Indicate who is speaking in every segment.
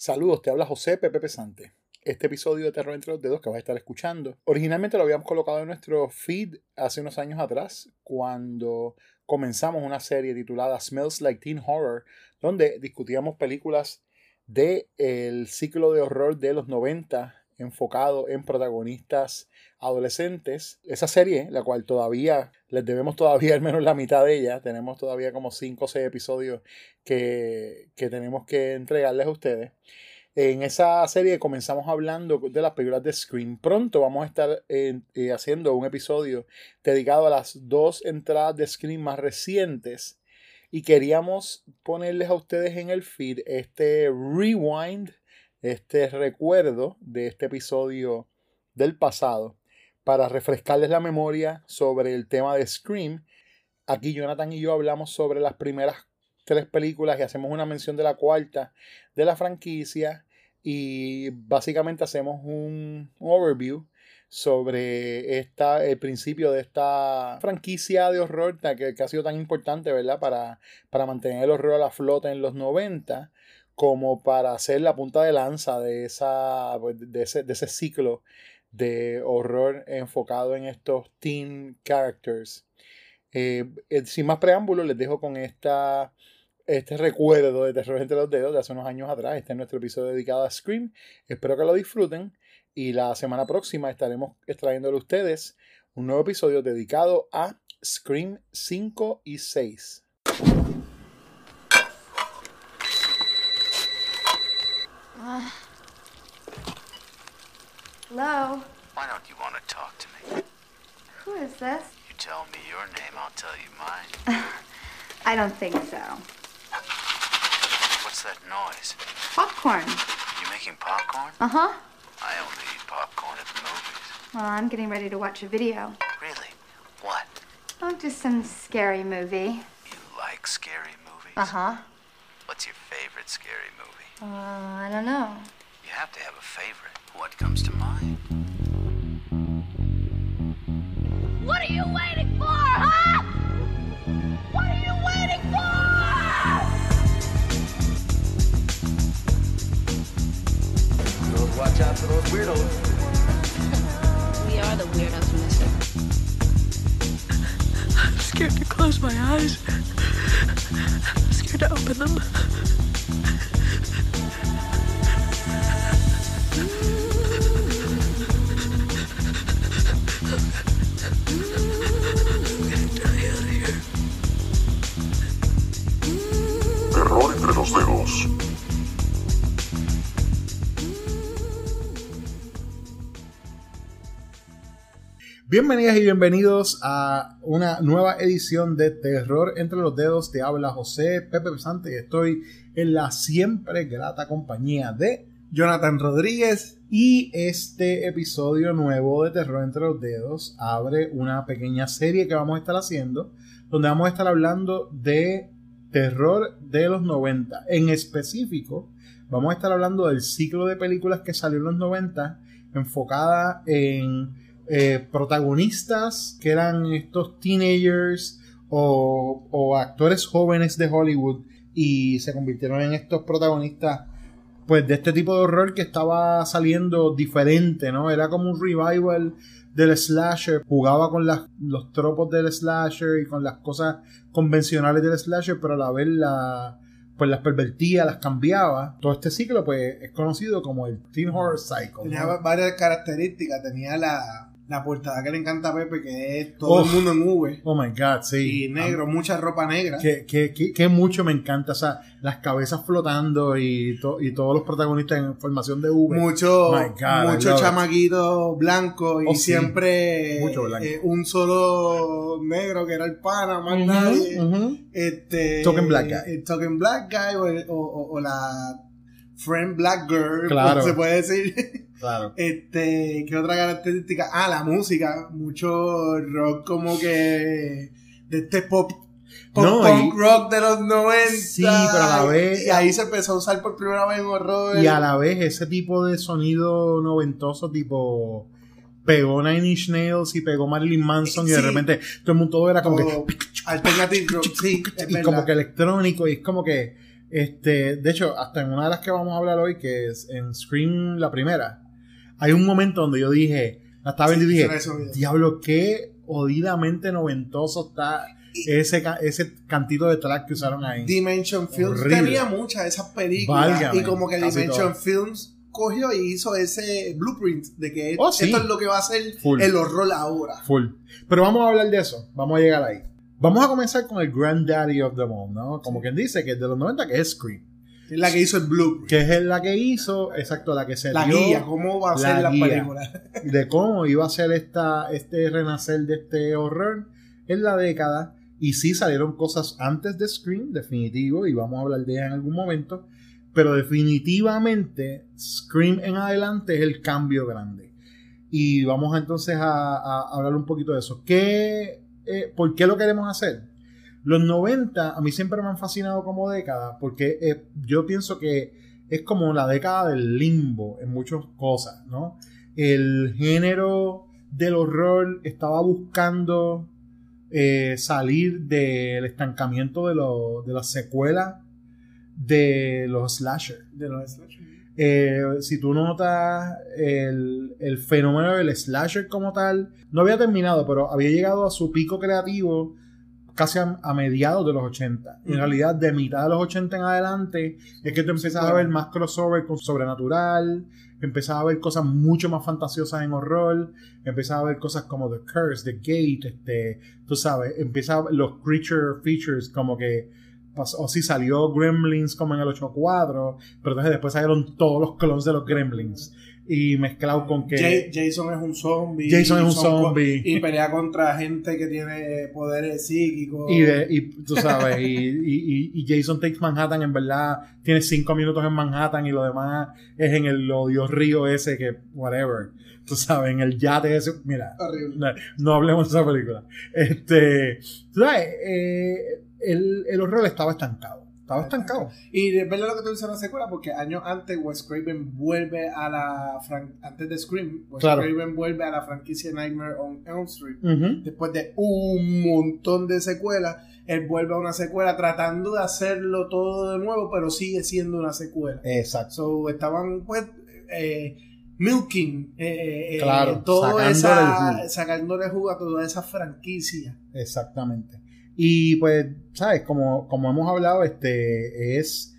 Speaker 1: Saludos, te habla José Pepe Pesante. Este episodio de Terror entre los Dedos que vas a estar escuchando, originalmente lo habíamos colocado en nuestro feed hace unos años atrás, cuando comenzamos una serie titulada Smells Like Teen Horror, donde discutíamos películas del el ciclo de horror de los 90 enfocado en protagonistas adolescentes. Esa serie, la cual todavía les debemos todavía al menos la mitad de ella, tenemos todavía como 5 o 6 episodios que, que tenemos que entregarles a ustedes. En esa serie comenzamos hablando de las películas de Scream. Pronto vamos a estar eh, haciendo un episodio dedicado a las dos entradas de Scream más recientes. Y queríamos ponerles a ustedes en el feed este rewind este recuerdo de este episodio del pasado para refrescarles la memoria sobre el tema de Scream. Aquí Jonathan y yo hablamos sobre las primeras tres películas y hacemos una mención de la cuarta de la franquicia y básicamente hacemos un, overview sobre esta, el principio de esta franquicia de horror que, que ha sido tan importante, ¿verdad? Para, para mantener el horror a la flota en los 90 como para hacer la punta de lanza de, esa, de, ese, de ese ciclo de horror enfocado en estos teen characters. Eh, eh, sin más preámbulos, les dejo con esta, este recuerdo de Terror entre los dedos de hace unos años atrás. Este es nuestro episodio dedicado a Scream. Espero que lo disfruten y la semana próxima estaremos extrayéndole a ustedes un nuevo episodio dedicado a Scream 5 y 6.
Speaker 2: Hello?
Speaker 3: Why don't you want to talk to me?
Speaker 2: Who is this?
Speaker 3: You tell me your name, I'll tell you mine.
Speaker 2: I don't think so.
Speaker 3: What's that noise?
Speaker 2: Popcorn.
Speaker 3: You making popcorn?
Speaker 2: Uh huh.
Speaker 3: I only eat popcorn at the movies.
Speaker 2: Well, I'm getting ready to watch a video.
Speaker 3: Really? What?
Speaker 2: Oh, just some scary movie.
Speaker 3: You like scary movies?
Speaker 2: Uh huh.
Speaker 3: What's your favorite scary movie?
Speaker 2: Uh, I don't know.
Speaker 3: You have to have a favorite. What comes to mind?
Speaker 4: What are you waiting for, huh? What are you waiting for?
Speaker 5: watch out for those weirdos.
Speaker 6: We are the weirdos, mister.
Speaker 7: I'm scared to close my eyes. I'm scared to open them.
Speaker 1: Bienvenidas y bienvenidos a una nueva edición de Terror entre los dedos. Te habla José Pepe Pesante y estoy en la siempre grata compañía de
Speaker 8: Jonathan Rodríguez.
Speaker 1: y este episodio nuevo de Terror entre los dedos abre una pequeña serie que vamos a estar haciendo donde vamos a estar hablando de terror de los 90. En específico, vamos a estar hablando del ciclo de películas que salió en los 90 enfocada en eh, protagonistas que eran estos teenagers o, o actores jóvenes de Hollywood y se convirtieron en estos protagonistas pues de este tipo de horror que estaba saliendo diferente, ¿no? Era como un revival del slasher, jugaba con las, los tropos del slasher y con las cosas convencionales del slasher, pero a la vez la, pues las pervertía, las cambiaba. Todo este ciclo pues es conocido como el Teen Horror Cycle.
Speaker 8: Tenía
Speaker 1: ¿no?
Speaker 8: varias características. Tenía la, la portada que le encanta a Pepe, que es todo el mundo en V.
Speaker 1: Oh my god, sí.
Speaker 8: Y negro, mucha ropa negra.
Speaker 1: Que, que, que, que mucho me encanta, o sea, las cabezas flotando y, to- y todos los protagonistas en formación de V.
Speaker 8: Mucho,
Speaker 1: My God,
Speaker 8: mucho chamaquito blanco y
Speaker 1: Oh, sí.
Speaker 8: siempre
Speaker 1: Mucho blanco.
Speaker 8: eh, un solo negro que era el pana, más nadie. Este,
Speaker 1: Token black guy.
Speaker 8: El token black guy o, el- o- o- o la friend black girl,
Speaker 1: Claro.
Speaker 8: se puede decir.
Speaker 1: Claro.
Speaker 8: Este, ¿qué otra característica? Ah, la música. Mucho rock como que de este pop, pop
Speaker 1: No,
Speaker 8: punk
Speaker 1: y-
Speaker 8: rock de los 90.
Speaker 1: Sí, pero a la vez-
Speaker 8: Y ahí se empezó a usar por primera vez en horror.
Speaker 1: Y a la vez ese tipo de sonido noventoso tipo pegó Nine Inch Nails y pegó Marilyn Manson y de repente todo el mundo todo era como que
Speaker 8: alternative rock, sí, es
Speaker 1: y
Speaker 8: verdad.
Speaker 1: como que electrónico y es como que Este, de hecho, hasta en una de las que vamos a hablar hoy, que es en Scream la primera, hay un momento donde yo dije, la estaba viendo y
Speaker 8: Sí,
Speaker 1: dije,
Speaker 8: hizo bien.
Speaker 1: diablo, qué odidamente noventoso está ese, ese cantito de track que usaron ahí.
Speaker 8: Dimension Films
Speaker 1: Horrible.
Speaker 8: tenía muchas de esas películas
Speaker 1: Válgame,
Speaker 8: y como que Dimension. Films cogió y hizo ese blueprint de que
Speaker 1: Oh, sí.
Speaker 8: esto es lo que va a ser
Speaker 1: Full.
Speaker 8: el horror ahora.
Speaker 1: Full. Pero vamos a hablar de eso. Vamos a llegar ahí. Vamos a comenzar con el granddaddy of them all, ¿no? Como quien dice que es de los 90, que es Scream.
Speaker 8: Es la que hizo el blueprint.
Speaker 1: Que es la que hizo, exacto, la que se
Speaker 8: La
Speaker 1: dio
Speaker 8: guía, cómo va a
Speaker 1: la
Speaker 8: ser la
Speaker 1: guía.
Speaker 8: película.
Speaker 1: de cómo iba a ser esta, este renacer de este horror en la década. Y sí salieron cosas antes de Scream, definitivo, y vamos a hablar de ella en algún momento. Pero definitivamente Scream en adelante es el cambio grande. Y vamos entonces a, a hablar un poquito de eso. ¿Qué, eh, ¿Por qué lo queremos hacer? Los 90 a mí siempre me han fascinado como década porque eh, yo pienso que es como la década del limbo en muchas cosas, ¿no? El género del horror estaba buscando eh, salir del estancamiento de, lo- de las secuelas de los slasher.
Speaker 8: De los slasher.
Speaker 1: Eh, si tú notas el, el fenómeno del slasher como tal, no había terminado, pero había llegado a su pico creativo casi a, a mediados de los 80. En realidad, de mitad de los 80 en adelante, es que tú empiezas a ver más crossover con sobrenatural, empiezas a ver cosas mucho más fantasiosas en horror, empiezas a ver cosas como The Curse, The Gate, este, tú sabes, empiezas los creature features como que o si salió Gremlins como en el 8.4, pero entonces después salieron todos los clones de los Gremlins y mezclado con que
Speaker 8: Ja- Jason es un zombie.
Speaker 1: Jason es un zombie.
Speaker 8: Y pelea contra gente que tiene poderes psíquicos.
Speaker 1: y, de- y tú sabes, y, y- y- Jason Takes Manhattan en verdad tiene cinco minutos en Manhattan y lo demás es en el odio río ese que, whatever, tú sabes, en el yate ese, mira,
Speaker 8: Horrible.
Speaker 1: no, no hablemos de esa película. Este, tú sabes, eh, el, el horror estaba estancado, estaba estancado.
Speaker 8: Y es verdad lo que tú dices en la secuela, porque años antes Wes Craven vuelve a la fran- antes de Scream, Wes
Speaker 1: Claro.
Speaker 8: Craven vuelve a la franquicia Nightmare on Elm Street. Después de un montón de secuelas, él vuelve a una secuela tratando de hacerlo todo de nuevo, pero sigue siendo una secuela.
Speaker 1: Exacto.
Speaker 8: So, estaban pues eh, milking eh, eh,
Speaker 1: Claro,
Speaker 8: todo
Speaker 1: sacándole
Speaker 8: esa,
Speaker 1: el jugo.
Speaker 8: sacándole jugo a toda esa franquicia.
Speaker 1: Exactamente. Y pues, ¿sabes? Como, como hemos hablado, este es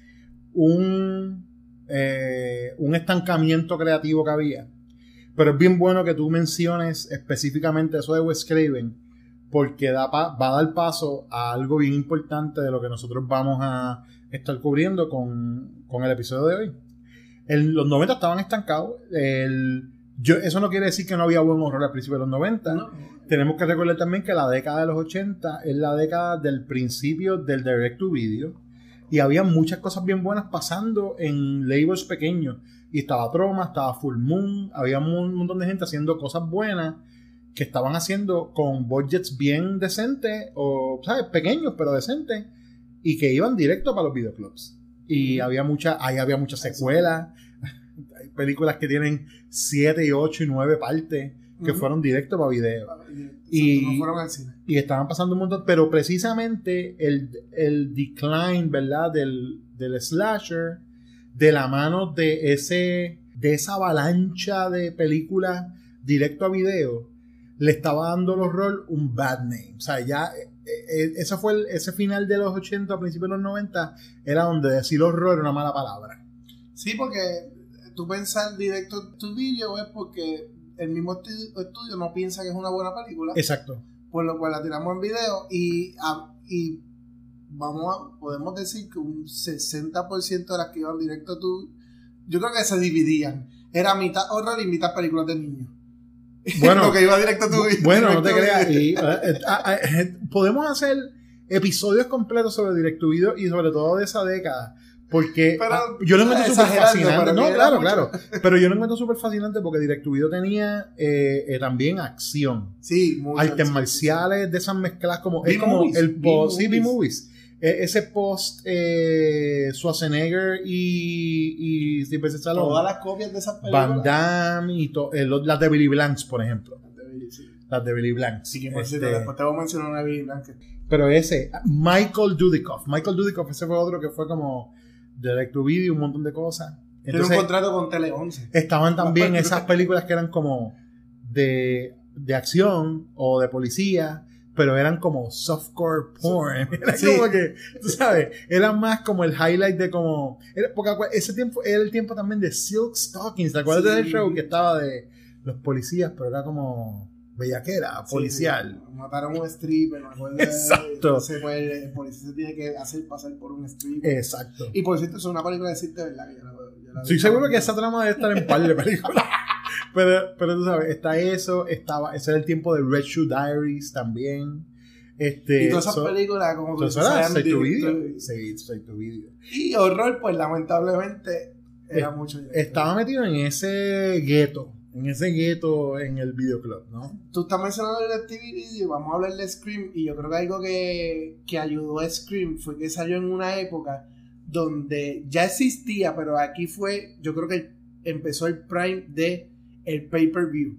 Speaker 1: un, eh, un estancamiento creativo que había. Pero es bien bueno que tú menciones específicamente eso de Wes Craven, porque da va a dar paso a algo bien importante de lo que nosotros vamos a estar cubriendo con, con el episodio de hoy. Los 90 estaban estancados. El, yo, eso no quiere decir que no había buen horror al principio de los 90.
Speaker 8: ¿no?
Speaker 1: Tenemos que recordar también que la década de los 80 es la década del principio del direct to video y había muchas cosas bien buenas pasando en labels pequeños y estaba Troma, estaba Full Moon, había un montón de gente haciendo cosas buenas que estaban haciendo con budgets bien decentes o, ¿sabes? Pequeños pero decentes y que iban directo para los videoclubs. Y había mucha, ahí había muchas secuelas, películas que tienen 7 y 8 y 9 partes que fueron directo para video.
Speaker 8: Y
Speaker 1: Y-
Speaker 8: no fueron al cine.
Speaker 1: Y estaban pasando un montón, pero precisamente el, el decline, ¿verdad? Del, del slasher, de la mano de ese, de esa avalancha de películas directo a video, le estaba dando el horror un bad name. O sea, ya, eh, eh, ese fue el- ese final de los 80, a principios de los 90, era donde decir horror era una mala palabra.
Speaker 8: Sí, porque tú pensar directo tu video es porque el mismo estu- estudio no piensa que es una buena película,
Speaker 1: Exacto.
Speaker 8: por lo cual la tiramos en video y, a- y vamos a, podemos decir que un 60% de las que iban directo a tu yo creo que se dividían. Era mitad horror y mitad películas de niños.
Speaker 1: Bueno,
Speaker 8: lo que iba directo a tu video.
Speaker 1: Bueno, no te creas. y, eh, eh, ah, eh, podemos hacer episodios completos sobre Directo Video y sobre todo de esa década. Porque
Speaker 8: Pero,
Speaker 1: ah, yo lo encuentro súper fascinante. No, claro, claro. Pero yo lo encuentro súper fascinante porque Directo Video tenía eh, eh, también acción.
Speaker 8: Sí,
Speaker 1: Artes
Speaker 8: sí,
Speaker 1: marciales de esas mezclas como es como
Speaker 8: B-movies,
Speaker 1: el post sí,
Speaker 8: B-movies.
Speaker 1: B-movies. Eh, ese post eh, Schwarzenegger y, y
Speaker 8: Todas las copias de esas películas.
Speaker 1: Van Damme y to- eh, las de Billy Blanks por ejemplo
Speaker 8: Sí.
Speaker 1: las de Billy Blanks
Speaker 8: Sí, que por
Speaker 1: Este,
Speaker 8: cierto, después te voy a mencionar una Billy Blanca.
Speaker 1: pero ese Michael Dudikoff Michael Dudikoff ese fue otro que fue como direct to video, un montón de cosas.
Speaker 8: Tiene un
Speaker 1: Entonces,
Speaker 8: contrato con Tele 11.
Speaker 1: estaban también esas películas que eran como de, de acción o de policía, pero eran como softcore porn. Era
Speaker 8: Sí.
Speaker 1: como que, tú sabes, eran más como el highlight de como. Era, porque ese tiempo era el tiempo también de Silk Stockings. ¿Te acuerdas
Speaker 8: Sí.
Speaker 1: del show que estaba de los policías, pero era como bellaquera, policial?
Speaker 8: Sí, mataron a un stripper, me acuerdo.
Speaker 1: Exacto.
Speaker 8: Entonces, pues, el policía se tiene que hacer pasar por un stripper.
Speaker 1: Exacto.
Speaker 8: Y por cierto, es una película de decirte verdad que yo la, yo la vi.
Speaker 1: Estoy seguro que esa trama debe estar en par de películas. pero, pero tú sabes, está eso, estaba, ese era el tiempo de Red Shoe Diaries también. Este,
Speaker 8: Y todas esas
Speaker 1: so-
Speaker 8: películas, como
Speaker 1: Straight to
Speaker 8: directo-
Speaker 1: Video. Sí, Straight to Video.
Speaker 8: Y horror, pues lamentablemente, era
Speaker 1: Eh,
Speaker 8: mucho.
Speaker 1: Estaba metido en ese gueto, en ese gueto en el videoclub, ¿no?
Speaker 8: Tú estás mencionando el TV Video, vamos a hablar de Scream, y yo creo que algo que, que ayudó a Scream fue que salió en una época donde ya existía, pero aquí fue, yo creo que empezó el prime de el pay-per-view.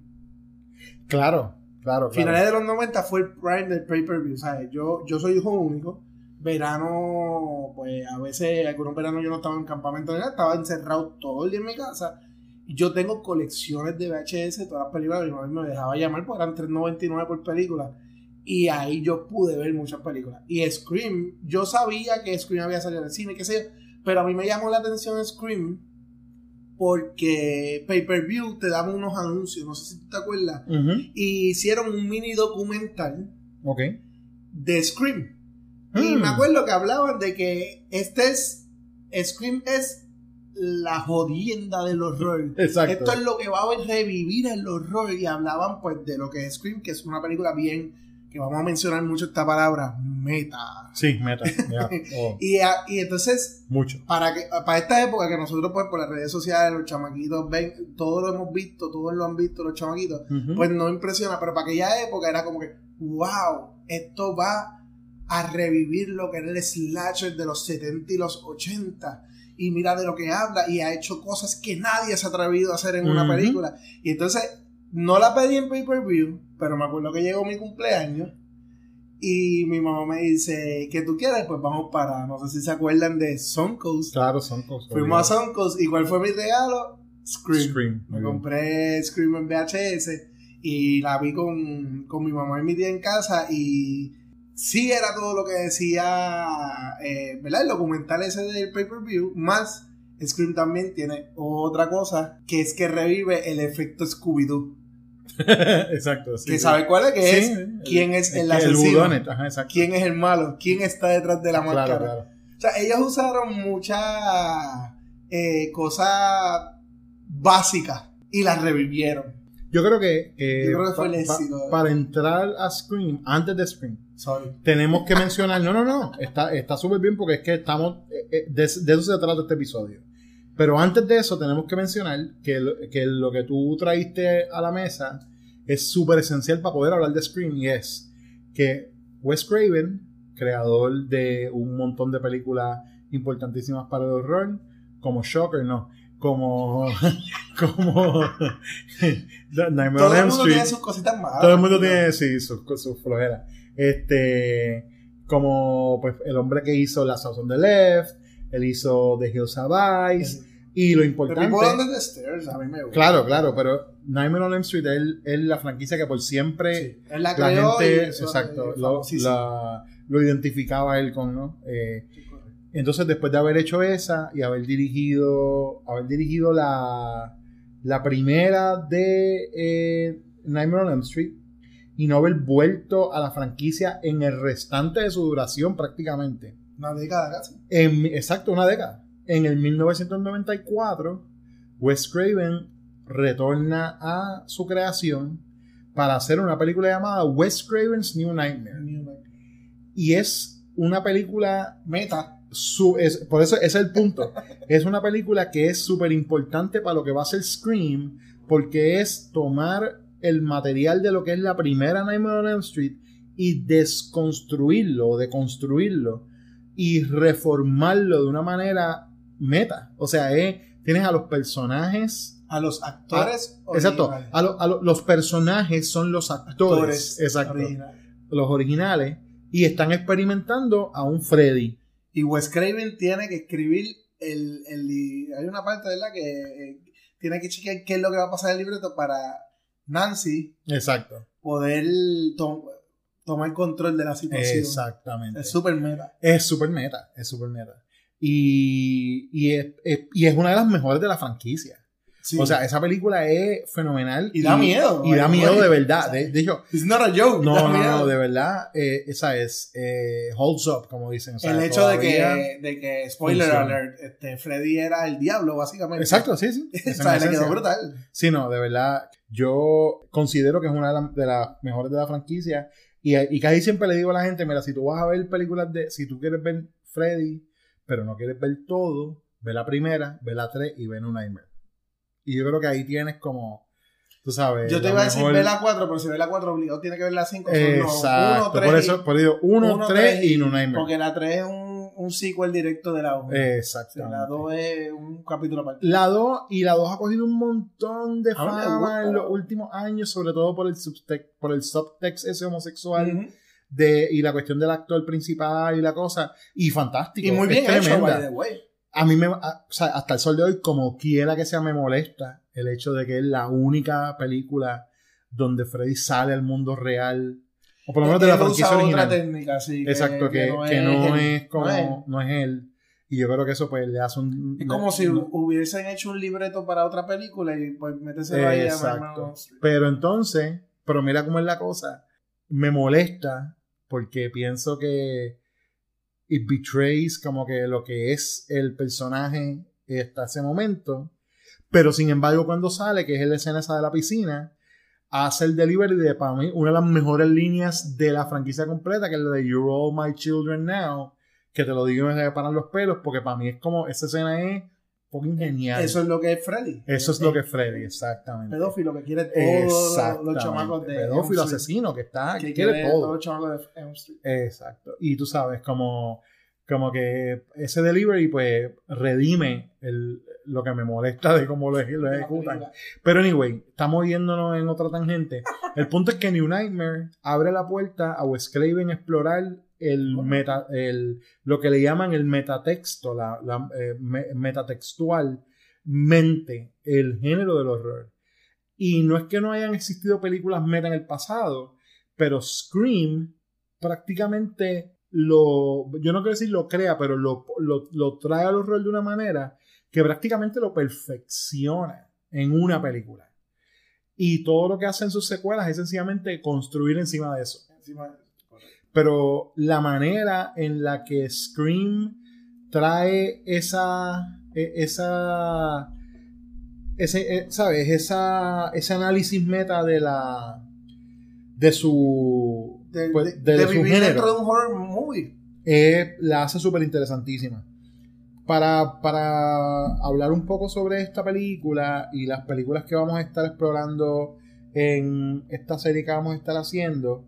Speaker 1: Claro, claro, claro.
Speaker 8: Finales de los 90 fue el prime del pay-per-view, ¿sabes? Yo, yo soy hijo único, verano, pues a veces, algunos veranos yo no estaba en campamento, estaba encerrado todo el día en mi casa. Yo tengo colecciones de VHS, todas las películas, mi mamá me dejaba llamar, porque eran 3.99 por película. Y ahí yo pude ver muchas películas. Y Scream, yo sabía que Scream había salido en el cine, qué sé yo, pero a mí me llamó la atención Scream porque pay-per-view te daban unos anuncios, no sé si tú te acuerdas, y hicieron un mini documental de Scream. Y
Speaker 1: Mm.
Speaker 8: me acuerdo que hablaban de que este es Scream es la jodienda del horror.
Speaker 1: Exacto.
Speaker 8: Esto es lo que va a revivir el horror y hablaban pues de lo que es Scream, que es una película bien que vamos a mencionar mucho esta palabra, meta.
Speaker 1: Sí, meta. ya. Oh,
Speaker 8: Y, entonces
Speaker 1: mucho.
Speaker 8: para que para esta época que nosotros pues por las redes sociales los chamaquitos ven todos lo hemos visto todos lo han visto los chamaquitos pues no impresiona pero para aquella época era como que wow esto va a revivir lo que era el slasher de los 70 y los 80 y mira de lo que habla y ha hecho cosas que nadie se ha atrevido a hacer en una película y entonces no la pedí en pay-per-view pero me acuerdo que llegó mi cumpleaños y mi mamá me dice ¿qué tú quieres? pues vamos para no sé si se acuerdan de Suncoast
Speaker 1: Claro, son cosas.
Speaker 8: Fuimos a Suncoast y ¿cuál fue mi regalo? Scream.
Speaker 1: Scream,
Speaker 8: Me compré Scream en VHS y la vi con, con mi mamá y mi tía en casa y sí era todo lo que decía, eh, ¿verdad? El documental ese del pay-per-view, más Scream también tiene otra cosa que es que revive el efecto Scooby-Doo.
Speaker 1: exacto. sí,
Speaker 8: que
Speaker 1: sí.
Speaker 8: sabe cuál es, que
Speaker 1: Sí,
Speaker 8: es quién es el
Speaker 1: El
Speaker 8: asesino,
Speaker 1: ajá,
Speaker 8: quién es el malo, quién está detrás de la máscara.
Speaker 1: Claro, claro.
Speaker 8: O sea, ellos usaron muchas eh, cosas básicas y las revivieron.
Speaker 1: Yo creo que, eh,
Speaker 8: Yo creo que fue el
Speaker 1: pa-
Speaker 8: éxito.
Speaker 1: para entrar a Scream, antes de Scream,
Speaker 8: Sorry.
Speaker 1: tenemos que mencionar, no, no, no, está está súper bien porque es que estamos, eh, eh, de, de eso se trata este episodio. Pero antes de eso tenemos que mencionar que lo que, lo que tú traíste a la mesa es súper esencial para poder hablar de Scream y es que Wes Craven, creador de un montón de películas importantísimas para el horror, como Shocker, no, como como Nightmare
Speaker 8: Todo el mundo
Speaker 1: Street.
Speaker 8: tiene sus cositas malas.
Speaker 1: Todo el mundo tiene, sí, sus sus flojeras. Este, como pues el hombre que hizo La House on the Left, él hizo The Hills Have Eyes, y lo importante...
Speaker 8: The Stairs, a mí me gusta.
Speaker 1: Claro, claro, pero Nightmare on Elm Street es, la franquicia que por siempre
Speaker 8: Sí, él la
Speaker 1: la
Speaker 8: creó y
Speaker 1: gente,
Speaker 8: eso
Speaker 1: exacto, lo, la- lo identificaba él con, ¿no? Eh. Entonces, después de haber hecho esa y haber dirigido, haber dirigido la, la primera de eh, Nightmare on Elm Street y no haber vuelto a la franquicia en el restante de su duración prácticamente.
Speaker 8: Una década casi.
Speaker 1: En, exacto, una década. En el 1994, Wes Craven retorna a su creación para hacer una película llamada Wes Craven's New Nightmare. Y es una película
Speaker 8: Meta.
Speaker 1: Su- es- por eso ese es el punto. es una película que es súper importante para lo que va a ser Scream, porque es tomar el material de lo que es la primera Nightmare on Elm Street y desconstruirlo, deconstruirlo y reformarlo de una manera meta. O sea, eh, tienes a los personajes.
Speaker 8: A los actores.
Speaker 1: Ah, Exacto. A lo- a lo- los personajes son los actores. exacto.
Speaker 8: originales.
Speaker 1: Los originales. Y están experimentando a un Freddy.
Speaker 8: Y Wes Craven tiene que escribir el, el hay una parte, ¿verdad? Que eh, tiene que chequear qué es lo que va a pasar en el libreto para Nancy
Speaker 1: Exacto.
Speaker 8: poder to- tomar control de la situación.
Speaker 1: Exactamente.
Speaker 8: Es súper meta.
Speaker 1: Es súper meta, es súper meta. Y, y, es, es- y es una de las mejores de la franquicia.
Speaker 8: Sí.
Speaker 1: O sea, esa película es fenomenal.
Speaker 8: Y da miedo,
Speaker 1: Y da miedo de verdad.
Speaker 8: O sea,
Speaker 1: De, de hecho,
Speaker 8: It's not a joke.
Speaker 1: no, no, no, de verdad, eh, esa es eh, holds up, como dicen. O sea,
Speaker 8: el hecho de que, de que, spoiler
Speaker 1: funciona.
Speaker 8: alert, este, Freddy era el diablo, básicamente.
Speaker 1: Exacto, sí, sí.
Speaker 8: o sea, le quedó brutal.
Speaker 1: Sí, no, de verdad. Yo considero que es una de, la- de las mejores de la franquicia. Y, y casi siempre le digo a la gente: mira, si tú vas a ver películas de. Si tú quieres ver Freddy, pero no quieres ver todo, ve la primera, ve la 3 y ve un Nightmare. Y yo creo que ahí tienes como. Tú sabes.
Speaker 8: Yo te iba a decir
Speaker 1: mejor-
Speaker 8: ve la 4, pero si ve la 4 obligado tiene que ver la 5.
Speaker 1: Exacto. por eso, por eso, 1, 3 y un Nightmare.
Speaker 8: Porque la 3 es un, un sequel directo de la 1.
Speaker 1: Exactamente.
Speaker 8: la 2 es un capítulo aparte.
Speaker 1: La 2 y la 2 ha cogido un montón de
Speaker 8: A mí me
Speaker 1: fama en los últimos años, sobre todo por el subtext, por el subtext ese homosexual
Speaker 8: Ujú.
Speaker 1: de, y la cuestión del actor principal y la cosa. Y fantástico.
Speaker 8: Y muy
Speaker 1: es
Speaker 8: bien hecho,
Speaker 1: tremenda.
Speaker 8: by the way.
Speaker 1: A mí me, a- o sea, hasta el sol de hoy, como quiera que sea, me molesta el hecho de que es la única película donde Freddy sale al mundo real. O por lo menos de la franquicia original.
Speaker 8: otra técnica, sí.
Speaker 1: Exacto, que, que no, es,
Speaker 8: él.
Speaker 1: como,
Speaker 8: No es.
Speaker 1: no es él. Y yo creo que eso pues le hace un...
Speaker 8: Es como si hubiesen hecho un libreto para otra película y pues méteselo ahí
Speaker 1: Exacto. Pero entonces, pero mira cómo es la cosa. Me molesta porque pienso que it betrays como que lo que es el personaje hasta ese momento. Pero sin embargo, cuando sale, que es la escena esa de la piscina, hace el delivery de para mí una de las mejores líneas de la franquicia completa, que es la de You're all my children now. Que te lo digo me se paran los pelos, porque para mí es como esa escena es fucking genial.
Speaker 8: Eso es lo que es Freddy.
Speaker 1: Eso es lo que es Freddy, exactamente.
Speaker 8: Pedófilo que quiere todos los chamacos de
Speaker 1: Pedófilo asesino que está, que,
Speaker 8: Que
Speaker 1: quiere
Speaker 8: quiere
Speaker 1: todo.
Speaker 8: todos los chamacos de Elm Street.
Speaker 1: Exacto. Y tú sabes, como, como que ese delivery, pues, redime el, lo que me molesta de cómo lo, lo ejecutan. Pero anyway, estamos yéndonos en otra tangente. El punto es que New Nightmare abre la puerta a Wes Craven explorar el meta, el, lo que le llaman el metatexto, la, la, eh, me- metatextual mente, el género del horror. Y no es que no hayan existido películas meta en el pasado, pero Scream prácticamente lo, yo no quiero decir lo crea, pero lo, lo, lo trae al horror de una manera que prácticamente lo perfecciona en una película. Y todo lo que hace en sus secuelas es sencillamente construir encima de eso.
Speaker 8: Encima de-
Speaker 1: Pero la manera en la que Scream trae esa. e- esa. Ese, eh, ¿sabes? Esa, ese análisis meta de la. de su.
Speaker 8: De,
Speaker 1: pues,
Speaker 8: de-
Speaker 1: de
Speaker 8: de
Speaker 1: su
Speaker 8: vivir
Speaker 1: género
Speaker 8: dentro de un horror movie.
Speaker 1: eh, la hace súper interesantísima. Para, para hablar un poco sobre esta película y las películas que vamos a estar explorando en esta serie que vamos a estar haciendo,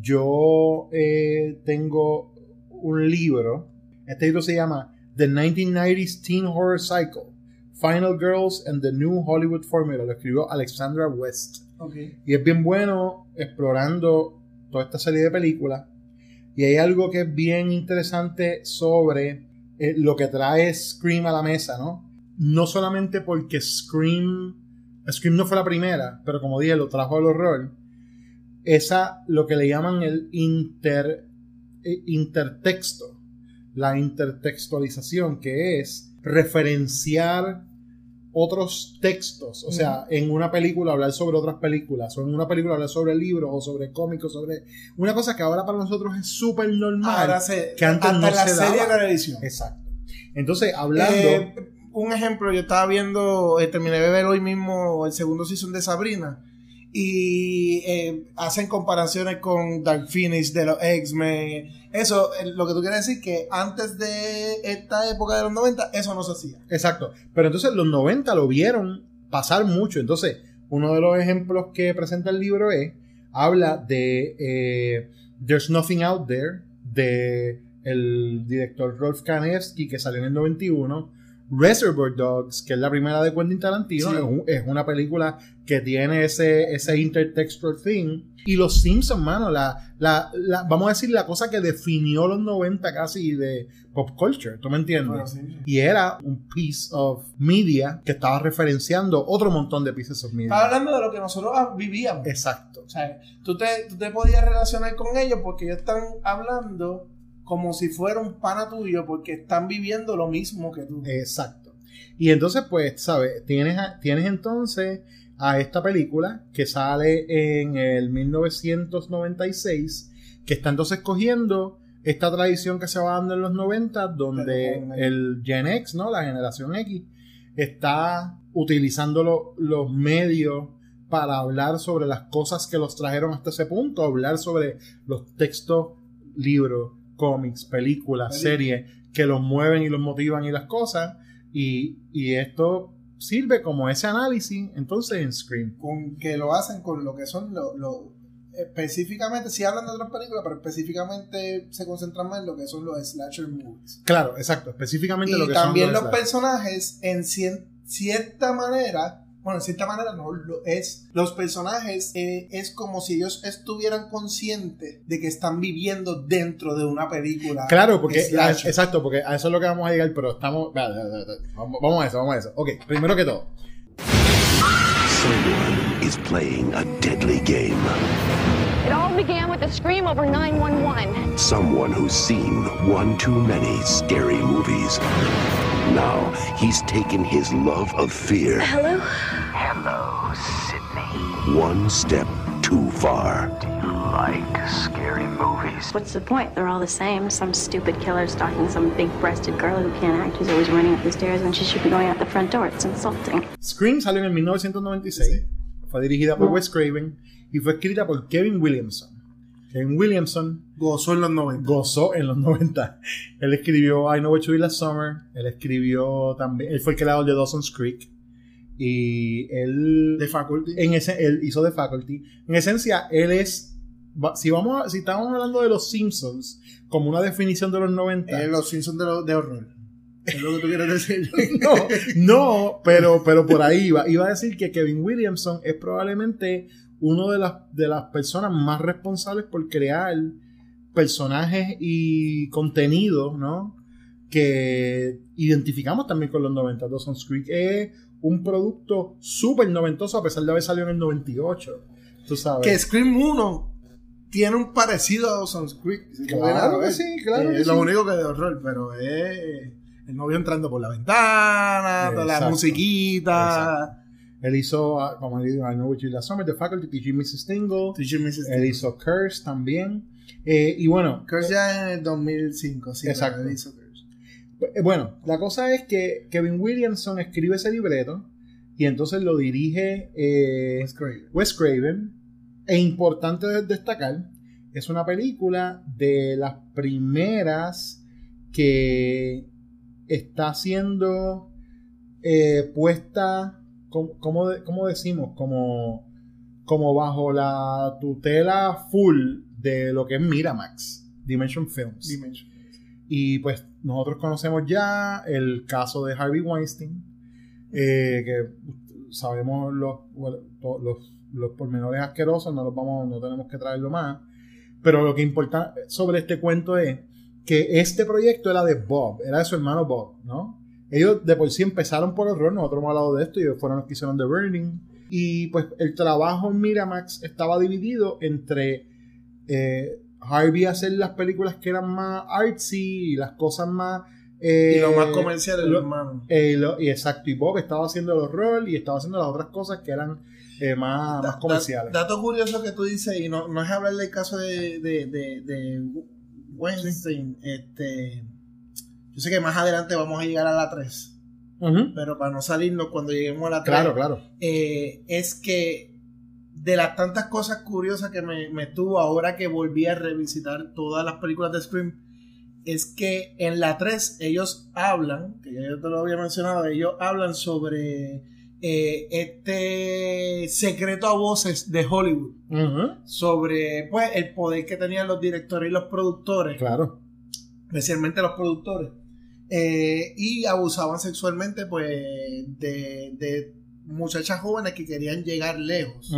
Speaker 1: yo eh, tengo un libro. Este libro se llama The 1990s Teen Horror Cycle. Final Girls and the New Hollywood Formula. Lo escribió Alexandra West.
Speaker 8: Okay.
Speaker 1: Y es bien bueno explorando toda esta serie de películas. Y hay algo que es bien interesante sobre eh, lo que trae Scream a la mesa, ¿no? No solamente porque Scream, Scream no fue la primera, pero como dije, lo trajo al horror. Esa, lo que le llaman el inter, eh, intertexto, la intertextualización, que es referenciar otros textos, o sea, en una película hablar sobre otras películas, o en una película hablar sobre libros, o sobre cómicos, sobre una cosa que ahora para nosotros es súper normal,
Speaker 8: Ahora se,
Speaker 1: que antes
Speaker 8: hasta
Speaker 1: no
Speaker 8: en la
Speaker 1: se
Speaker 8: serie
Speaker 1: daba.
Speaker 8: de televisión.
Speaker 1: Exacto. Entonces, hablando,
Speaker 8: Eh, un ejemplo, yo estaba viendo, eh, terminé de ver hoy mismo el segundo season de Sabrina y eh, hacen comparaciones con Dark Phoenix de los X-Men. Eso, eh, lo que tú quieres decir que antes de esta época de los 90, eso no se hacía.
Speaker 1: exacto, pero entonces los 90 lo vieron pasar mucho, entonces uno de los ejemplos que presenta el libro es, habla de eh, There's Nothing Out There, de el director Rolf Kanefsky, que salió en el 91, Reservoir Dogs, que es la primera de Quentin Tarantino,
Speaker 8: Sí.
Speaker 1: es, un- es una película que tiene ese, ese intertextual thing. Y Los Simpsons, mano, la, la, la- vamos a decir la cosa que definió los 90 casi de pop culture, ¿tú me entiendes?
Speaker 8: Sí, sí.
Speaker 1: Y era un piece of media que estaba referenciando otro montón de pieces of media.
Speaker 8: Estaba hablando de lo que nosotros vivíamos.
Speaker 1: Exacto.
Speaker 8: O sea, tú te, tú te podías relacionar con ellos porque ellos están hablando como si fuera un pana tuyo porque están viviendo lo mismo que tú.
Speaker 1: Exacto. Y entonces, pues, ¿sabes? Tienes, tienes entonces a esta película que sale en el 1996, que está entonces cogiendo esta tradición que se va dando en los 90, donde el Gen X, ¿no? La generación X, está utilizando lo- los medios para hablar sobre las cosas que los trajeron hasta ese punto, hablar sobre los textos, libros, cómics, películas, series que los mueven y los motivan y las cosas. Y, y esto sirve como ese análisis entonces en Scream.
Speaker 8: Con que lo hacen con lo que son los. específicamente, si hablan de otras películas, pero específicamente se concentran más en lo que son los slasher movies.
Speaker 1: Claro, exacto, específicamente
Speaker 8: Y
Speaker 1: lo que
Speaker 8: también
Speaker 1: son
Speaker 8: los
Speaker 1: slash.
Speaker 8: personajes, en cien- cierta manera, bueno, en cierta manera no, lo es, los personajes eh, es como si ellos estuvieran conscientes de que están viviendo dentro de una película.
Speaker 1: Claro, porque a- exacto, porque a eso es lo que vamos a llegar, pero estamos vale, vale, vale, vale. vamos, vamos a eso, vamos a eso. Ok, primero que todo,
Speaker 9: Someone is playing a deadly game.
Speaker 4: It all began with a scream over 911.
Speaker 9: Someone who's seen one too many scary movies. Now he's taken his love of fear
Speaker 4: Hello?
Speaker 3: Hello, Sydney.
Speaker 9: one step too far.
Speaker 3: Do you like scary movies?
Speaker 6: What's the point? They're all the same. Some stupid killer stalking some big breasted girl who can't act who's always running up the stairs when she should be going out the front door. It's insulting.
Speaker 1: Scream salió en 1996, fue dirigida por Wes Craven y fue escrita por Kevin Williamson. Kevin Williamson
Speaker 8: Gozó en los 90.
Speaker 1: gozó en los 90. Él escribió I Know What You Did Last Summer. Él escribió también. Él fue el creador de Dawson's Creek. Y él.
Speaker 8: De Faculty.
Speaker 1: En ese, él hizo The Faculty. En esencia, él es. Si, vamos a- si estamos hablando de los Simpsons como una definición de los 90.
Speaker 8: Eh, los Simpsons de, lo- de horror. Es lo que tú quieres decir.
Speaker 1: no, no, pero, pero por ahí iba. Iba a decir que Kevin Williamson es probablemente uno de las, de las personas más responsables por crear personajes y contenido, ¿no? Que identificamos también con los 90. Dawson's Creek es un producto súper noventoso a pesar de haber salido en el 98. Tú sabes.
Speaker 8: que Scream 1 tiene un parecido a Dawson's Creek. si
Speaker 1: Claro que sí, claro
Speaker 8: Eh,
Speaker 1: que
Speaker 8: Lo
Speaker 1: sí.
Speaker 8: único que de horror, pero es el novio entrando por la ventana, toda la
Speaker 1: Exacto.
Speaker 8: musiquita.
Speaker 1: Él hizo, ah, como le digo, I Know What You Last Summer, The Faculty, Teaching Mrs. Tingle.
Speaker 8: Teacher Mrs.
Speaker 1: Él hizo Curse también. Eh, y bueno,
Speaker 8: Curse ya en el 2005, sí.
Speaker 1: Exacto.
Speaker 8: hizo Curse.
Speaker 1: eh, bueno, la cosa es que Kevin Williamson escribe ese libreto y entonces lo dirige eh,
Speaker 8: Wes Craven.
Speaker 1: Wes Craven. E importante de- destacar, es una película de las primeras que está siendo eh, puesta, como, como, como decimos, como, como bajo la tutela full de lo que es Miramax, Dimension Films.
Speaker 8: Dimension.
Speaker 1: Y pues nosotros conocemos ya el caso de Harvey Weinstein, eh, que sabemos los, los, los pormenores asquerosos, no los vamos, no tenemos que traerlo más. Pero lo que importa sobre este cuento es que este proyecto era de Bob, era de su hermano Bob, ¿no? Ellos de por sí empezaron por horror, nosotros hemos hablado de esto, y ellos fueron los que hicieron The Burning. Y pues el trabajo en Miramax estaba dividido entre eh, Harvey hacer las películas que eran más artsy y las cosas más... eh,
Speaker 8: Y lo más comercial es el
Speaker 1: lo-
Speaker 8: hermano.
Speaker 1: eh, lo- y exacto, y Bob estaba haciendo el horror y estaba haciendo las otras cosas que eran eh, más, más comerciales.
Speaker 8: da- dato curioso que tú dices, y no, no es hablar del caso de, de, de, de Weinstein. Este, yo sé que más adelante vamos a llegar a la 3,
Speaker 1: Ujú.
Speaker 8: pero para no salirnos cuando lleguemos a la 3,
Speaker 1: Claro, claro.
Speaker 8: eh, es que de las tantas cosas curiosas que me, me tuvo ahora que volví a revisitar todas las películas de Scream, es que en la 3 ellos hablan, que ya yo te lo había mencionado, ellos hablan sobre eh, este secreto a voces de Hollywood, sobre pues el poder que tenían los directores y los productores,
Speaker 1: Claro.
Speaker 8: especialmente los productores, eh, y abusaban sexualmente pues de, de muchachas jóvenes que querían llegar lejos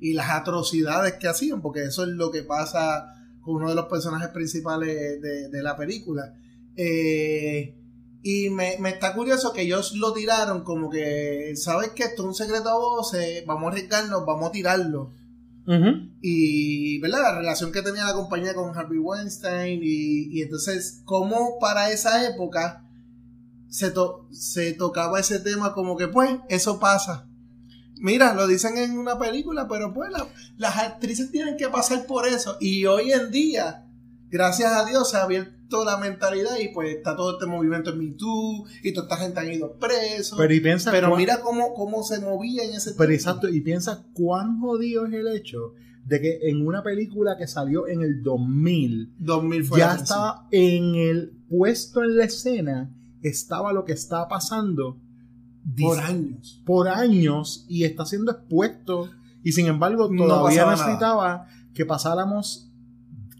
Speaker 8: y las atrocidades que hacían, porque eso es lo que pasa con uno de los personajes principales de, de la película. Eh, y me, me está curioso que ellos lo tiraron como que, ¿sabes qué? Esto es un secreto a voces, vamos a arriesgarnos, vamos a tirarlo. Y, ¿verdad? La relación que tenía la compañía con Harvey Weinstein y, y entonces, ¿cómo para esa época se, to- se tocaba ese tema como que, pues, eso pasa? Mira, lo dicen en una película, pero pues la- las actrices tienen que pasar por eso. Y hoy en día, gracias a Dios, se ha abierto la mentalidad y pues está todo este movimiento en Me Too y toda esta gente han ido presos.
Speaker 1: Pero y piensa
Speaker 8: Pero
Speaker 1: cuán-
Speaker 8: mira cómo, cómo se movía en ese
Speaker 1: Pero
Speaker 8: tiempo.
Speaker 1: exacto, y piensa cuán jodido es el hecho de que en una película que salió en el 2000
Speaker 8: 2000 fue
Speaker 1: ya estaba en el puesto en la escena, estaba lo que estaba pasando
Speaker 8: por años.
Speaker 1: por años y está siendo expuesto y sin embargo todavía necesitaba que pasáramos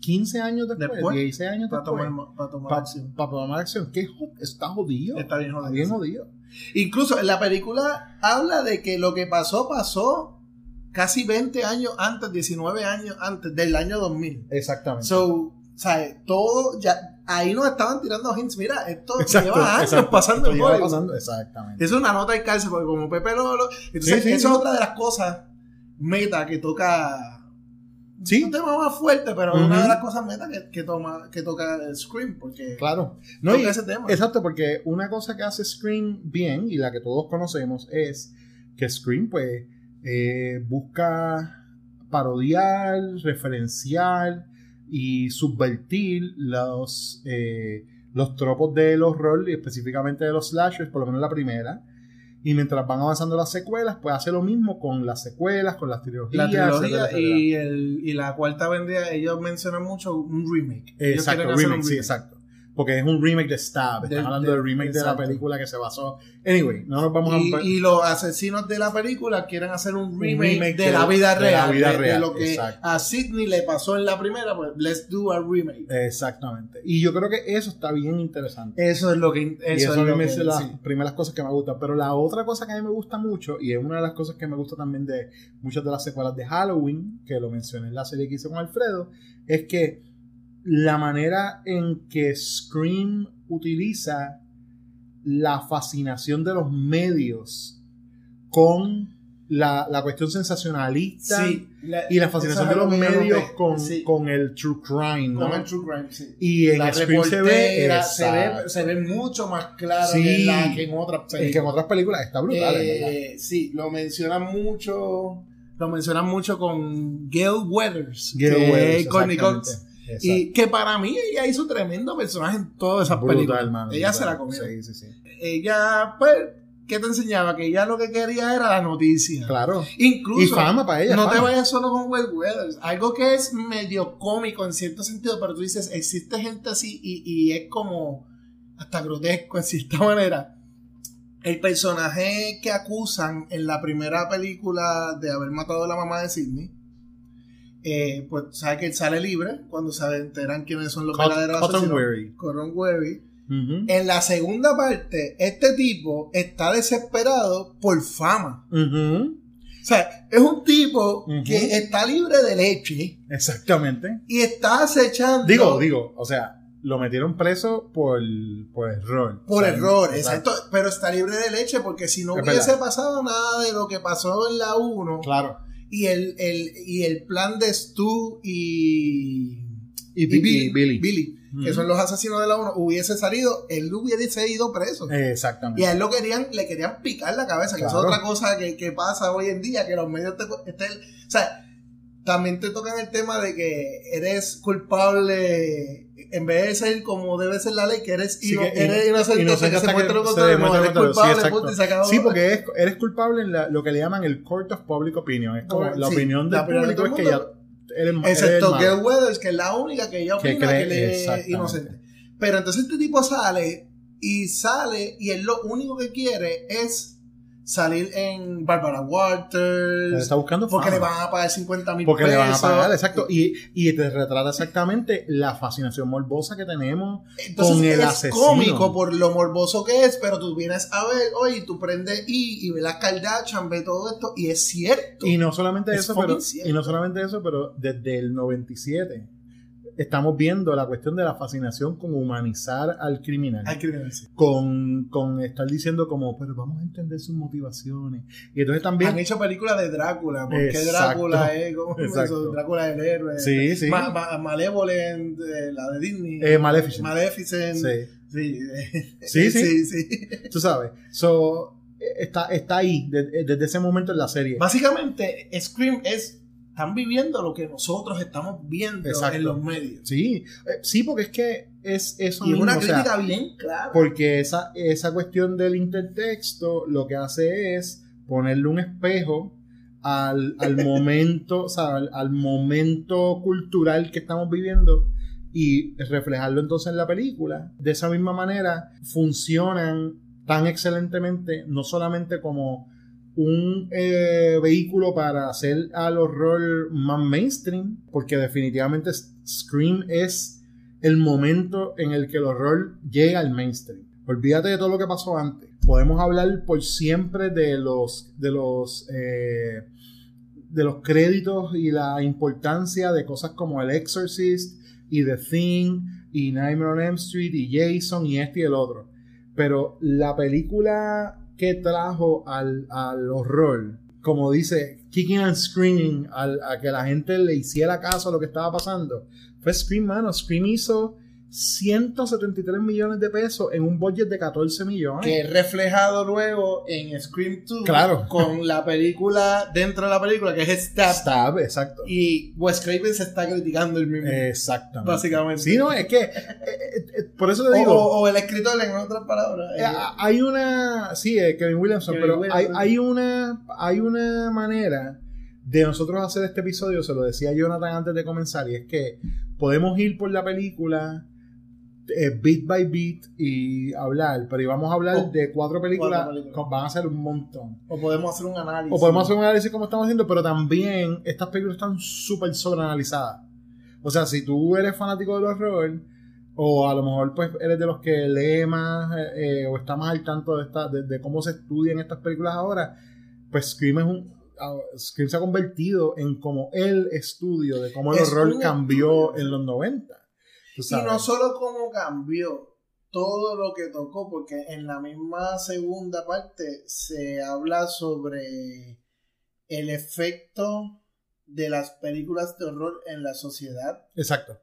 Speaker 1: 15 años después,
Speaker 8: Después,
Speaker 1: 16 años
Speaker 8: Para
Speaker 1: después
Speaker 8: tomar, para tomar acción.
Speaker 1: tomar acción. Que jo- está jodido.
Speaker 8: Está bien jodido,
Speaker 1: bien
Speaker 8: sí.
Speaker 1: jodido.
Speaker 8: Incluso en la película habla de que lo que pasó, pasó casi 20 años antes, 19 años antes del año 2000.
Speaker 1: Exactamente.
Speaker 8: So, ¿sabes? Todo ya. Ahí nos estaban tirando hints. Mira, esto
Speaker 1: Exacto,
Speaker 8: lleva años
Speaker 1: exacto.
Speaker 8: pasando en Hollywood.
Speaker 1: pasando, exactamente.
Speaker 8: Es una nota de cárcel, porque como Pepe Lolo. Entonces,
Speaker 1: Sí, sí.
Speaker 8: es otra de las cosas meta que toca.
Speaker 1: Sí.
Speaker 8: Un tema más fuerte, pero una de las cosas meta que, que, toma, que toca el Scream, porque.
Speaker 1: Claro. No,
Speaker 8: Toca
Speaker 1: y-
Speaker 8: ese tema.
Speaker 1: Exacto, porque una cosa que hace Scream bien y la que todos conocemos es que Scream pues eh, busca parodiar, referenciar y subvertir los, eh, los tropos del horror y específicamente de los slashers, por lo menos la primera. Y mientras van avanzando las secuelas, pues hace lo mismo con las secuelas, con las trilogías.
Speaker 8: La trilogía
Speaker 1: etcétera, etcétera.
Speaker 8: y, el, y la cuarta vendría, ellos mencionan mucho un remake.
Speaker 1: Exacto,
Speaker 8: un
Speaker 1: remake, sí, exacto. Porque es un remake de Stab. Están
Speaker 8: De-
Speaker 1: hablando
Speaker 8: de-
Speaker 1: del remake de la película que se basó. Anyway, no nos vamos
Speaker 8: Y,
Speaker 1: a.
Speaker 8: y los asesinos de la película quieren hacer un remake,
Speaker 1: remake
Speaker 8: de,
Speaker 1: de-
Speaker 8: la vida
Speaker 1: de la
Speaker 8: real.
Speaker 1: vida
Speaker 8: de- de
Speaker 1: real,
Speaker 8: lo que
Speaker 1: exacto.
Speaker 8: a Sidney le pasó en la primera, pues let's do a remake.
Speaker 1: Exactamente. Y yo creo que eso está bien interesante.
Speaker 8: Eso es lo que.
Speaker 1: y
Speaker 8: Eso
Speaker 1: eso
Speaker 8: es lo que-
Speaker 1: es las
Speaker 8: sí.
Speaker 1: primeras cosas que me gustan. Pero la otra cosa que a mí me gusta mucho, y es una de las cosas que me gusta también de muchas de las secuelas de Halloween, que lo mencioné en la serie que hice con Alfredo, es que la manera en que Scream utiliza la fascinación de los medios con la, la cuestión sensacionalista
Speaker 8: Sí, la-
Speaker 1: y la fascinación de los medios con,
Speaker 8: Sí,
Speaker 1: con el true crime, ¿no?
Speaker 8: con el True Crime, sí.
Speaker 1: Y en
Speaker 8: la
Speaker 1: Scream se ve,
Speaker 8: se ve,
Speaker 1: exacto.
Speaker 8: se ve mucho más claro
Speaker 1: Sí.
Speaker 8: que, en la, que en otras
Speaker 1: Es que en
Speaker 8: películas.
Speaker 1: otras películas está brutal.
Speaker 8: Eh, sí, lo mencionan mucho. Lo mencionan mucho con Gail Weathers.
Speaker 1: Gail
Speaker 8: que
Speaker 1: Weathers. Exacto.
Speaker 8: Y que para mí ella hizo tremendo personaje en todas esas películas.
Speaker 1: brutal, mano.
Speaker 8: ella
Speaker 1: brutal.
Speaker 8: se la comió.
Speaker 1: Sí, sí, sí.
Speaker 8: Ella, pues, ¿qué te enseñaba? Que ella lo que quería era la noticia.
Speaker 1: Claro.
Speaker 8: Incluso.
Speaker 1: Y fama para ella,
Speaker 8: No te vayas solo con Will Weathers. Algo que es medio cómico en cierto sentido, pero tú dices, existe gente así y, y es como hasta grotesco en cierta manera. El personaje que acusan en la primera película de haber matado a la mamá de Sidney, eh, pues sabe que él sale libre cuando se enteran quiénes son los
Speaker 1: Cot-
Speaker 8: verdaderos
Speaker 1: Cotton. Weary.
Speaker 8: Cotton Weary. En la segunda parte, este tipo está desesperado por fama. O sea, es un tipo que está libre de leche
Speaker 1: Exactamente.
Speaker 8: y está acechando
Speaker 1: Digo, digo, o sea, lo metieron preso por, por error.
Speaker 8: por
Speaker 1: O sea,
Speaker 8: error, exacto. Pero está libre de leche porque si no
Speaker 1: Es
Speaker 8: hubiese
Speaker 1: verdad.
Speaker 8: pasado nada de lo que pasó en la 1
Speaker 1: Claro.
Speaker 8: Y el, el, y el plan de Stu y,
Speaker 1: Y, Bi- y Billy.
Speaker 8: que son los asesinos de la 1, hubiese salido, él hubiese ido preso.
Speaker 1: Exactamente.
Speaker 8: Y a él lo querían, le querían picar la cabeza, que
Speaker 1: Claro.
Speaker 8: es otra cosa que, que pasa hoy en día, que los medios te, este- o sea, también te tocan el tema de que eres culpable, en vez de ser como debe ser la ley, que eres,
Speaker 1: Sí,
Speaker 8: ino-
Speaker 1: que
Speaker 8: eres
Speaker 1: ino-
Speaker 8: inocente, que se muestre
Speaker 1: que
Speaker 8: lo contrario, no, eres.
Speaker 1: Sí,
Speaker 8: culpable, punto, y se acabó.
Speaker 1: Sí, porque es- eres culpable en la- lo que le llaman el court of public opinion. Es como
Speaker 8: Bueno,
Speaker 1: la
Speaker 8: sí,
Speaker 1: opinión del
Speaker 8: la opinión de
Speaker 1: público es que ya eres, eres
Speaker 8: Excepto. Gail Weathers, que es la única que ella
Speaker 1: Que
Speaker 8: opina que,
Speaker 1: cree-
Speaker 8: le es
Speaker 1: exactamente.
Speaker 8: inocente. Pero entonces este tipo sale y sale y él lo único que quiere es salir en Barbara Walters.
Speaker 1: Está buscando
Speaker 8: porque
Speaker 1: fama.
Speaker 8: le van a pagar 50 mil
Speaker 1: Porque
Speaker 8: pesos.
Speaker 1: le van a pagar, exacto. Y, y te retrata exactamente la fascinación morbosa que tenemos
Speaker 8: Entonces
Speaker 1: con el
Speaker 8: es
Speaker 1: asesino.
Speaker 8: cómico por lo morboso que es, pero tú vienes a ver, oye, tú prendes y, y ves las Kardashian, ves todo esto, y es cierto.
Speaker 1: Y no solamente
Speaker 8: Es
Speaker 1: eso, pero
Speaker 8: cierto.
Speaker 1: y no solamente eso, pero desde el 97 estamos viendo la cuestión de la fascinación con humanizar al criminal.
Speaker 8: Hay criminal, sí.
Speaker 1: con, con estar diciendo como, pero vamos a entender sus motivaciones. Y entonces también...
Speaker 8: Han hecho películas de Drácula, porque
Speaker 1: Exacto.
Speaker 8: Drácula es como eso, Drácula es el héroe.
Speaker 1: Sí, sí.
Speaker 8: Ma- ma- Malevolent, eh, la de Disney.
Speaker 1: Eh, Maleficent.
Speaker 8: Maleficent.
Speaker 1: Sí.
Speaker 8: Sí, eh,
Speaker 1: Sí, sí.
Speaker 8: sí, sí.
Speaker 1: Tú sabes. So, eh, está, está ahí, de- desde ese momento en la serie.
Speaker 8: Básicamente, Scream es. Están viviendo lo que nosotros estamos viendo
Speaker 1: Exacto.
Speaker 8: en los medios.
Speaker 1: Sí, eh, sí, porque es que es eso
Speaker 8: Y es
Speaker 1: mismo,
Speaker 8: una
Speaker 1: o sea,
Speaker 8: crítica bien clara.
Speaker 1: Porque esa, esa cuestión del intertexto lo que hace es ponerle un espejo al, al momento, o sea, al, al momento cultural que estamos viviendo y reflejarlo entonces en la película. De esa misma manera funcionan tan excelentemente, no solamente como un eh, vehículo para hacer al horror más mainstream, porque definitivamente Scream es el momento en el que el horror llega al mainstream. Olvídate de todo lo que pasó antes. Podemos hablar por siempre de los de los eh, de los créditos y la importancia de cosas como El Exorcist y The Thing y Nightmare on Elm Street y Jason y este y el otro. Pero la película que trajo al, al horror, como dice, kicking and screaming, a que la gente le hiciera caso a lo que estaba pasando, fue Scream, mano. Scream hizo 173 millones de pesos en un budget de 14 millones.
Speaker 8: que es reflejado luego en Scream 2
Speaker 1: Claro.
Speaker 8: con la película dentro de la película que es Stab
Speaker 1: Stab, exacto.
Speaker 8: y Wes Craven se está criticando el mismo
Speaker 1: Exactamente.
Speaker 8: básicamente
Speaker 1: Sí, no, es que, eh, eh, eh, por eso te digo,
Speaker 8: o- o el escritor en otras palabras
Speaker 1: eh, hay una, sí, Kevin Williamson,
Speaker 8: Kevin
Speaker 1: pero
Speaker 8: Williamson.
Speaker 1: Hay, hay una, hay una manera de nosotros hacer este episodio, se lo decía Jonathan antes de comenzar, y es que podemos ir por la película eh, beat by beat y hablar, pero íbamos a hablar
Speaker 8: Oh,
Speaker 1: de cuatro películas,
Speaker 8: cuatro películas.
Speaker 1: van a ser un montón.
Speaker 8: o podemos hacer un análisis
Speaker 1: O podemos hacer un análisis como estamos haciendo, pero también estas películas están súper sobreanalizadas. O sea, si tú eres fanático del horror, o a lo mejor pues eres de los que lee más eh, o está más al tanto de, esta, de, de cómo se estudian estas películas ahora, pues Scream es un... ah, Scream se ha convertido en como el estudio de cómo el
Speaker 8: Es
Speaker 1: horror cambió en los 90.
Speaker 8: Y no solo cómo cambió todo lo que tocó porque en la misma segunda parte se habla sobre el efecto de las películas de horror en la sociedad
Speaker 1: Exacto.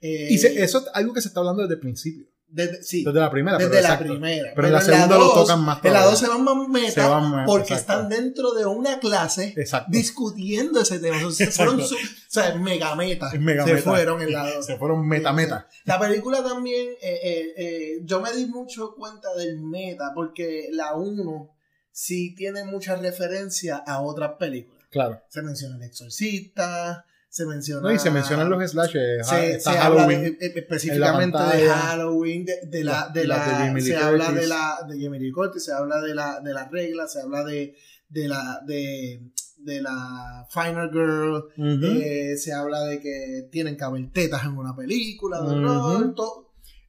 Speaker 8: Eh,
Speaker 1: Y se- eso es algo que se está hablando desde el principio.
Speaker 8: Desde, sí,
Speaker 1: Desde la primera.
Speaker 8: desde
Speaker 1: pero
Speaker 8: la
Speaker 1: exacto.
Speaker 8: primera.
Speaker 1: Pero en la segunda lo tocan más
Speaker 8: En la
Speaker 1: todavía.
Speaker 8: 2 se van más meta
Speaker 1: Se van más,
Speaker 8: porque
Speaker 1: exacto.
Speaker 8: están dentro de una clase
Speaker 1: Exacto.
Speaker 8: discutiendo ese tema. O sea, se fueron su- o sea, mega meta.
Speaker 1: Mega
Speaker 8: se
Speaker 1: meta.
Speaker 8: fueron en la 2.
Speaker 1: Se fueron meta meta.
Speaker 8: La película también, eh, eh, eh, yo me di mucho cuenta del meta porque la 1 sí tiene mucha referencia a otras películas.
Speaker 1: Claro.
Speaker 8: Se menciona El Exorcista, se menciona...
Speaker 1: No, y se mencionan los slashes.
Speaker 8: se,
Speaker 1: está
Speaker 8: se habla
Speaker 1: Halloween.
Speaker 8: de- eh, específicamente de. Halloween, de, de la, de
Speaker 1: la
Speaker 8: la,
Speaker 1: de
Speaker 8: se habla de la de Jamie Curtis, se habla de la de las reglas, se habla de, de la de, de la Final Girl, eh, se habla de que tienen que haber tetas en una película, de.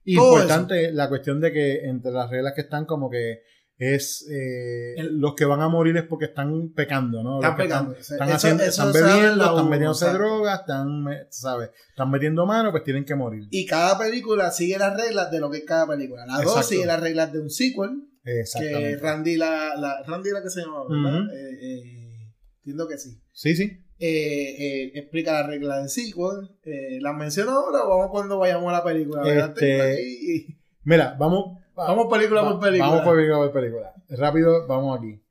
Speaker 1: Y
Speaker 8: todo
Speaker 1: importante la cuestión de que entre las reglas que están como que es eh,
Speaker 8: El-
Speaker 1: los que van a morir es porque están pecando, ¿no?
Speaker 8: Están pecando.
Speaker 1: Están,
Speaker 8: Eso-
Speaker 1: haciendo,
Speaker 8: eso
Speaker 1: están bebiendo, están metiéndose drogas, están, ¿sabes? Están metiendo mano, pues tienen que morir.
Speaker 8: Y cada película sigue las reglas de lo que es cada película. La 2
Speaker 1: Exacto.
Speaker 8: sigue las reglas de un sequel, que. Randy la, la Randy la que se llama, ¿verdad? Eh, eh, entiendo que sí.
Speaker 1: Sí, sí.
Speaker 8: explica las reglas del sequel. ¿Las menciono ahora o vamos cuando vayamos a la película?
Speaker 1: Este, Mira, vamos.
Speaker 8: Vamos película
Speaker 1: va-
Speaker 8: por película.
Speaker 1: Vamos película por película. Rápido, vamos aquí.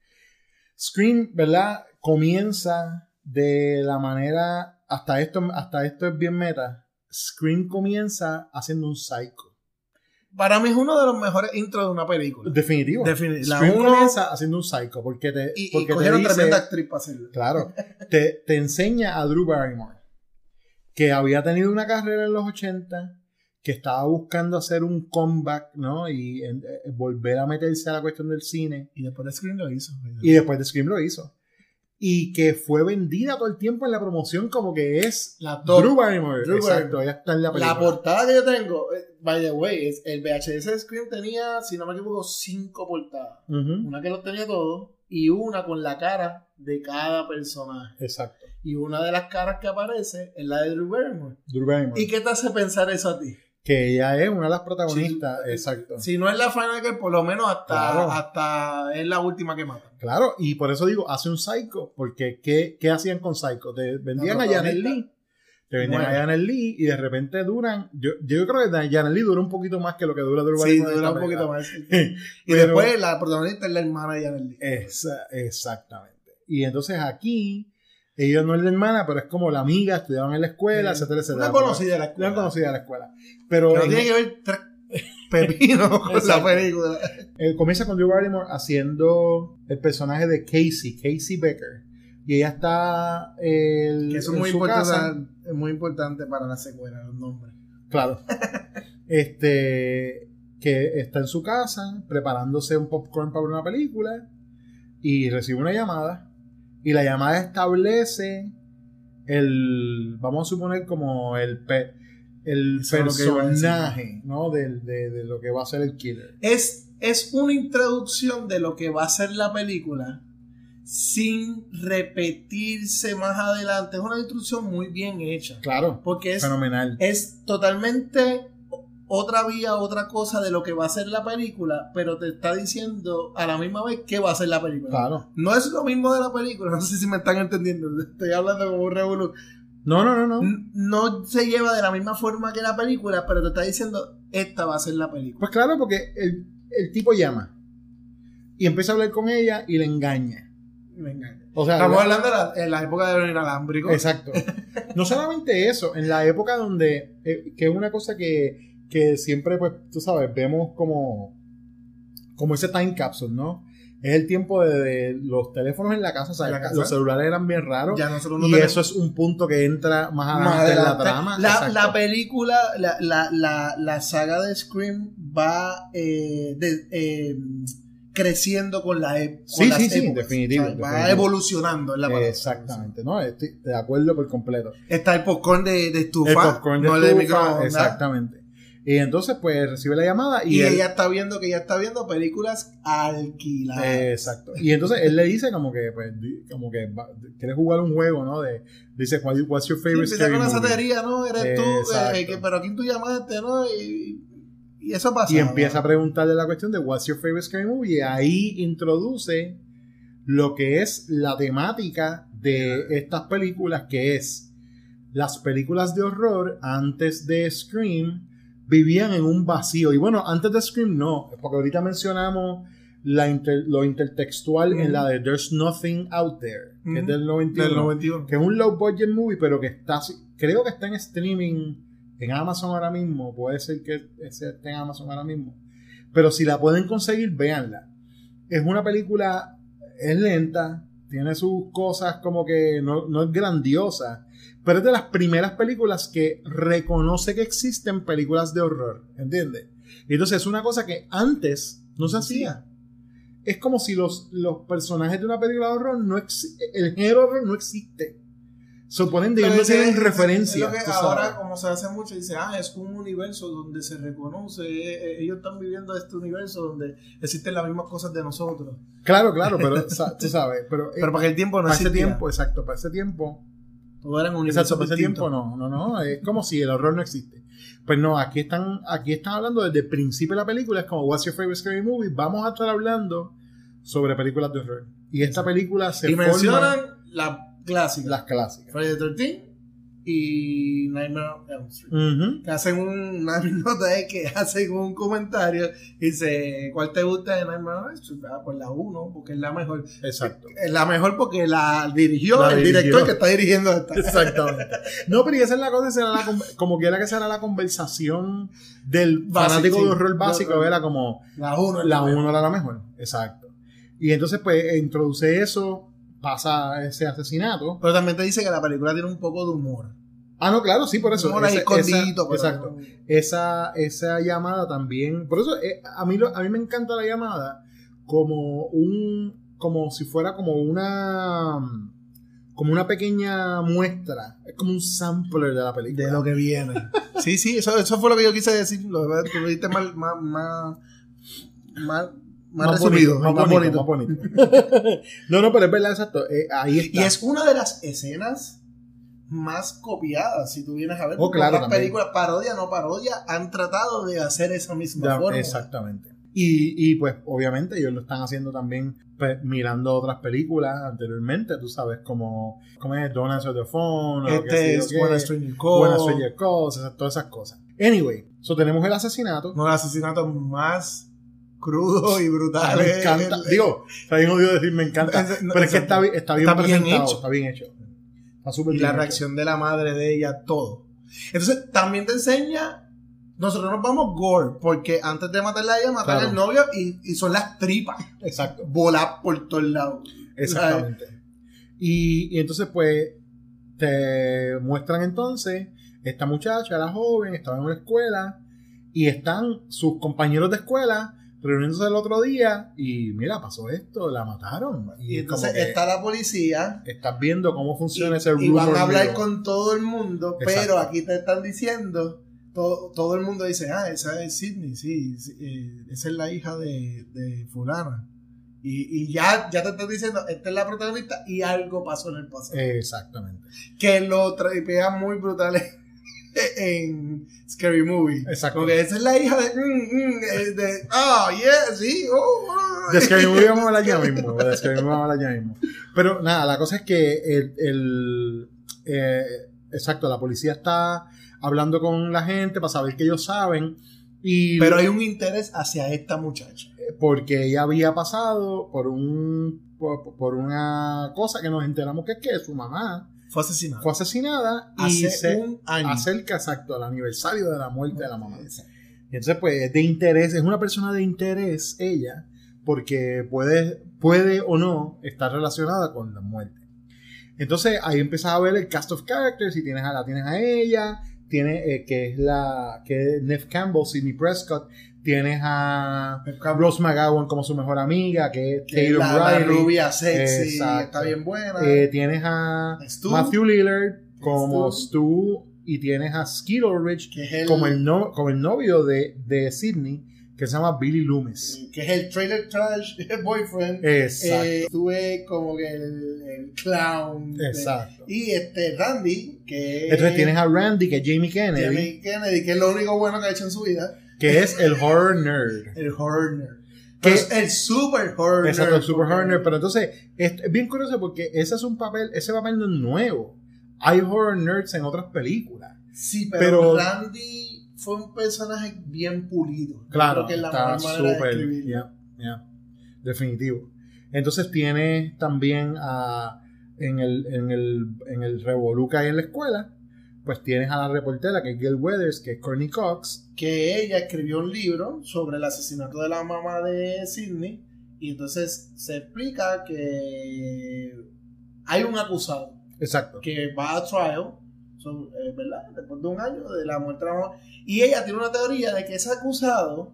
Speaker 1: Scream, ¿verdad? Comienza de la manera. Hasta esto, hasta esto es bien meta. Scream comienza haciendo un psycho.
Speaker 8: Para mí es uno de los mejores intros de una película.
Speaker 1: Definitivo.
Speaker 8: Defini- la
Speaker 1: Scream
Speaker 8: uno-
Speaker 1: comienza haciendo un psycho. Porque te,
Speaker 8: Y, y
Speaker 1: porque te
Speaker 8: cogieron
Speaker 1: dice-
Speaker 8: tremenda actriz para hacerlo.
Speaker 1: Claro. Te, te enseña a Drew Barrymore, que había tenido una carrera en los 80, que estaba buscando hacer un comeback, ¿no? Y eh, volver a meterse a la cuestión del cine.
Speaker 8: Y después de Scream lo hizo.
Speaker 1: Y después de Scream lo hizo. Y que fue vendida todo el tiempo en la promoción como que es
Speaker 8: La
Speaker 1: Drew Barrymore.
Speaker 8: Drew
Speaker 1: Exacto,
Speaker 8: Barrymore.
Speaker 1: está en la película.
Speaker 8: La portada que yo tengo, eh, by the way, es, el VHS de Scream tenía, si no me equivoco, cinco portadas.
Speaker 1: Ujú,
Speaker 8: Una que los tenía todos y una con la cara de cada personaje.
Speaker 1: Exacto.
Speaker 8: Y una de las caras que aparece es la de Drew Barrymore.
Speaker 1: Drew Barrymore.
Speaker 8: ¿Y qué te hace pensar eso a ti?
Speaker 1: Que ella es una de las protagonistas.
Speaker 8: Sí,
Speaker 1: exacto.
Speaker 8: Si no es la final que por lo menos hasta,
Speaker 1: Claro.
Speaker 8: hasta es la última que matan.
Speaker 1: Claro, y por eso digo, hace un Psycho, porque ¿qué, qué hacían con Psycho? Te vendían a Janet. Lee, te vendían
Speaker 8: Bueno.
Speaker 1: a Janet Lee y de repente duran, yo, yo creo que Janet Lee dura un poquito más que lo que dura Drew
Speaker 8: Sí, dura un poquito más. Y
Speaker 1: Pero-
Speaker 8: después la protagonista es la hermana de Janet Lee.
Speaker 1: Esa- exactamente. Y entonces aquí, ella no es la hermana, pero es como la amiga, estudiaban en la escuela,
Speaker 8: Eh,
Speaker 1: etcétera, etcétera.
Speaker 8: Una conocida de la escuela.
Speaker 1: Una conocida de la escuela. Pero en-
Speaker 8: tiene que ver tres pepinos con la película.
Speaker 1: Eh, comienza con Drew Barrymore haciendo el personaje de Casey, Casey Becker. Y ella está el-
Speaker 8: Que eso es
Speaker 1: en
Speaker 8: muy
Speaker 1: su casa.
Speaker 8: importante, es muy importante para la secuela, los nombres.
Speaker 1: Claro. este que está en su casa preparándose un popcorn para una película y recibe una llamada y la llamada establece el vamos a suponer como el pe- el
Speaker 8: Eso
Speaker 1: personaje ¿no? Del- de, de lo que va a ser el killer
Speaker 8: Es, es una introducción de lo que va a ser la película sin repetirse más adelante. Es una introducción muy bien hecha.
Speaker 1: claro
Speaker 8: Porque es,
Speaker 1: fenomenal
Speaker 8: es totalmente otra vía, otra cosa de lo que va a ser la película, pero te está diciendo a la misma vez qué va a ser la película.
Speaker 1: claro
Speaker 8: No es lo mismo de la película, no sé si me están entendiendo. Estoy hablando como un revolú.
Speaker 1: no no no no
Speaker 8: N- No se lleva de la misma forma que la película, pero te está diciendo esta va a ser la película.
Speaker 1: pues claro porque el, el tipo llama y empieza a hablar con ella y le engaña
Speaker 8: Venga.
Speaker 1: o sea
Speaker 8: Estamos
Speaker 1: la-
Speaker 8: hablando de la, en la época de los inalámbricos.
Speaker 1: Exacto. No solamente eso, en la época donde, eh, que es una cosa que, que siempre, pues, tú sabes, vemos como, como ese time capsule, ¿no? Es el tiempo de, de los teléfonos en la casa, o sea,
Speaker 8: En la casa.
Speaker 1: los celulares eran bien raros.
Speaker 8: Ya nosotros no
Speaker 1: y
Speaker 8: tenemos-
Speaker 1: eso es un punto que entra más
Speaker 8: Más
Speaker 1: adelante, en la trama.
Speaker 8: La, la película, la, la, la, la saga de Scream va eh, de- eh, creciendo con la época.
Speaker 1: Sí, sí, sí, definitivo,
Speaker 8: Va
Speaker 1: definitivo.
Speaker 8: evolucionando. es la palabra.
Speaker 1: Exactamente, ¿no? Estoy de acuerdo por completo.
Speaker 8: Está el popcorn de, de estufa.
Speaker 1: el popcorn de
Speaker 8: no
Speaker 1: estufa, exactamente. Y entonces, pues, recibe la llamada y,
Speaker 8: Y,
Speaker 1: él-
Speaker 8: ella está viendo que ella está viendo películas alquiladas.
Speaker 1: Exacto. Y entonces él le dice como que, pues, como que quieres jugar un juego, ¿no? De, dice, "What- what's your
Speaker 8: Sí,
Speaker 1: favorite
Speaker 8: empieza
Speaker 1: scary
Speaker 8: con
Speaker 1: movie?"
Speaker 8: ¿no? Eres tú, eh, que, pero aquí tú llamaste, ¿no? Y, y eso pasa.
Speaker 1: Y empieza a preguntarle la cuestión de what's your favorite scary movie. Y ahí introduce lo que es la temática de estas películas, que es las películas de horror antes de Scream vivían en un vacío. Y bueno, antes de Scream no, porque ahorita mencionamos la inter- lo intertextual en la de There's Nothing Out There, que es
Speaker 8: Ujú.
Speaker 1: del 91.
Speaker 8: Del 91.
Speaker 1: que es un low budget movie, pero que está, creo que está en streaming en Amazon ahora mismo. Puede ser que esté en Amazon ahora mismo. Pero si la pueden conseguir, véanla. Es una película, es lenta, tiene sus cosas como que no, no es grandiosa, pero es de las primeras películas que reconoce que existen películas de horror, ¿entiendes? Entonces es una cosa que antes no se hacía. Es como si los, los personajes de una película de horror no el género horror no existe. Suponen ellos no tienen referencia.
Speaker 8: es lo que
Speaker 1: tú sabes.
Speaker 8: ahora, como se hace mucho, dice, ah, es un universo donde se reconoce, eh, eh, ellos están viviendo este universo donde existen las mismas cosas de nosotros.
Speaker 1: Claro, claro, pero tú sabes. Pero, eh,
Speaker 8: Pero para aquel tiempo no
Speaker 1: para ese tiempo, exacto, para ese tiempo
Speaker 8: Todo eran universos
Speaker 1: Exacto, para ese tiempo no, no, no, es como si el horror no existe. Pues no, aquí están, aquí están hablando desde el principio de la película, es como What's your favorite scary movie? Vamos a estar hablando sobre películas de horror. Y esta película se
Speaker 8: Y
Speaker 1: forma
Speaker 8: mencionan la clásica.
Speaker 1: las clásicas.
Speaker 8: Friday the 13 y Nightmare on Elm Street.
Speaker 1: Ujú.
Speaker 8: Que hacen un- una nota es que hacen un comentario y dice, ¿cuál te gusta de Nightmare on Elm Street? Ah, pues la 1, porque es la mejor.
Speaker 1: Exacto.
Speaker 8: Es la mejor porque la dirigió
Speaker 1: La
Speaker 8: el
Speaker 1: dirigió.
Speaker 8: director que está dirigiendo esta.
Speaker 1: Exactamente. No, pero y esa es la cosa, esa era la como que era que esa era la conversación del fanático
Speaker 8: sí.
Speaker 1: de horror básico, era como
Speaker 8: La 1
Speaker 1: la 1 era la mejor. Exacto. Y entonces, pues, introduce eso, pasa ese asesinato.
Speaker 8: Pero también te dice que la película tiene un poco de humor.
Speaker 1: Ah, no, claro, sí, por eso.
Speaker 8: Ahí
Speaker 1: Esa-
Speaker 8: escondidito,
Speaker 1: esa- exacto. Esa, esa llamada también. Por eso eh, a, mí lo- a mí me encanta la llamada como un. como si fuera como una. como una pequeña muestra. Es como un sampler de la película.
Speaker 8: de lo que viene. Sí, sí, eso, eso fue lo que yo quise decir. Lo, lo dijiste más, más, más, más, más resumido,
Speaker 1: bonito, más, bonito, más bonito. no, no, pero es verdad, exacto. eh, ahí está.
Speaker 8: Y es una de las escenas más copiadas, si tú vienes a ver.
Speaker 1: Oh, claro,
Speaker 8: otras
Speaker 1: también.
Speaker 8: películas, parodia, no parodia, han tratado de hacer esa misma
Speaker 1: Ya,
Speaker 8: forma.
Speaker 1: exactamente. Y, y, pues obviamente ellos lo están haciendo también pues, mirando otras películas anteriormente, tú sabes, como, como es Don't Answer the Phone, o
Speaker 8: Este es Buena Stranger
Speaker 1: Calls, todas esas cosas. Anyway, so tenemos el asesinato.
Speaker 8: Uno de los asesinatos más crudos y brutales.
Speaker 1: me encanta. Digo, está bien odio decir me encanta.
Speaker 8: No,
Speaker 1: pero es que está, bien- está bien
Speaker 8: Está bien
Speaker 1: presentado,
Speaker 8: hecho.
Speaker 1: está bien hecho. Está súper
Speaker 8: y
Speaker 1: bien
Speaker 8: la
Speaker 1: hecho.
Speaker 8: reacción de la madre de ella, todo. Entonces, también te enseña. Nosotros nos vamos gore, porque antes de matarla a ella, matan
Speaker 1: Claro.
Speaker 8: al novio y, y son las tripas.
Speaker 1: Exacto.
Speaker 8: Volar por todos lados.
Speaker 1: Exactamente. Y, y entonces, pues, te muestran entonces, esta muchacha, la joven, estaba en una escuela y están sus compañeros de escuela reuniéndose el otro día y mira, pasó esto, la mataron.
Speaker 8: Y,
Speaker 1: Y,
Speaker 8: entonces está la policía.
Speaker 1: estás viendo cómo funciona
Speaker 8: y,
Speaker 1: ese
Speaker 8: y van
Speaker 1: rumor
Speaker 8: a hablar con todo el mundo,
Speaker 1: Exacto.
Speaker 8: pero aquí te están diciendo, todo, todo el mundo dice, ah, esa es Sidney, sí, sí, eh, esa es la hija de, de fulana. Y, y ya, ya te están diciendo, esta es la protagonista y algo pasó en el pasado.
Speaker 1: Exactamente.
Speaker 8: que lo tripea muy brutal en, Scary Movie.
Speaker 1: Exacto.
Speaker 8: Porque esa es la hija de. mm, mm, eh, de ah, yeah, sí. oh, oh.
Speaker 1: De Scary Movie vamos a hablar ya mismo. De Scary Movie vamos a hablar ya mismo. Pero nada, la cosa es que el, el, eh, exacto, la policía está hablando con la gente para saber que ellos saben. Y
Speaker 8: Pero hay un interés hacia esta muchacha.
Speaker 1: porque ella había pasado por un por, por una cosa que nos enteramos que es que su mamá
Speaker 8: Fue asesinada.
Speaker 1: fue asesinada y
Speaker 8: hace
Speaker 1: se
Speaker 8: un año.
Speaker 1: acerca exacto al aniversario de la muerte de la mamá. Y entonces, pues, es de interés, es una persona de interés ella, porque puede, puede o no estar relacionada con la muerte. Entonces, ahí empiezas a ver el cast of characters y tienes a la tienes a ella, tiene eh, que es la que es Neve Campbell, Sidney Prescott, tienes a. Rose McGowan como su mejor amiga, que es
Speaker 8: es
Speaker 1: Tatum
Speaker 8: la, la rubia sexy,
Speaker 1: Exacto.
Speaker 8: está bien buena.
Speaker 1: Eh, tienes a
Speaker 8: Stu.
Speaker 1: Matthew Lillard como
Speaker 8: Stu.
Speaker 1: Stu y tienes a
Speaker 8: es el,
Speaker 1: como el, no, como el novio de, de Sidney, que se llama Billy Loomis.
Speaker 8: que es el trailer trash boyfriend.
Speaker 1: Exacto.
Speaker 8: Eh, tuve como que el, el clown. de-
Speaker 1: Exacto.
Speaker 8: y este Randy, que
Speaker 1: Entonces tienes a Randy, que es Jamie Kennedy,
Speaker 8: Jamie Kennedy, que es lo único bueno que ha hecho en su vida.
Speaker 1: Que es el horror nerd.
Speaker 8: El horror nerd.
Speaker 1: Que-
Speaker 8: es el super horror
Speaker 1: Exacto,
Speaker 8: nerd,
Speaker 1: el super horror nerd. Pero entonces, es es bien curioso porque ese es un papel, ese papel no es nuevo. Hay horror nerds en otras películas.
Speaker 8: Sí, pero,
Speaker 1: Pero-
Speaker 8: Randy fue un personaje bien pulido.
Speaker 1: Claro,
Speaker 8: que
Speaker 1: está súper. definitivo. Entonces tienes también a, en el, en el, en el revolú que hay en la escuela, pues tienes a la reportera que es Gail Weathers, que es Courtney Cox.
Speaker 8: Que ella escribió un libro sobre el asesinato de la mamá de Sidney. Y entonces se explica que hay un acusado
Speaker 1: Exacto.
Speaker 8: que va a trial, eh, ¿verdad? Después de un año de la muerte de la mamá. Y ella tiene una teoría de que ese acusado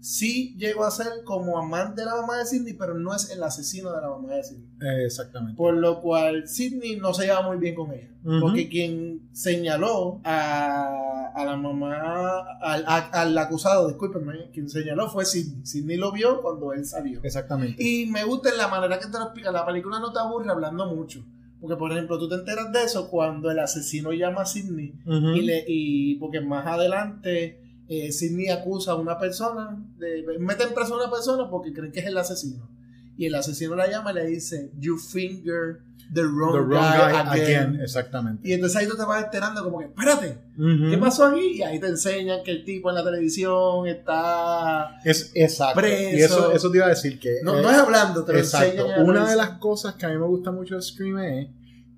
Speaker 8: sí llegó a ser como amante de la mamá de Sidney, pero no es el asesino de la mamá de Sidney.
Speaker 1: Eh, exactamente.
Speaker 8: Por lo cual Sidney no se lleva muy bien con ella. Porque quien señaló a, a la mamá, al, a- al acusado, discúlpenme, quien señaló fue Sidney. Sidney lo vio cuando él salió.
Speaker 1: Exactamente.
Speaker 8: Y me gusta la manera que te lo explica. La película no te aburre hablando mucho. Porque, por ejemplo, tú te enteras de eso cuando el asesino llama a Sidney. Y, le, y porque más adelante eh, Sidney acusa a una persona, de, meten preso a una persona porque creen que es el asesino. Y el asesino la llama y le dice, You finger the wrong,
Speaker 1: The wrong
Speaker 8: guy,
Speaker 1: guy
Speaker 8: again.
Speaker 1: again. Exactamente.
Speaker 8: Y entonces ahí tú te vas enterando como que, espérate. ¿qué pasó aquí? Y ahí te enseñan que el tipo en la televisión está...
Speaker 1: Es exacto.
Speaker 8: Preso.
Speaker 1: Y eso, eso te iba a decir que.
Speaker 8: No,
Speaker 1: eh,
Speaker 8: no es hablando, te lo
Speaker 1: Exacto.
Speaker 8: enseñan. en
Speaker 1: Una de las cosas que a mí me gusta mucho de Scream es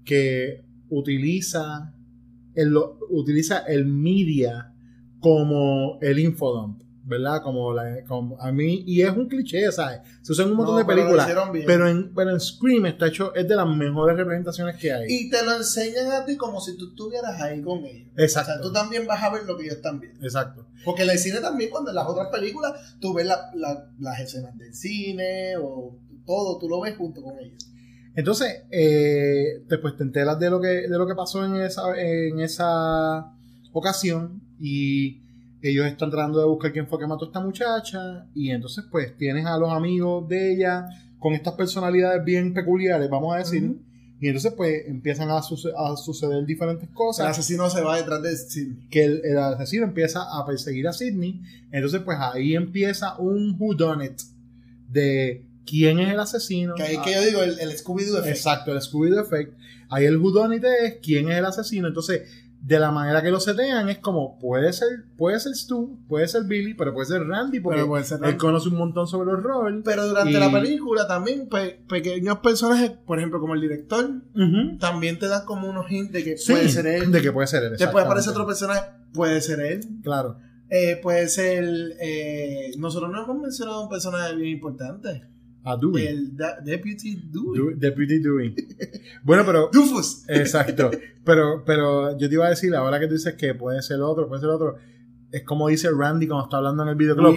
Speaker 1: que utiliza el, utiliza el media como el infodump. ¿verdad? Como, la, como a mí, y es un cliché, ¿sabes? Se usa en un montón
Speaker 8: No,
Speaker 1: de
Speaker 8: pero
Speaker 1: películas,
Speaker 8: bien.
Speaker 1: pero en, pero en Scream está hecho, es de las mejores representaciones que hay.
Speaker 8: Y te lo enseñan a ti como si tú estuvieras ahí con ellos.
Speaker 1: Exacto.
Speaker 8: O sea, tú también vas a ver lo que ellos están viendo.
Speaker 1: Exacto.
Speaker 8: Porque en el cine también, cuando en las otras películas, tú ves la- la- las escenas del cine o todo, tú lo ves junto con ellos.
Speaker 1: Entonces, eh, después te enteras de lo que, de lo que pasó en esa, en esa ocasión y ellos están tratando de buscar quién fue que mató a esta muchacha y entonces pues tienes a los amigos de ella con estas personalidades bien peculiares, vamos a decir, y entonces pues empiezan a, suce- a suceder diferentes cosas.
Speaker 8: el asesino se va detrás de Sidney.
Speaker 1: que el, el asesino empieza a perseguir a Sidney. Entonces, pues ahí empieza un whodunit de quién es el asesino.
Speaker 8: Que ahí es
Speaker 1: Ah,
Speaker 8: que yo digo, el, el Scooby-Doo effect.
Speaker 1: Exacto, el Scooby-Doo Effect. Ahí el whodunit es quién es el asesino. Entonces, de la manera que lo setean es como puede ser, puede ser Stu, puede ser Billy, pero puede ser Randy porque
Speaker 8: puede ser Randy.
Speaker 1: él conoce un montón sobre los roles.
Speaker 8: Pero durante
Speaker 1: Y-
Speaker 8: la película también, pe- pequeños personajes, por ejemplo, como el director, también te dan como unos hints de que
Speaker 1: Sí,
Speaker 8: puede ser él.
Speaker 1: De que puede ser él.
Speaker 8: Después aparece otro personaje, puede ser él.
Speaker 1: Claro.
Speaker 8: Eh, puede ser. eh, nosotros no hemos mencionado un personaje bien importante.
Speaker 1: A Dewey.
Speaker 8: El da- Deputy Dewey.
Speaker 1: Deputy Dewey. bueno, pero
Speaker 8: Dufus.
Speaker 1: Exacto. Pero, pero yo te iba a decir, ahora que tú dices que puede ser otro, puede ser otro, es como dice Randy cuando está hablando en el videoclub.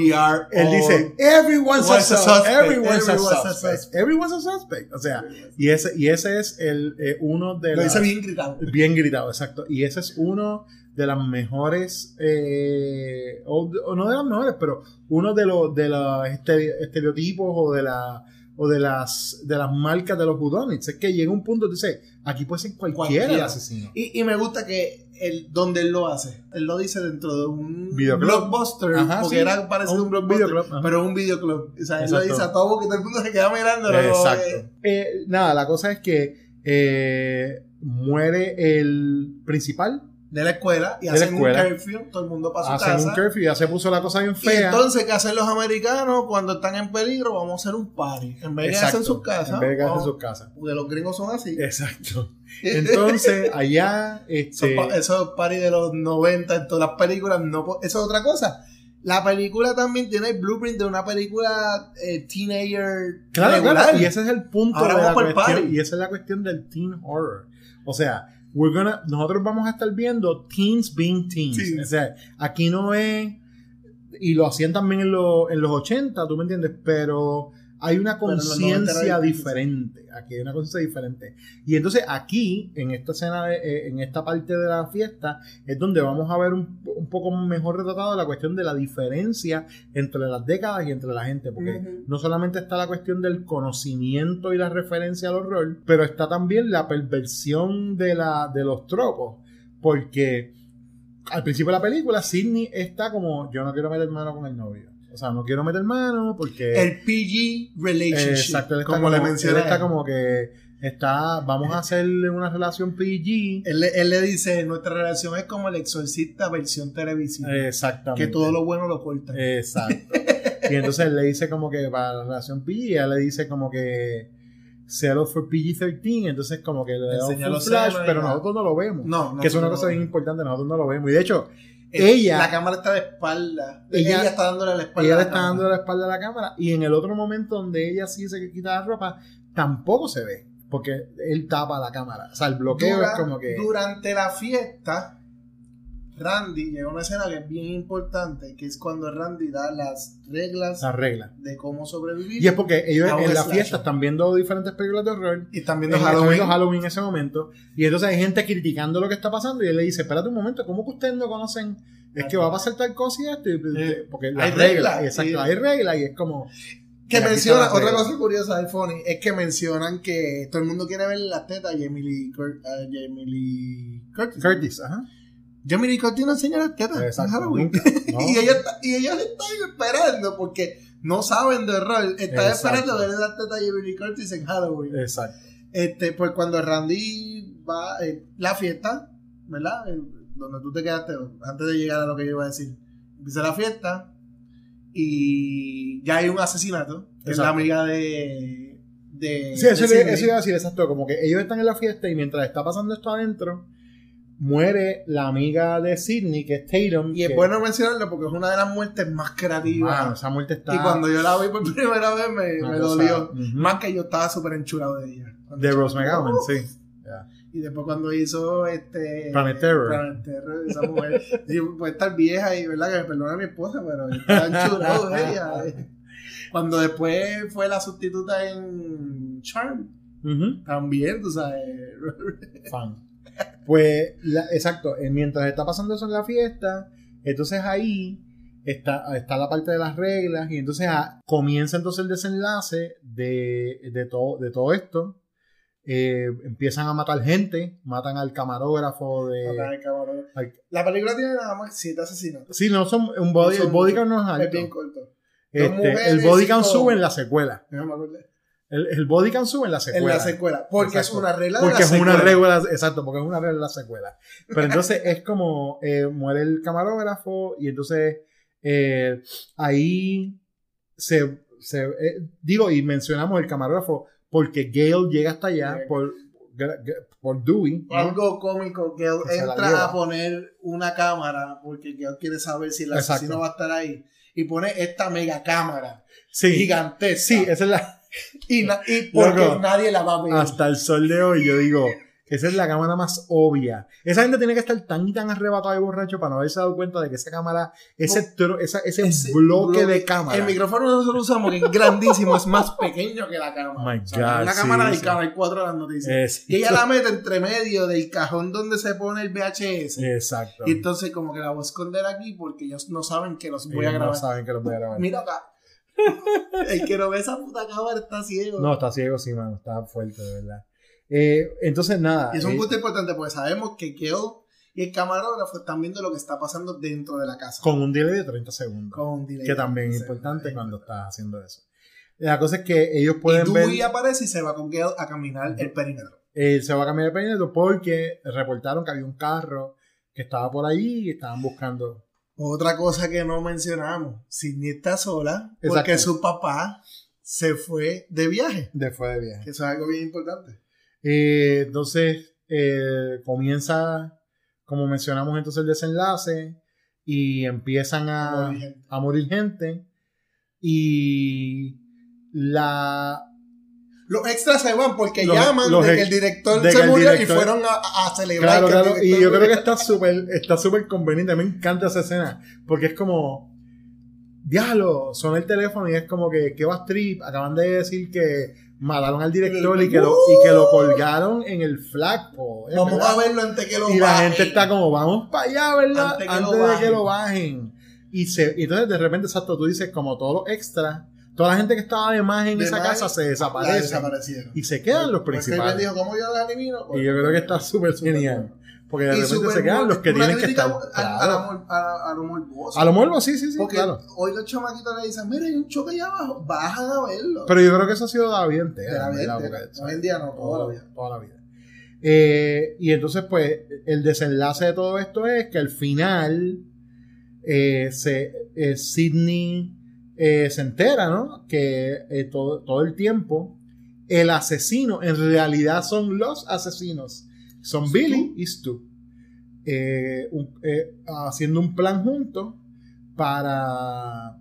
Speaker 1: Él dice, everyone's a,
Speaker 8: Was a
Speaker 1: sus-
Speaker 8: suspect,
Speaker 1: everyone's a
Speaker 8: everyone's a
Speaker 1: suspect,
Speaker 8: suspect.
Speaker 1: everyone's a suspect. O sea, y ese, y ese es el, eh, uno de
Speaker 8: Lo
Speaker 1: las-
Speaker 8: dice bien gritado.
Speaker 1: bien gritado, exacto. Y ese es uno de las mejores, eh, o, o no de las mejores, pero uno de los de los estere- estereotipos o de la o de las de las marcas de los Whodunits. Es que llega un punto, tú dices, aquí puede ser cualquiera, el
Speaker 8: Cualquiera.
Speaker 1: asesino.
Speaker 8: Y, y me gusta que él, donde él lo hace, él lo dice dentro de un
Speaker 1: Videoclub.
Speaker 8: blockbuster,
Speaker 1: Ajá,
Speaker 8: porque
Speaker 1: sí.
Speaker 8: era parecido a un
Speaker 1: Un
Speaker 8: blockbuster,
Speaker 1: videoclub,
Speaker 8: pero un videoclub. O sea, él
Speaker 1: Exacto.
Speaker 8: lo dice a todo y todo el mundo se queda mirando.
Speaker 1: Exacto. Eh, nada, la cosa es que eh, muere el principal,
Speaker 8: De la escuela y
Speaker 1: De
Speaker 8: hacen
Speaker 1: escuela.
Speaker 8: un curfew, todo el mundo para su
Speaker 1: hacen
Speaker 8: casa.
Speaker 1: un curfew, ya se puso la cosa bien
Speaker 8: y
Speaker 1: fea.
Speaker 8: entonces, ¿qué hacen los americanos cuando están en peligro? Vamos a hacer un party. En vez de hacer sus casas.
Speaker 1: En vez de que hacen sus casas.
Speaker 8: Porque los gringos son así.
Speaker 1: Exacto. Entonces, allá,
Speaker 8: Esos,
Speaker 1: este,
Speaker 8: pa- esos parties de los 90 en todas las películas, no, eso es otra cosa. La película también tiene el blueprint de una película eh, teenager
Speaker 1: Claro,
Speaker 8: regular.
Speaker 1: claro, y ese es el punto
Speaker 8: Ahora
Speaker 1: de la cuestión,
Speaker 8: party.
Speaker 1: y esa es la cuestión del teen horror. O sea, we're gonna, nosotros vamos a estar viendo teens being teens.
Speaker 8: Sí.
Speaker 1: O sea, aquí no es, y lo hacían también en, los en los 80, tú me entiendes, pero hay una
Speaker 8: Pero en los 90
Speaker 1: conciencia diferente. Aquí hay una conciencia diferente. Y entonces aquí, en esta escena, de- eh, en esta parte de la fiesta, es donde vamos a ver un, un poco mejor retratado la cuestión de la diferencia entre las décadas y entre la gente. Porque no solamente está la cuestión del conocimiento y la referencia al horror, pero está también la perversión de, la, de los tropos. Porque al principio de la película, Sidney está como: Yo no quiero meter mano con el novio. O sea, no quiero meter mano porque.
Speaker 8: El PG relationship.
Speaker 1: Exacto, está
Speaker 8: como, le mencioné.
Speaker 1: está como que está, vamos a hacerle una relación PG.
Speaker 8: Él, le- él le dice, nuestra relación es como el exorcista versión televisiva.
Speaker 1: Exactamente.
Speaker 8: que todo lo bueno lo corta.
Speaker 1: Exacto. y entonces él le dice como que para la relación PG, ella le dice como que settle for PG-13, entonces como que le da un flash, pero nosotros no lo vemos.
Speaker 8: no, no.
Speaker 1: que es una cosa bien importante, nosotros no lo vemos. Y de hecho, ella-
Speaker 8: La cámara está de espalda.
Speaker 1: Ella-
Speaker 8: Ella, está dándole la espalda.
Speaker 1: ella le está dando la espalda a la cámara y en el otro momento donde ella sí se quita la ropa, tampoco se ve, porque él tapa la cámara. O sea, el bloqueo
Speaker 8: Dura-
Speaker 1: es como que...
Speaker 8: Durante la fiesta, Randy llega a una escena que es bien importante, que es cuando Randy da las reglas
Speaker 1: La regla.
Speaker 8: de cómo sobrevivir.
Speaker 1: Y es porque ellos en la fiesta están viendo diferentes películas de horror
Speaker 8: Y están viendo
Speaker 1: Están
Speaker 8: Halloween.
Speaker 1: viendo Halloween en ese momento. Y entonces hay gente criticando lo que está pasando. Y él le dice: Espérate un momento, ¿cómo que ustedes no conocen? Es que va a pasar tal cosa y esto. y-
Speaker 8: Eh,
Speaker 1: porque
Speaker 8: hay
Speaker 1: las reglas.
Speaker 8: reglas,
Speaker 1: Exacto,
Speaker 8: sí.
Speaker 1: hay reglas. Y es como.
Speaker 8: Que menciona, otra
Speaker 1: regla.
Speaker 8: cosa curiosa de Funny, es que mencionan que todo el mundo quiere ver las tetas a Lee, Cur- Jamie Lee Curtis.
Speaker 1: Curtis, ajá.
Speaker 8: Curtis no enseña las tetas en
Speaker 1: Exacto,
Speaker 8: Halloween.
Speaker 1: No.
Speaker 8: y, ellos, y ellos están esperando porque no saben de horror. Están
Speaker 1: Exacto.
Speaker 8: esperando ver las tetas de Jamie Curtis en Halloween.
Speaker 1: Exacto.
Speaker 8: Este, pues cuando Randy va eh, la fiesta, ¿verdad? Eh, donde tú te quedaste antes de llegar a lo que yo iba a decir. Empieza la fiesta y ya hay un asesinato. que Es la amiga de. de
Speaker 1: Sí, eso,
Speaker 8: de
Speaker 1: le- eso iba a decir exacto. Como que ellos están en la fiesta y mientras está pasando esto adentro, muere la amiga de Sidney, que es Tatum.
Speaker 8: Y es
Speaker 1: que-
Speaker 8: bueno mencionarlo porque es una de las muertes más creativas.
Speaker 1: Mano, esa muerte está.
Speaker 8: Y cuando yo la vi por primera vez me, me dolió. Más que yo estaba súper enchulado de ella.
Speaker 1: De Rose McGowan, sí.
Speaker 8: Y después cuando hizo este...
Speaker 1: Planet Terror.
Speaker 8: Planet Terror, esa mujer. puede estar vieja y verdad que me perdona mi esposa, pero yo estaba enchulado de ella. Cuando después fue la sustituta en Charm, también, tú sabes.
Speaker 1: fan. Pues, la- exacto, eh, mientras está pasando eso en la fiesta, entonces ahí está, está la parte de las reglas y entonces ah, comienza entonces el desenlace de, de, todo, de todo esto. Eh, empiezan a matar gente, matan al camarógrafo de...
Speaker 8: Matar al camarón.
Speaker 1: al-
Speaker 8: La película tiene nada más siete asesinatos.
Speaker 1: sí, no son un body,
Speaker 8: No son
Speaker 1: el body count no es alto.
Speaker 8: Es bien corto.
Speaker 1: Este,
Speaker 8: mujeres
Speaker 1: el body count sube en la secuela.
Speaker 8: No me acuerdo.
Speaker 1: El, el body count sube en la secuela.
Speaker 8: En la secuela. Porque
Speaker 1: Exacto.
Speaker 8: es una regla de
Speaker 1: Porque
Speaker 8: la
Speaker 1: es una
Speaker 8: secuela.
Speaker 1: regla, exacto, porque es una regla de la secuela. Pero entonces es como eh, muere el camarógrafo y entonces eh, ahí se, se eh, digo y mencionamos el camarógrafo porque Gale llega hasta allá por, por Dewey. ¿no?
Speaker 8: Algo cómico él
Speaker 1: Que
Speaker 8: entra a poner una cámara porque él quiere saber si el
Speaker 1: Exacto.
Speaker 8: asesino va a estar ahí. Y pone esta mega cámara
Speaker 1: Sí,
Speaker 8: gigantesca.
Speaker 1: sí, esa es la
Speaker 8: Y, na- y porque
Speaker 1: Loco.
Speaker 8: nadie la va a ver.
Speaker 1: hasta el sol de hoy yo digo esa es la cámara más obvia. Esa gente tiene que estar tan y tan arrebatado y borracho para no haberse dado cuenta de que esa cámara, ese, tro- esa- ese,
Speaker 8: Ese
Speaker 1: bloque, de cámara.
Speaker 8: El micrófono que nosotros usamos, que es grandísimo, es más pequeño que la cámara.
Speaker 1: My
Speaker 8: O sea,
Speaker 1: God,
Speaker 8: una
Speaker 1: sí,
Speaker 8: cámara del
Speaker 1: sí.
Speaker 8: canal 4 de las noticias.
Speaker 1: Es-
Speaker 8: Y ella la mete entre medio del cajón donde se pone el VHS.
Speaker 1: Exacto.
Speaker 8: Y entonces como que la voy a esconder aquí porque ellos no saben que los voy
Speaker 1: Ellos
Speaker 8: a grabar.
Speaker 1: No saben que los voy a grabar.
Speaker 8: Mira acá. El que no ve esa puta cámara está ciego.
Speaker 1: No, está ciego, sí, mano. Está fuerte, de verdad. Eh, entonces, nada.
Speaker 8: y es un
Speaker 1: eh,
Speaker 8: punto importante porque sabemos que Keo y el camarógrafo están viendo lo que está pasando dentro de la casa.
Speaker 1: con un delay de 30 segundos.
Speaker 8: Con un delay.
Speaker 1: que también es importante cuando estás haciendo eso. La cosa es que ellos
Speaker 8: Y
Speaker 1: pueden ver.
Speaker 8: Dewey aparece y se va con Gale a caminar el perímetro.
Speaker 1: eh, se va a cambiar el perímetro porque reportaron que había un carro que estaba por allí y estaban buscando.
Speaker 8: Otra cosa que no mencionamos, Sidney está sola porque
Speaker 1: Exacto.
Speaker 8: su papá se fue de viaje.
Speaker 1: Después de viaje.
Speaker 8: Eso es algo bien importante.
Speaker 1: Eh, entonces eh, comienza, como mencionamos entonces el desenlace y empiezan a,
Speaker 8: A morir gente.
Speaker 1: a morir gente y la
Speaker 8: Los extras se van porque
Speaker 1: Los-
Speaker 8: llaman
Speaker 1: los
Speaker 8: de que el director
Speaker 1: de que
Speaker 8: se murió
Speaker 1: director-
Speaker 8: y fueron a, a celebrar.
Speaker 1: claro
Speaker 8: que el
Speaker 1: claro y yo creo que está súper está súper conveniente me encanta esa escena porque es como diablo suena el teléfono y es como que que va trip acaban de decir que mataron al director y que lo, y que lo colgaron en el flagpole ¿eh?
Speaker 8: Vamos
Speaker 1: ¿verdad?
Speaker 8: a verlo antes que lo
Speaker 1: y la
Speaker 8: bajen.
Speaker 1: gente está como vamos para allá verdad
Speaker 8: Antes que
Speaker 1: de que
Speaker 8: bajen.
Speaker 1: lo bajen y se y entonces de repente exacto tú dices como todos los extras toda la gente que estaba de más en
Speaker 8: De
Speaker 1: esa
Speaker 8: más,
Speaker 1: casa se desaparece
Speaker 8: desaparecieron.
Speaker 1: y se quedan los
Speaker 8: Porque él
Speaker 1: principales
Speaker 8: dijo, ¿cómo yo los elimino?
Speaker 1: y yo creo que está súper genial porque de repente se quedan los que tienen que estar
Speaker 8: a,
Speaker 1: claro.
Speaker 8: lo morboso.
Speaker 1: a lo morbo sí sí sí
Speaker 8: Porque
Speaker 1: claro
Speaker 8: hoy los chamaquitos le dicen, mira, hay un choque allá abajo, bajan a verlo.
Speaker 1: pero yo creo que eso ha sido la vida entera
Speaker 8: De la vida Hoy en día no, toda la vida.
Speaker 1: toda la vida Eh, y entonces pues el desenlace de todo esto es que al final eh, se, eh, Sidney eh, se entera, ¿no? Que eh, todo, todo el tiempo el asesino en realidad son los asesinos. Son Billy y Stu. Eh, un- haciendo un plan juntos para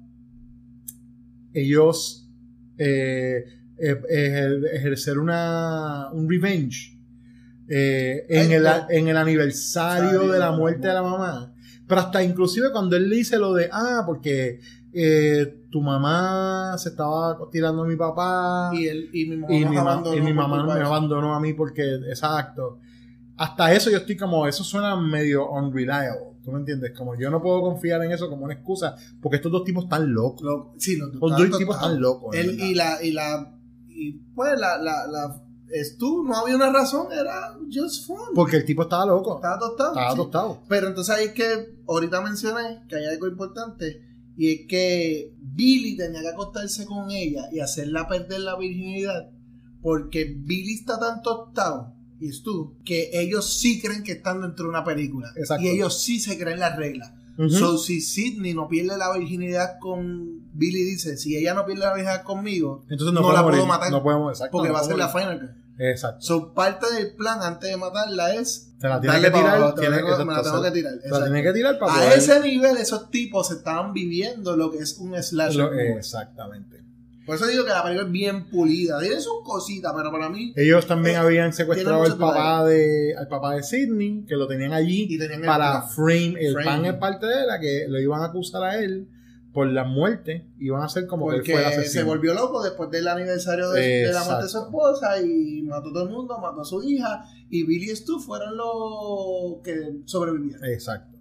Speaker 1: ellos ejer- ejercer una, un revenge en, el, en el aniversario de la muerte de la mamá. Pero hasta inclusive cuando él dice lo de, ah, porque eh, tu mamá se estaba tirando a mi papá
Speaker 8: Y, él, y mi mamá,
Speaker 1: y mi,
Speaker 8: abandonó
Speaker 1: y mi mamá me abandonó a mí porque, exacto. Hasta eso yo estoy como, eso suena medio unreliable. ¿Tú me entiendes? Como yo no puedo confiar en eso como una excusa porque estos dos tipos están locos.
Speaker 8: Lo- sí, los,
Speaker 1: Los dos tipos están locos.
Speaker 8: Él y la, y la, y pues la, la, la, es tú, no había una razón, era just fun.
Speaker 1: Porque el tipo estaba loco.
Speaker 8: Estaba tostado.
Speaker 1: Estaba
Speaker 8: sí.
Speaker 1: tostado.
Speaker 8: Pero entonces ahí es que ahorita mencioné que hay algo importante y es que Billy tenía que acostarse con ella y hacerla perder la virginidad porque Billy está tan tostado y es tú que ellos sí creen que están dentro de una película
Speaker 1: Exacto.
Speaker 8: y ellos sí se creen las reglas.
Speaker 1: Ujú.
Speaker 8: So, si Sidney no pierde la virginidad con Billy dice, si ella no pierde la virginidad conmigo,
Speaker 1: Entonces no,
Speaker 8: la puedo matar.
Speaker 1: No podemos, exacto.
Speaker 8: porque
Speaker 1: no
Speaker 8: va a ser la final.
Speaker 1: Exacto.
Speaker 8: So, parte del plan antes de matarla es
Speaker 1: Te la
Speaker 8: darle
Speaker 1: que tirar.
Speaker 8: abajo, tengo- me la tengo que tirar.
Speaker 1: La tienes que tirar para
Speaker 8: A
Speaker 1: poder-
Speaker 8: ese nivel, esos tipos estaban viviendo lo que es un
Speaker 1: lo-
Speaker 8: movie.
Speaker 1: exactamente.
Speaker 8: Por eso digo que la película es bien pulida. Tiene sus cositas, pero para mí.
Speaker 1: Ellos también
Speaker 8: Eh,
Speaker 1: habían secuestrado
Speaker 8: tiene
Speaker 1: al papá de al papá de Sidney, que lo tenían allí
Speaker 8: Y tenían
Speaker 1: para
Speaker 8: plan.
Speaker 1: frame. El
Speaker 8: Frame.
Speaker 1: pan es parte de la que lo iban a acusar a él por la muerte. Iban a hacer como que él
Speaker 8: Porque
Speaker 1: fue el
Speaker 8: se
Speaker 1: asesino.
Speaker 8: volvió loco después del aniversario de, de la muerte de su esposa y mató a todo el mundo, mató a su hija. Y Billy y Stu fueron los que sobrevivieron.
Speaker 1: Exacto.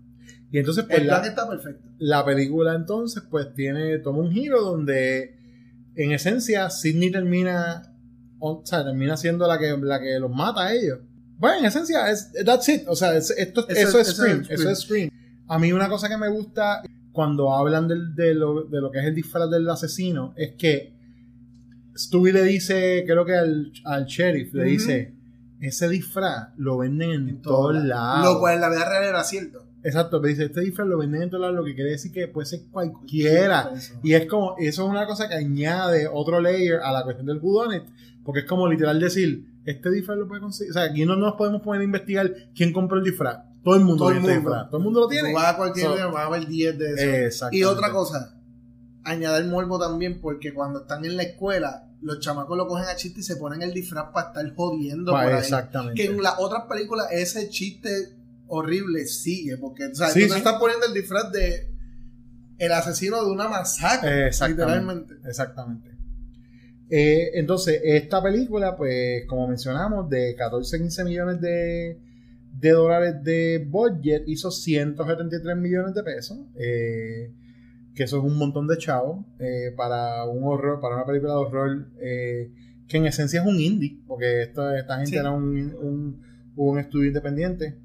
Speaker 1: Y entonces, pues
Speaker 8: el
Speaker 1: la,
Speaker 8: plan está perfecto.
Speaker 1: la película entonces, pues tiene, toma un giro donde, en esencia, Sidney termina, o sea, termina siendo la que, la que los mata a ellos. Bueno, en esencia, es, that's it. O sea, es- esto,
Speaker 8: Eso
Speaker 1: eso,
Speaker 8: es-.
Speaker 1: Scream. Eso es Scream. A mí una cosa que me gusta cuando hablan del- de, lo, de lo que es el disfraz del asesino es que Stewie le dice, creo que al, al sheriff, le dice, ese disfraz lo venden en, todos lados.
Speaker 8: Lo cual en la vida real era cierto.
Speaker 1: Exacto, pero dice, este disfraz lo venden en todos lados, lo que quiere decir que puede ser cualquiera. Y es como, eso es una cosa que añade otro layer a la cuestión del whodunit, porque es como literal decir, este disfraz lo puede conseguir. O sea, aquí no nos podemos poner a investigar quién compró el disfraz. Todo el mundo
Speaker 8: Todo el mundo.
Speaker 1: Todo el mundo lo tiene.
Speaker 8: Tú vas a cualquier
Speaker 1: So-
Speaker 8: día, vas a ver 10 de eso.
Speaker 1: Exactamente.
Speaker 8: Y otra cosa, añadir morbo también, porque cuando están en la escuela, los chamacos lo cogen a chiste y se ponen el disfraz para estar jodiendo por ahí.
Speaker 1: exactamente.
Speaker 8: Que en las otras películas ese chiste horrible sigue, porque o sea,
Speaker 1: Sí,
Speaker 8: tú
Speaker 1: sí.
Speaker 8: estás poniendo el disfraz de el asesino de una masacre,
Speaker 1: Exactamente.
Speaker 8: literalmente.
Speaker 1: Exactamente. Eh, entonces, esta película, pues, como mencionamos, de 14-15 millones de, de dólares de budget, hizo 173 millones de pesos. eh, que eso es un montón de chavos eh, para un horror, para una película de horror eh, que en esencia es un indie, porque esto, esta gente
Speaker 8: Sí.
Speaker 1: era un, un, un estudio independiente.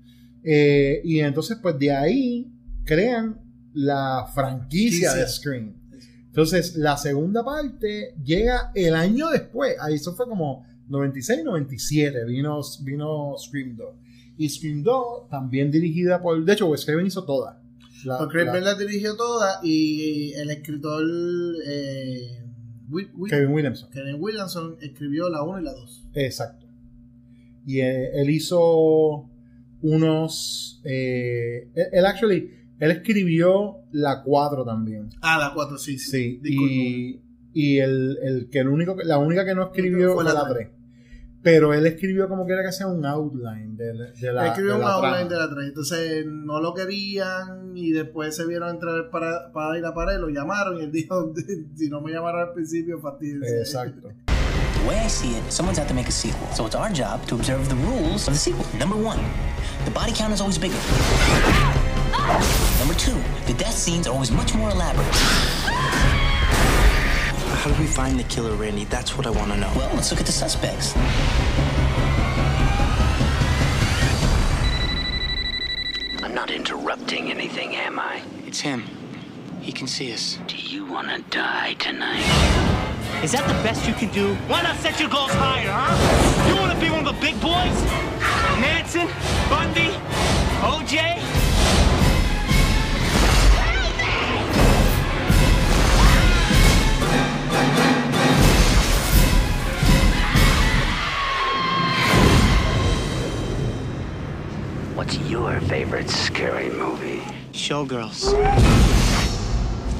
Speaker 1: Y entonces, pues de ahí crean la franquicia de. Scream. Entonces, la segunda parte llega el año después. Ahí eso fue como 96, 97. Vino, vino Scream 2. Y Scream 2, también dirigida por. De hecho, Wes Craven hizo toda. La-
Speaker 8: Porque
Speaker 1: la-
Speaker 8: Craven la dirigió toda y el escritor eh, Wi- Wi-
Speaker 1: Kevin Williamson.
Speaker 8: Kevin Williamson escribió la 1 y la 2.
Speaker 1: Exacto. Y eh, él hizo unos. eh, él, él actually. Él escribió la 4 también.
Speaker 8: Ah, la 4, sí, sí.
Speaker 1: Sí.
Speaker 8: Disculpa.
Speaker 1: Y, y el, el que el único, que- la única que no escribió
Speaker 8: Fue la
Speaker 1: la
Speaker 8: tres.
Speaker 1: 3. Pero él escribió como que era que sea un outline de, la- de la.
Speaker 8: Él escribió
Speaker 1: de
Speaker 8: un
Speaker 1: la
Speaker 8: outline
Speaker 1: trama.
Speaker 8: de la 3. Entonces no lo querían y después se vieron entrar para, para ir a pared, lo llamaron y él dijo: si no me llamaron al principio, fastidioso.
Speaker 1: Exacto.
Speaker 5: The way I see it, someone's out to make a sequel. So it's our job to observe the rules of the sequel. Number one, the body count is always bigger. Number two, the death scenes are always much more elaborate.
Speaker 10: How do we find the killer, Randy? That's what I want to know.
Speaker 5: Well, let's look at the suspects.
Speaker 3: I'm not interrupting anything, am I?
Speaker 10: It's him. He can see us.
Speaker 3: Do you want to die tonight?
Speaker 11: Is that the best you can do? Why not set your goals higher, huh? You want to be one of the big boys? Manson? Bundy? OJ?
Speaker 3: What's your favorite scary movie?
Speaker 10: Showgirls.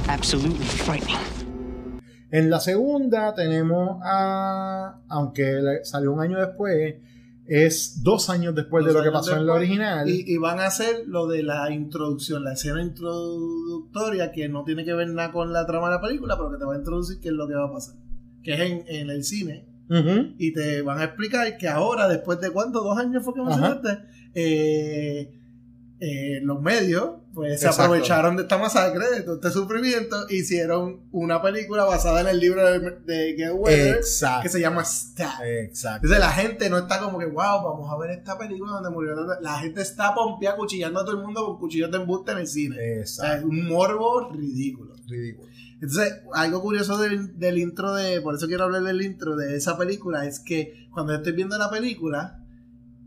Speaker 10: Absolutely frightening.
Speaker 1: En la segunda tenemos a. Aunque salió un año después, es dos años después de lo que pasó en la original.
Speaker 8: Y, y van a hacer lo de la introducción, la escena introductoria que no tiene que ver nada con la trama de la película, pero que te va a introducir qué es lo que va a pasar. Que es en, en el cine. Y te van a explicar que ahora, después de cuánto, dos años fue que mencionaste, eh, eh, los medios pues se
Speaker 1: Exacto.
Speaker 8: aprovecharon de esta masacre, de todo este sufrimiento, hicieron una película basada en el libro de, de Get Weather
Speaker 1: Exacto.
Speaker 8: que se llama Stab.
Speaker 1: Exacto.
Speaker 8: Entonces la gente no está como que, wow, vamos a ver esta película donde murió. tanta-". La gente está pompeada cuchillando a todo el mundo con cuchillos de embuste en el cine. O sea, es
Speaker 1: Exacto.
Speaker 8: un morbo ridículo.
Speaker 1: Ridículo.
Speaker 8: Entonces, algo curioso del, del intro de, por eso quiero hablar del intro de esa película, es que cuando estoy viendo la película,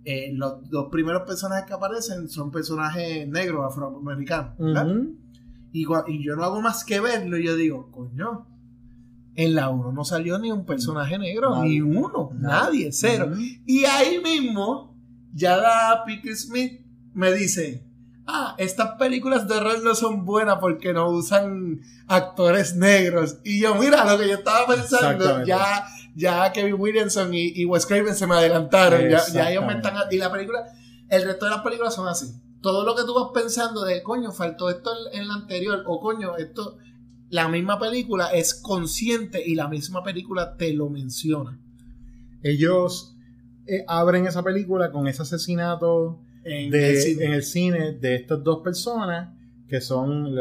Speaker 8: eh, los dos primeros personajes que aparecen son personajes negros, afroamericanos.
Speaker 1: Ujú.
Speaker 8: y, yo no hago más que verlo y yo digo, coño, en la 1 no salió ni un personaje negro,
Speaker 1: Nadie.
Speaker 8: ni uno,
Speaker 1: Nadie.
Speaker 8: nadie, cero. Y ahí mismo, Yada Pickett Smith me dice, ah, estas películas de horror no son buenas porque no usan actores negros. Y yo, mira, lo que yo estaba pensando, ya, ya Kevin Williamson y, y Wes Craven se me adelantaron. Ya, ya ellos me están... Y la película, el resto de las películas son así. Todo lo que tú vas pensando de, coño, faltó esto en en la anterior, o coño, esto... La misma película es consciente y la misma película te lo menciona.
Speaker 1: Ellos eh, abren esa película con ese asesinato
Speaker 8: En
Speaker 1: de-
Speaker 8: el cine.
Speaker 1: en el cine de estas dos personas que son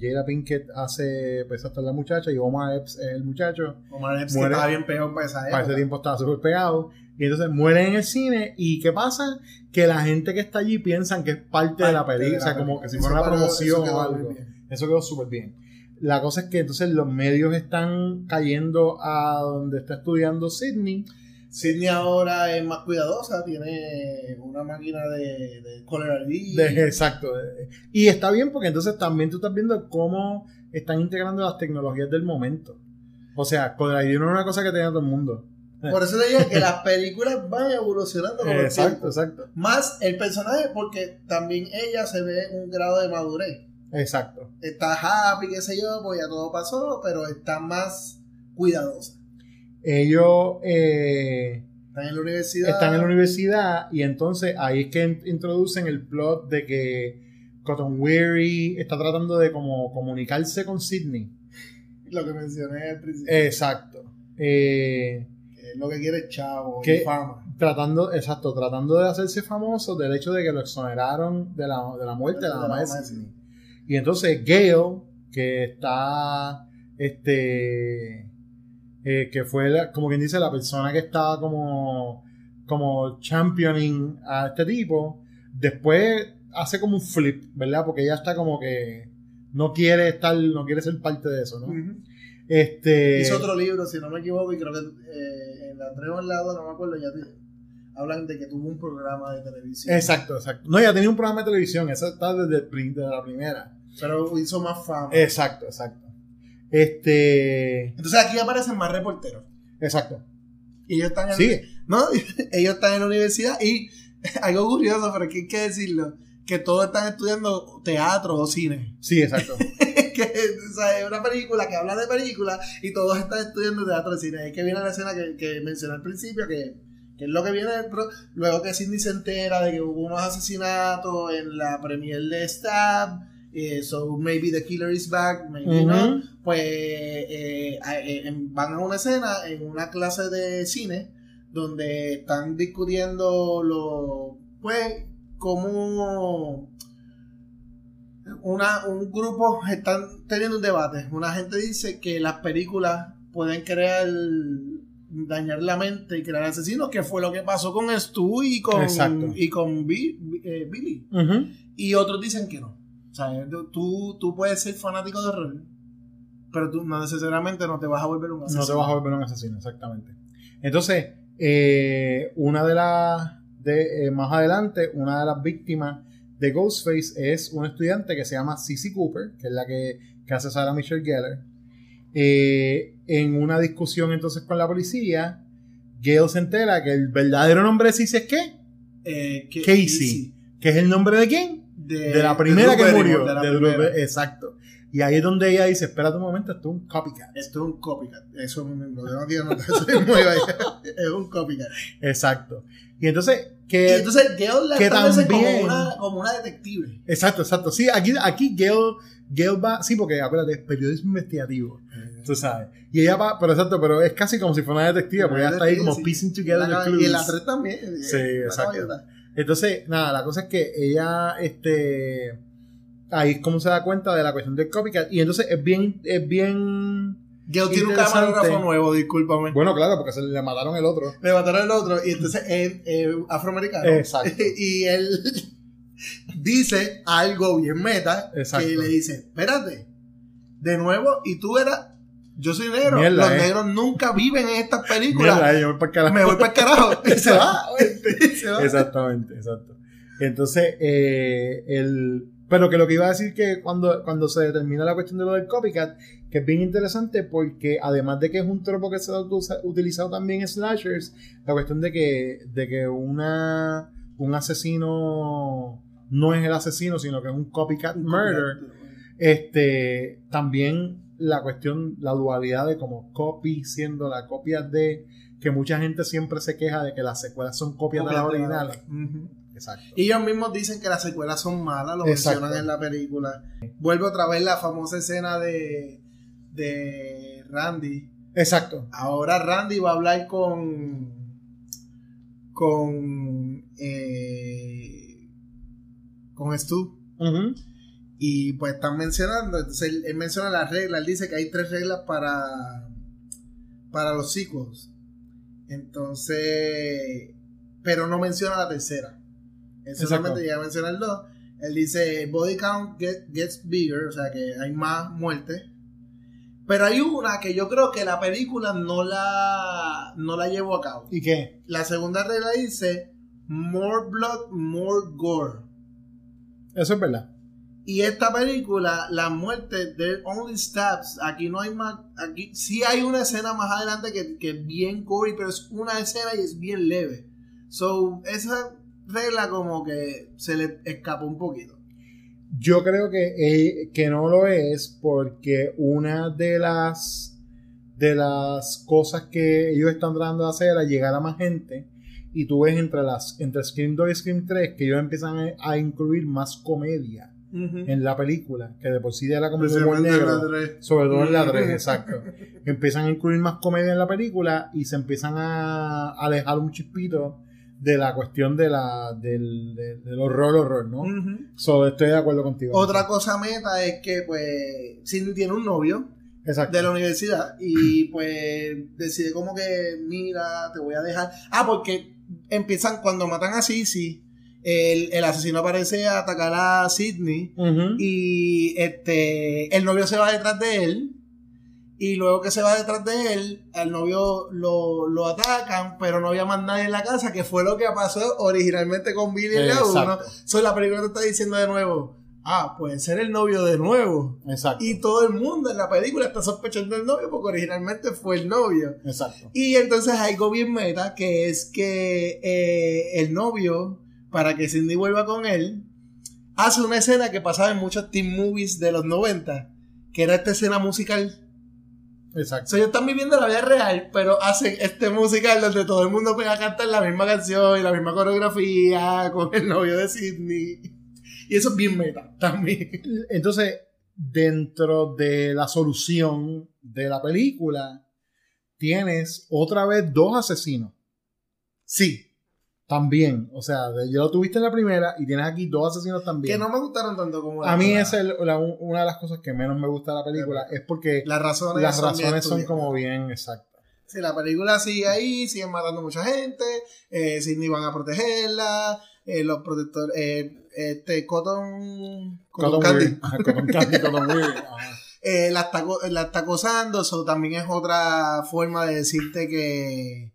Speaker 1: Jada Pinkett hace pues hasta la muchacha y Omar Epps es el muchacho
Speaker 8: Omar Epps, que
Speaker 1: muere-
Speaker 8: estaba bien peor para esa
Speaker 1: para ese
Speaker 8: época.
Speaker 1: tiempo estaba súper pegado y entonces mueren en el cine y ¿qué pasa? que la gente que está allí piensan que es parte de la
Speaker 8: Parte de
Speaker 1: película
Speaker 8: la
Speaker 1: o sea como
Speaker 8: película.
Speaker 1: que si fuera una promoción o algo eso quedó súper bien la cosa es que entonces los medios están cayendo a donde está estudiando Sidney
Speaker 8: Sidney ahora es más cuidadosa, tiene una máquina de, de ID.
Speaker 1: De- exacto. Y está bien porque entonces también tú estás viendo cómo están integrando las tecnologías del momento. O sea, Caller ID no es una cosa que tenía todo el mundo.
Speaker 8: Por eso te digo que las películas van evolucionando con el
Speaker 1: Exacto,
Speaker 8: tiempo.
Speaker 1: exacto.
Speaker 8: Más el personaje, porque también ella se ve un grado de madurez.
Speaker 1: Exacto.
Speaker 8: Está happy, qué sé yo, pues ya todo pasó, pero está más cuidadosa.
Speaker 1: Ellos eh,
Speaker 8: Está en la universidad.
Speaker 1: están en la universidad y entonces ahí es que in- introducen el plot de que Cotton Weary está tratando de como comunicarse con Sidney.
Speaker 8: Lo que mencioné al principio.
Speaker 1: Exacto. Eh,
Speaker 8: que lo que quiere es chavo,
Speaker 1: que-
Speaker 8: y fama.
Speaker 1: tratando, exacto, tratando de hacerse famoso del hecho de que lo exoneraron de la, de la muerte de la mamá de Sidney. Y entonces Gale, que está, este, eh, que fue la- como quien dice la persona que estaba como, como championing a este tipo, después hace como un flip, ¿verdad? Porque ella está como que no quiere estar, no quiere ser parte de eso, ¿no? Este,
Speaker 8: Hizo otro libro, si no me equivoco, y creo que eh, en la 3 o en la 2, no me acuerdo, ya te- hablan de que tuvo un programa de televisión.
Speaker 1: Exacto, exacto. No, ya tenía un programa de televisión, eso está desde el prin- de la primera.
Speaker 8: Pero hizo más fama.
Speaker 1: Exacto, exacto. Este,
Speaker 8: Entonces aquí aparecen más reporteros.
Speaker 1: exacto.
Speaker 8: Y ellos están en,
Speaker 1: Sí.
Speaker 8: ¿no? ellos están en la universidad y algo curioso, pero que hay que decirlo, que todos están estudiando teatro o cine.
Speaker 1: Sí, exacto.
Speaker 8: que o sea, es una película que habla de películas y todos están estudiando teatro y cine. Es que viene la escena que, que mencioné al principio, que, que es lo que viene pro- luego que Sidney se entera de que hubo unos asesinatos en la premier de Stab. Eh, so maybe the killer is back, maybe
Speaker 1: Ujú.
Speaker 8: no. Pues eh, eh, van a una escena en una clase de cine donde están discutiendo lo pues cómo una, un grupo están teniendo un debate. Una gente dice que las películas pueden crear dañar la mente y crear asesinos, que fue lo que pasó con Stu y con,
Speaker 1: Exacto.
Speaker 8: y con eh, Billy. Y otros dicen que no. O sea, tú, tú puedes ser fanático de horror, pero tú no necesariamente no te vas a volver un asesino.
Speaker 1: No te vas a volver un asesino, exactamente. Entonces, eh, una de las, de, eh, más adelante, una de las víctimas de Ghostface es una estudiante que se llama Cissy Cooper, que es la que, que hace Sarah Michelle Gellar. Eh, en una discusión entonces con la policía, Gale se entera que el verdadero nombre de Cissy es qué?
Speaker 8: Eh, que-
Speaker 1: Casey. ¿Que es el nombre de quién?
Speaker 8: De,
Speaker 1: De, la primera
Speaker 8: de
Speaker 1: que murió.
Speaker 8: De la primera.
Speaker 1: Exacto. Y ahí es donde ella dice, espérate un momento, esto es un copycat.
Speaker 8: Esto es un copycat. Eso lo tengo aquí anotado. Es un copycat.
Speaker 1: Exacto. Y entonces,
Speaker 8: Y
Speaker 1: que...
Speaker 8: entonces Gale la
Speaker 1: que
Speaker 8: como una, como una detective.
Speaker 1: Exacto, exacto. Sí, aquí, aquí Gail, Gail va, sí, porque acuérdate, es periodismo investigativo. Tú sabes. Y ella va, pero exacto, pero es casi como si fuera una detective, porque ella está ahí como
Speaker 8: Sí.
Speaker 1: piecing together
Speaker 8: La-
Speaker 1: clues.
Speaker 8: Y en la 3 también.
Speaker 1: Sí,
Speaker 8: Eh,
Speaker 1: exacto. Entonces, nada, la cosa es que ella, este, ahí es como se da cuenta de la cuestión del copycat. Y entonces es bien, es bien.
Speaker 8: Gale tiene un camarógrafo nuevo, discúlpame.
Speaker 1: Bueno, claro, porque se le mataron el otro.
Speaker 8: Le mataron el otro y entonces él es afroamericano.
Speaker 1: Exacto.
Speaker 8: y él dice algo bien meta
Speaker 1: Exacto.
Speaker 8: que le dice, espérate, de nuevo, y tú eras, yo soy negro,
Speaker 1: Mierda,
Speaker 8: los
Speaker 1: eh.
Speaker 8: negros nunca viven en estas películas.
Speaker 1: Mierda, yo voy para carajo.
Speaker 8: Me voy para el carajo. Y se va. y se va.
Speaker 1: Exactamente, exacto. Entonces, eh, el, pero que lo que iba a decir que cuando, cuando se determina la cuestión de lo del copycat, que es bien interesante porque además de que es un tropo que se ha utilizado también en slashers, la cuestión de que, de que una un asesino no es el asesino, sino que es un copycat murder. Este, también la cuestión, la dualidad de como copy siendo la copia de que mucha gente siempre se queja de que las secuelas son copias de las
Speaker 8: de la-
Speaker 1: originales.
Speaker 8: Ujú.
Speaker 1: Exacto.
Speaker 8: Y ellos mismos dicen que las secuelas son malas, lo
Speaker 1: Exacto.
Speaker 8: mencionan en la película. Vuelve otra vez la famosa escena de, de Randy.
Speaker 1: Exacto.
Speaker 8: Ahora Randy va a hablar con. con. eh, con Stu.
Speaker 1: Ujú.
Speaker 8: Y pues están mencionando, entonces él, él menciona las reglas, él dice que hay tres reglas para, para los sequels. Entonces, pero no menciona la tercera. Él solamente llega a mencionar dos. Él dice, body count get- gets bigger, o sea que hay más muertes. Pero hay una que yo creo que la película no la, no la llevó a cabo.
Speaker 1: ¿Y qué?
Speaker 8: La segunda regla dice, more blood, more gore.
Speaker 1: Eso es verdad.
Speaker 8: Y esta película, la muerte de Only Stabs, aquí no hay más, aquí sí hay una escena más adelante que, que es bien gory, pero es una escena y es bien leve. So, esa regla como que se le escapó un poquito.
Speaker 1: Yo creo que, eh, que no lo es porque una de las de las cosas que ellos están tratando de hacer es llegar a más gente y tú ves entre las entre Scream 2 y Scream 3 que ellos empiezan a incluir más comedia en la película que de por sí era como un humor negro sobre todo en la
Speaker 8: Ujú.
Speaker 1: 3 exacto empiezan a incluir más comedia en la película y se empiezan a alejar un chispito de la cuestión de la del, del- del horror horror ¿no?
Speaker 8: Ujú.
Speaker 1: So, estoy de acuerdo contigo
Speaker 8: Otra cosa meta es que pues Cindy tiene un novio
Speaker 1: Exacto.
Speaker 8: de la universidad y pues decide como que mira, te voy a dejar. Ah, porque empiezan cuando matan a Sissy, el, el asesino aparece a atacar a Sidney y este el novio se va detrás de él y luego que se va detrás de él al novio lo, lo atacan pero no había más nadie en la casa que fue lo que pasó originalmente con Billy en la
Speaker 1: Exacto.
Speaker 8: 1 so, la película te está diciendo de nuevo ah puede ser el novio de nuevo
Speaker 1: Exacto.
Speaker 8: y todo el mundo en la película está sospechando del novio porque originalmente fue el novio
Speaker 1: Exacto.
Speaker 8: y entonces hay algo bien meta que es que eh, el novio, para que Cindy vuelva con él, hace una escena que pasaba en muchos teen movies de los 90, que era esta escena musical.
Speaker 1: Exacto.
Speaker 8: O sea, ellos están viviendo la vida real, pero hacen este musical donde todo el mundo pega a cantar la misma canción y la misma coreografía con el novio de Sidney. Y eso es bien meta también.
Speaker 1: Entonces, dentro de la solución de la película, tienes otra vez dos asesinos.
Speaker 8: Sí.
Speaker 1: También. O sea, ya lo tuviste en la primera y tienes aquí dos asesinos también.
Speaker 8: Que no me gustaron tanto como la
Speaker 1: A mí
Speaker 8: primera.
Speaker 1: es la- una de las cosas que menos me gusta de la película. Es porque
Speaker 8: Las razones
Speaker 1: las
Speaker 8: son bien
Speaker 1: como bien exactas.
Speaker 8: Sí, la película sigue ahí, siguen matando mucha gente, eh, Sidney van a protegerla, eh, los protectores, eh, este Cotton, Cotton
Speaker 1: Cotton
Speaker 8: Candy,
Speaker 1: Cotton Candy, Cotton. Ajá.
Speaker 8: eh, la, está, la está acosando, eso también es otra forma de decirte que,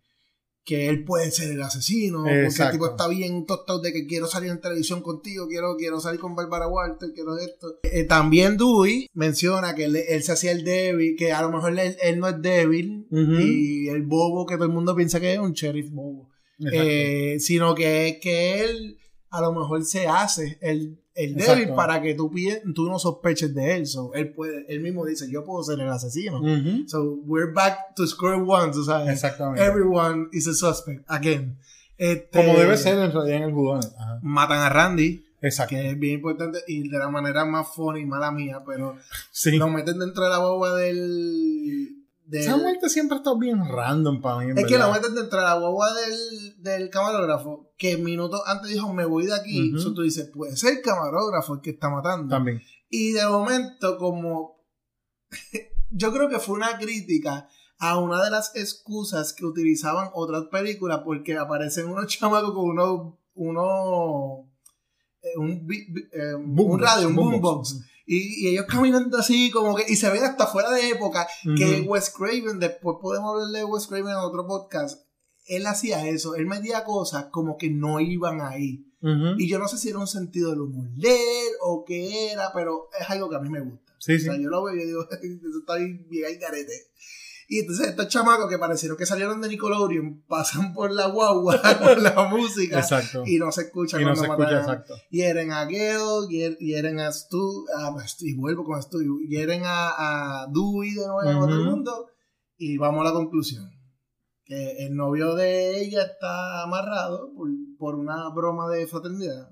Speaker 8: que él puede ser el asesino, porque el
Speaker 1: Exacto.
Speaker 8: tipo está bien tostado de que quiero salir en televisión contigo, quiero, quiero salir con Barbara Walter, quiero esto. Eh, también Dewey menciona que él, él se hacía el débil, que a lo mejor él, él no es débil, y el bobo que todo el mundo piensa que es un sheriff bobo.
Speaker 1: Exacto.
Speaker 8: Eh, sino que, que él a lo mejor se hace el, el
Speaker 1: Exacto.
Speaker 8: débil para que tú, tú no sospeches de él. So, él, puede, él mismo dice, yo puedo ser el asesino. So, we're back to square one, tú sabes.
Speaker 1: Exactamente.
Speaker 8: Everyone is a suspect, again. Este,
Speaker 1: Como debe ser en realidad en el Judón.
Speaker 8: Matan a Randy,
Speaker 1: Exacto.
Speaker 8: que es bien importante, y de la manera más funny, mala mía, pero
Speaker 1: Sí.
Speaker 8: lo meten dentro de la boba del... del
Speaker 1: Esa muerte siempre ha estado bien random para mí. en
Speaker 8: Es que
Speaker 1: verdad.
Speaker 8: lo meten dentro de la guagua del, del camarógrafo, que minutos antes dijo, me voy de aquí. Entonces tú dices, puede ser el camarógrafo el que está matando.
Speaker 1: También.
Speaker 8: Y de momento, como yo creo que fue una crítica a una de las excusas que utilizaban otras películas, porque aparecen unos chamacos con unos, unos eh, un, eh, un radio, un
Speaker 1: boombox.
Speaker 8: Y, y ellos caminando así, como que, y se ven hasta fuera de época, que. Wes Craven, después podemos hablar de Wes Craven en otro podcast, él hacía eso, él metía cosas como que no iban ahí. Y yo no sé si era un sentido del humor de él o qué era, pero es algo que a mí me gusta.
Speaker 1: Sí,
Speaker 8: O sea,
Speaker 1: sí.
Speaker 8: yo lo veo y digo, eso está bien, bien. Y entonces estos chamacos que parecieron que salieron de Nickelodeon pasan por la guagua con la música
Speaker 1: Exacto.
Speaker 8: y no se escucha
Speaker 1: Y no
Speaker 8: cuando
Speaker 1: se escucha, exacto.
Speaker 8: Hieren a Gale, hier- hieren a Stu, a y vuelvo con Stu, hieren a, a Dewey de nuevo, a todo el mundo, y vamos a la conclusión. Que el novio de ella está amarrado por, por una broma de fraternidad.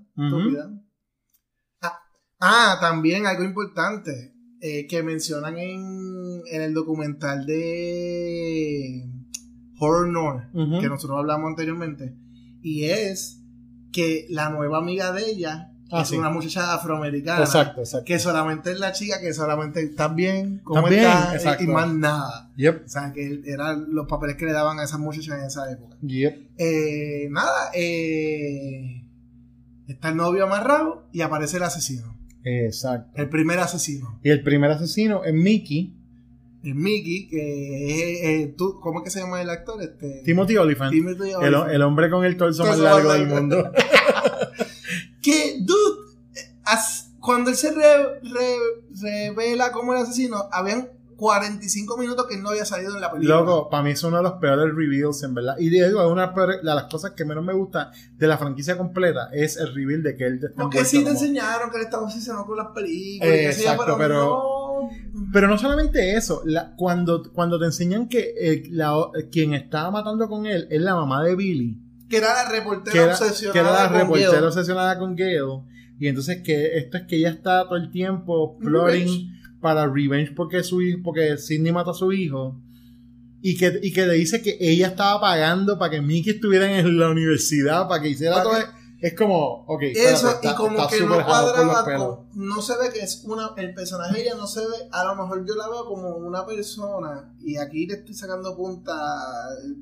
Speaker 8: Ah, ah, también algo importante eh, que mencionan en, en el documental de Horror
Speaker 1: Ujú.
Speaker 8: que nosotros hablamos anteriormente, y es que la nueva amiga de ella
Speaker 1: Ah,
Speaker 8: es
Speaker 1: sí.
Speaker 8: una muchacha afroamericana.
Speaker 1: Exacto, exacto.
Speaker 8: Que solamente es la chica que solamente está bien, cómo
Speaker 1: Está exacto.
Speaker 8: y más nada.
Speaker 1: Yep.
Speaker 8: O sea, que eran los papeles que le daban a esas muchachas en esa época.
Speaker 1: Yep.
Speaker 8: Eh, nada, eh, está el novio amarrado y aparece el asesino.
Speaker 1: Exacto.
Speaker 8: El primer asesino.
Speaker 1: Y el primer asesino es Mickey,
Speaker 8: El Mickey, que es, tú, ¿cómo es que se llama el actor? Este,
Speaker 1: Timothy Olyphant.
Speaker 8: Timothy
Speaker 1: El,
Speaker 8: Olyphant.
Speaker 1: el hombre con el torso más largo del mundo.
Speaker 8: Que, dude, as- cuando él se re- re- revela como el asesino, habían 45 minutos que no había salido en la película.
Speaker 1: Loco, para mí es uno de los peores reveals, en verdad. Y digo, es una de las cosas que menos me gusta de la franquicia completa es el reveal de que él está
Speaker 8: Porque sí te
Speaker 1: como-
Speaker 8: enseñaron que él estaba obsesionado con las películas.
Speaker 1: Exacto, pero-
Speaker 8: no.
Speaker 1: Pero no solamente eso, la- cuando, cuando te enseñan que eh, la- quien estaba matando con él es la mamá de Billy,
Speaker 8: Que era la reportera
Speaker 1: que era,
Speaker 8: obsesionada
Speaker 1: que era la
Speaker 8: con
Speaker 1: reportera
Speaker 8: Gale.
Speaker 1: obsesionada con Gale, y entonces que esto es que ella está todo el tiempo plotting para revenge porque su hijo, porque Sidney mató a su hijo. Y que, y que le dice que ella estaba pagando para que Mickey estuviera en la universidad, para que hiciera todo.
Speaker 8: que-
Speaker 1: Es como, ok, espérate,
Speaker 8: Eso,
Speaker 1: está-
Speaker 8: y como
Speaker 1: está
Speaker 8: que no
Speaker 1: por
Speaker 8: cuadraba, no se ve que es una, el personaje de ella no se ve, a lo mejor yo la veo como una persona, y aquí le estoy sacando punta,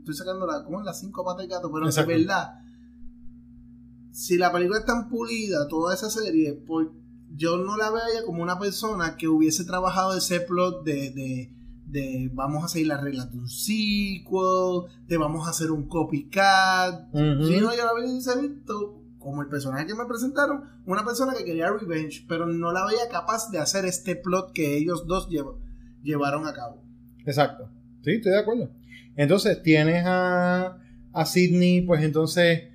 Speaker 8: estoy sacando la, como las cinco patas de gato, pero de verdad, si la película es tan pulida, toda esa serie, pues yo no la veo a ella como una persona que hubiese trabajado ese plot de, de, de vamos a seguir las reglas de un sequel, de vamos a hacer un copycat,
Speaker 1: Ujú.
Speaker 8: si no, yo la hubiese visto como el personaje que me presentaron, una persona que quería revenge, pero no la veía capaz de hacer este plot que ellos dos llev- llevaron a cabo.
Speaker 1: Exacto. Sí, estoy de acuerdo. Entonces tienes a, a Sidney, pues entonces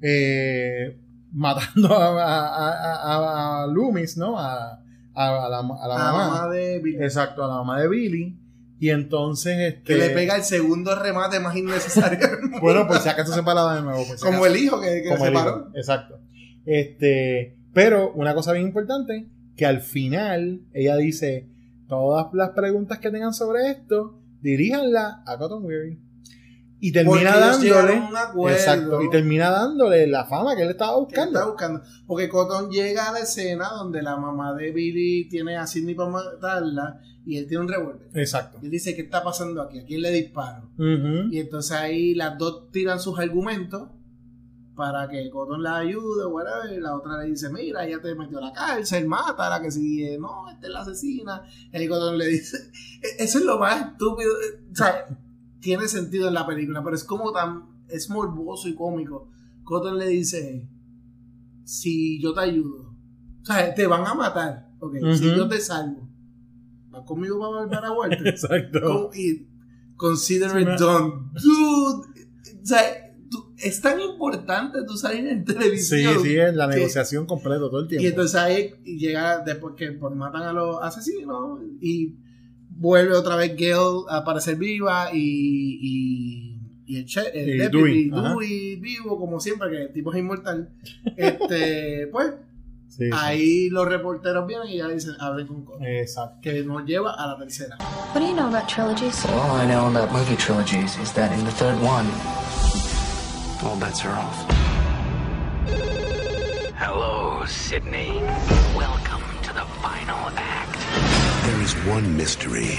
Speaker 1: eh, matando a, a, a- a Loomis, ¿no? A, la, a la mamá.
Speaker 8: mamá de Billy.
Speaker 1: Exacto, a la mamá de Billy. Y entonces este.
Speaker 8: Que le pega el segundo remate más innecesario.
Speaker 1: Bueno, pues si acaso se para de nuevo. si
Speaker 8: Como el hijo que, que
Speaker 1: Como
Speaker 8: se paró.
Speaker 1: Exacto. Este, pero una cosa bien importante, que al final ella dice, todas las preguntas que tengan sobre esto, diríjanla a Cotton Weary. Y termina
Speaker 8: Porque
Speaker 1: dándole.
Speaker 8: un acuerdo.
Speaker 1: Exacto. Y termina dándole la fama que él estaba buscando.
Speaker 8: está buscando. Porque Cotton llega a la escena donde la mamá de Billy tiene a Sidney para matarla y él tiene un revólver.
Speaker 1: Exacto.
Speaker 8: Y él dice, ¿qué está pasando aquí? ¿A quién le disparo? Y entonces ahí las dos tiran sus argumentos para que Cotton la ayude o whatever. La otra le dice, mira, ella te metió a la cárcel, mátala, que si eh, no, esta es la asesina. Y Cotton le dice, "E- eso es lo más estúpido. eh, O sea, tiene sentido en la película, pero es como tan, es morboso y cómico. Cotton le dice, si yo te ayudo, o sea, te van a matar, ok, si yo te salvo, ¿vas conmigo para volver a Walter?
Speaker 1: Exacto.
Speaker 8: Como- y consider
Speaker 1: Sí,
Speaker 8: it
Speaker 1: me-
Speaker 8: done. Dude, o sea, tú- es tan importante tú salir en
Speaker 1: Sí,
Speaker 8: televisión.
Speaker 1: sí, es la
Speaker 8: que-
Speaker 1: negociación completa todo el tiempo.
Speaker 8: Y entonces ahí llega después que pues, matan a los asesinos y vuelve otra vez Gale a aparecer viva y, y, y el, che- el
Speaker 1: Y
Speaker 8: deputy
Speaker 1: Dewey,
Speaker 8: vivo como siempre que el tipo es inmortal. Este, pues
Speaker 1: Sí, sí.
Speaker 8: ahí los reporteros vienen y ya dicen hablen con Cotton.
Speaker 1: Exacto.
Speaker 8: Que nos lleva a la tercera.
Speaker 12: What do you know about trilogies?
Speaker 10: All I know about movie trilogies is that in the third one, all bets are off.
Speaker 3: Hello, Sydney.
Speaker 9: Is one mystery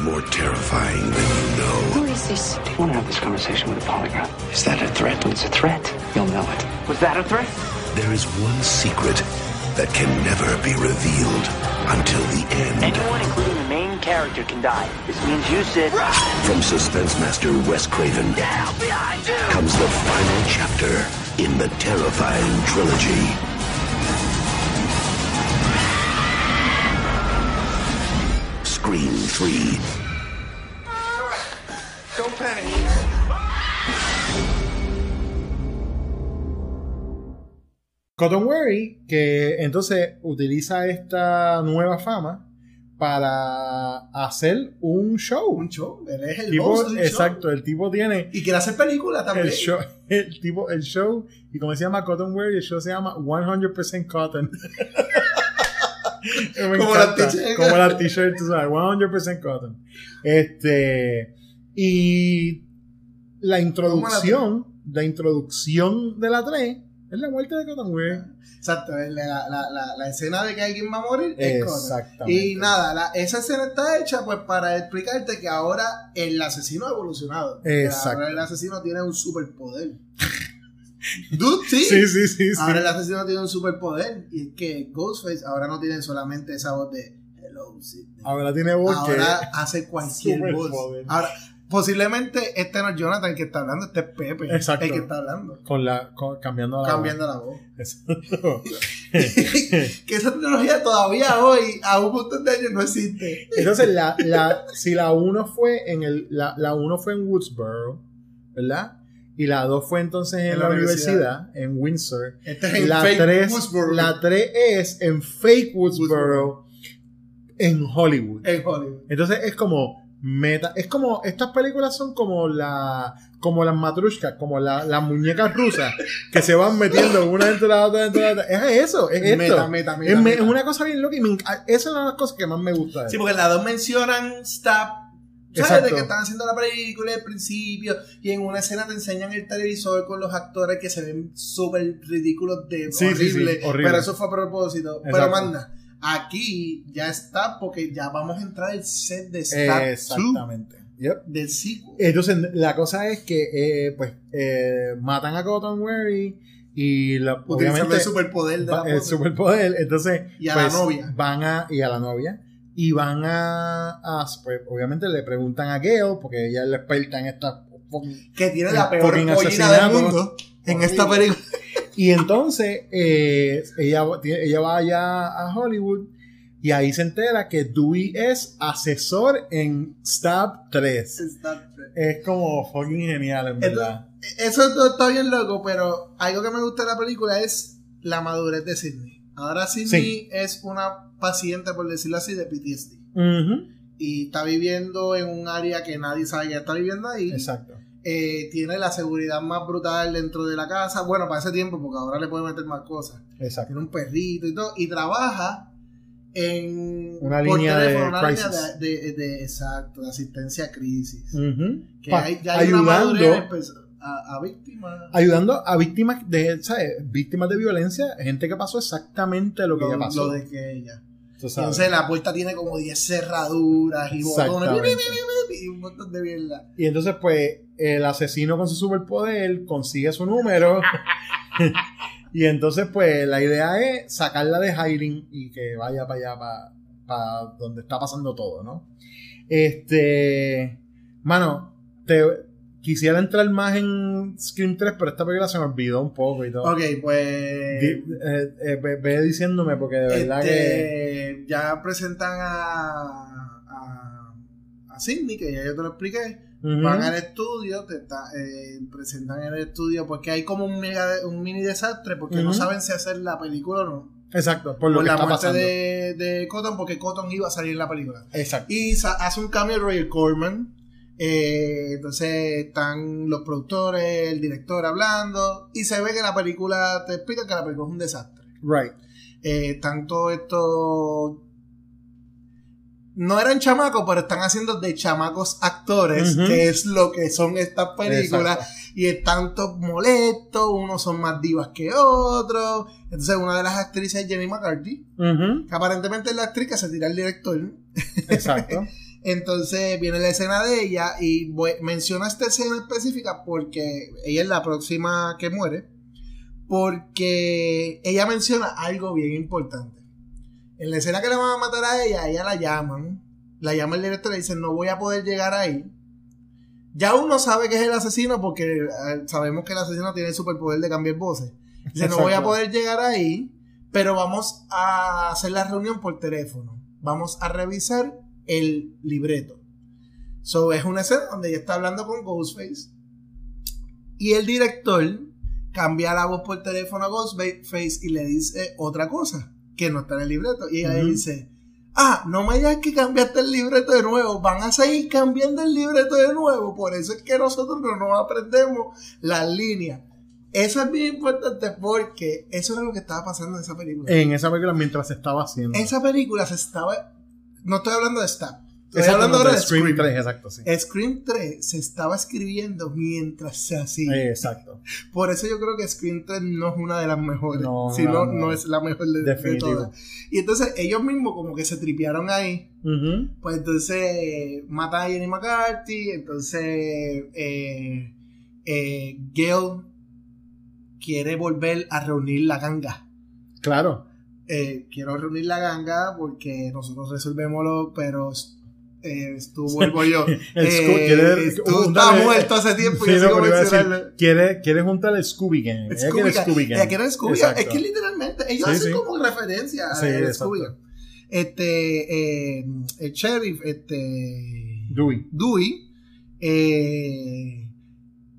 Speaker 9: more terrifying than you know.
Speaker 12: Who is this?
Speaker 10: Do you want to have this conversation with a polygraph? Is that a threat? When it's a threat, you'll know it.
Speaker 11: Was that a threat?
Speaker 9: There is one secret that can never be revealed until the end.
Speaker 11: Anyone, including the main character, can die. This means you, Sid.
Speaker 9: From suspense master Wes Craven comes the final chapter in the terrifying trilogy. Scream 3.
Speaker 11: Don't panic.
Speaker 1: Cotton Weary, que entonces utiliza esta nueva fama para hacer un show.
Speaker 8: Un show. Él es el
Speaker 1: Tipo-
Speaker 8: host del show.
Speaker 1: exacto, el tipo tiene
Speaker 8: Y quiere hacer película también.
Speaker 1: el show, el tipo, el show, y como se llama Cotton Weary, el show se llama 100% Cotton. Me
Speaker 8: Como la
Speaker 1: encanta,
Speaker 8: t-shirt.
Speaker 1: Como la t-shirt, tú sabes, 100% Cotton. Este, y la introducción, la introducción de la 3 es la muerte de Cotton Weary.
Speaker 8: Exacto, la, la, la, la escena de que alguien va a morir es.
Speaker 1: Exactamente.
Speaker 8: Y nada, la- esa escena está hecha pues para explicarte que ahora el asesino ha evolucionado.
Speaker 1: Exacto.
Speaker 8: Ahora el asesino tiene un superpoder. Dude, sí.
Speaker 1: Sí, sí.
Speaker 8: Ahora el asesino tiene un superpoder. Y es que Ghostface ahora no tiene solamente esa voz de Hello, Sidney.
Speaker 1: Ahora tiene voz
Speaker 8: Ahora
Speaker 1: que
Speaker 8: hace cualquier voz. Ahora, posiblemente este no es Jonathan el que está hablando, este es Pepe
Speaker 1: Exacto.
Speaker 8: el que está hablando.
Speaker 1: con la con- cambiando la
Speaker 8: Cambiando la voz.
Speaker 1: Exacto.
Speaker 8: que esa tecnología todavía hoy, a un montón de años, no existe.
Speaker 1: Entonces, la, la, si la 1 fue en el, la, la uno fue en Woodsboro, ¿verdad? Y la 2 fue entonces en,
Speaker 8: En
Speaker 1: la
Speaker 8: la
Speaker 1: universidad, en Windsor.
Speaker 8: Este es en
Speaker 1: la
Speaker 8: fake
Speaker 1: 3
Speaker 8: Woodsboro.
Speaker 1: la 3 es en fake Woodsboro, en Hollywood.
Speaker 8: En Hollywood.
Speaker 1: Entonces es como meta, es como estas películas son como la como las matrushkas, como la- las muñecas rusas que se van metiendo una dentro de la otra dentro de la otra. Es eso, es esto.
Speaker 8: Meta, meta, meta,
Speaker 1: es, una cosa bien loca y me enca- esa es una de las cosas que más me gusta. de
Speaker 8: Sí, porque las dos mencionan Stop. ¿Sabes?
Speaker 1: Exacto.
Speaker 8: De que están haciendo la película al principio y en una escena te enseñan el televisor con los actores que se ven súper ridículos de
Speaker 1: Sí, sí, sí,
Speaker 8: horrible,
Speaker 1: horrible.
Speaker 8: Pero eso fue a propósito. Pero manda, aquí ya está porque ya vamos a entrar al set de 2
Speaker 1: Exactamente. Yep.
Speaker 8: del sequel.
Speaker 1: Entonces, la cosa es que, eh, pues, eh, matan a Cotton Weary y la, obviamente
Speaker 8: el superpoder de la
Speaker 1: el superpoder. Entonces,
Speaker 8: Y a la
Speaker 1: pues,
Speaker 8: novia.
Speaker 1: Van a, y a la novia. Y van a, a- pues, obviamente le preguntan a Gail, porque ella es la experta en esta
Speaker 8: Que tiene
Speaker 1: en
Speaker 8: la peor pollina del mundo en esta película.
Speaker 1: Y entonces eh, ella, ella va allá a Hollywood y ahí se entera que Dewey es asesor en Stab 3.
Speaker 8: Stop.
Speaker 1: Es como fucking genial, en verdad.
Speaker 8: Eso todo está bien loco, pero algo que me gusta de la película es la madurez de Sidney. Ahora Sidney
Speaker 1: Sí.
Speaker 8: es una paciente, por decirlo así, de PTSD. Y está viviendo en un área que nadie sabe que está viviendo ahí.
Speaker 1: Exacto.
Speaker 8: Eh, tiene la seguridad más brutal dentro de la casa. Bueno, para ese tiempo, porque ahora le puede meter más cosas.
Speaker 1: Exacto.
Speaker 8: Tiene un perrito y todo. Y trabaja en
Speaker 1: Una línea de
Speaker 8: teléfono, una línea
Speaker 1: crisis.
Speaker 8: de, de- de- exacto, de asistencia a crisis. Que hay, ya hay una madurez
Speaker 1: ayudando,
Speaker 8: pues, a, a víctimas.
Speaker 1: ayudando a víctimas de, ¿sabes? Víctimas de violencia, gente que pasó exactamente lo que
Speaker 8: lo,
Speaker 1: ya pasó.
Speaker 8: lo de que ella. Entonces la puerta tiene como 10 cerraduras y botones y un montón de mierda.
Speaker 1: Y entonces, pues, el asesino con su superpoder consigue su número. y entonces, pues, la idea es sacarla de hiding y que vaya para allá, para, para donde está pasando todo, ¿no? Este. Mano, te quisiera entrar más en Scream 3, pero esta película se me olvidó un poco y todo.
Speaker 8: Ok, pues.
Speaker 1: Di- eh, eh, ve, ve diciéndome, porque de verdad que.
Speaker 8: este, Ya presentan a. a. a Sidney, que ya yo te lo expliqué. Van al estudio, te eh, presentan en el estudio porque hay como un mega un mini desastre porque no saben si hacer la película o no.
Speaker 1: Exacto, por lo
Speaker 8: Por
Speaker 1: que
Speaker 8: la
Speaker 1: está
Speaker 8: muerte
Speaker 1: pasando.
Speaker 8: de, de Cotton, porque Cotton iba a salir en la película.
Speaker 1: Exacto.
Speaker 8: Y hace un cambio Roger Corman. Eh, entonces están los productores, el director hablando. Y se ve que la película, te explica que la película es un desastre.
Speaker 1: Right.
Speaker 8: Eh, están todos estos. No eran chamacos, pero están haciendo de chamacos actores, que es lo que son estas películas.
Speaker 1: Exacto.
Speaker 8: Y están todos molestos, unos son más divas que otros. Entonces, una de las actrices es Jenny McCarthy, que aparentemente es la actriz que se tira el director.
Speaker 1: Exacto.
Speaker 8: Entonces viene la escena de ella y voy- menciona esta escena específica porque ella es la próxima que muere. Porque ella menciona algo bien importante. En la escena que le van a matar a ella, ella la llaman. La llama el director y le dice: No voy a poder llegar ahí. Ya uno sabe que es el asesino porque eh, sabemos que el asesino tiene el superpoder de cambiar voces. Dice: No voy a poder llegar ahí, pero vamos a hacer la reunión por teléfono. Vamos a revisar el libreto. So es una escena donde ella está hablando con Ghostface y el director cambia la voz por teléfono a Ghostface y le dice otra cosa que no está en el libreto. Y ella le dice, ah, no me digas que cambiaste el libreto de nuevo, van a seguir cambiando el libreto de nuevo, por eso es que nosotros no nos aprendemos las líneas. Eso es bien importante porque eso era lo que estaba pasando en esa película.
Speaker 1: En esa película mientras se estaba haciendo.
Speaker 8: Esa película se estaba... No estoy hablando de Stab. Estoy
Speaker 1: Exacto,
Speaker 8: hablando
Speaker 1: no, de
Speaker 8: de
Speaker 1: Scream
Speaker 8: Scream.
Speaker 1: 3, exacto, sí.
Speaker 8: Scream 3 se estaba escribiendo mientras se hacía.
Speaker 1: Eh, exacto.
Speaker 8: Por eso yo creo que Scream 3 no es una de las mejores.
Speaker 1: No,
Speaker 8: si
Speaker 1: no,
Speaker 8: no, es la mejor de, de todas. Y entonces ellos mismos como que se tripearon ahí.
Speaker 1: Ujú.
Speaker 8: Pues entonces eh, matan a Jenny McCarthy. Entonces eh, eh, Gail quiere volver a reunir la ganga.
Speaker 1: Claro.
Speaker 8: Eh, quiero reunir la ganga porque nosotros resolvemos lo, pero eh, tú vuelvo yo.
Speaker 1: El
Speaker 8: Eh,
Speaker 1: juntar
Speaker 8: estás
Speaker 1: el-
Speaker 8: muerto hace tiempo y
Speaker 1: Sí, no,
Speaker 8: sigo mencionarlo.
Speaker 1: quiere, quiere juntar el Scooby Gang. Ella quiere. Scooby Gang.
Speaker 8: Ella quiere Scooby Gang. Es que literalmente ellos
Speaker 1: Sí,
Speaker 8: hacen
Speaker 1: sí.
Speaker 8: como referencia a
Speaker 1: exacto.
Speaker 8: Scooby Gang. Este, eh, el sheriff, este,
Speaker 1: Dewey.
Speaker 8: Dewey, eh,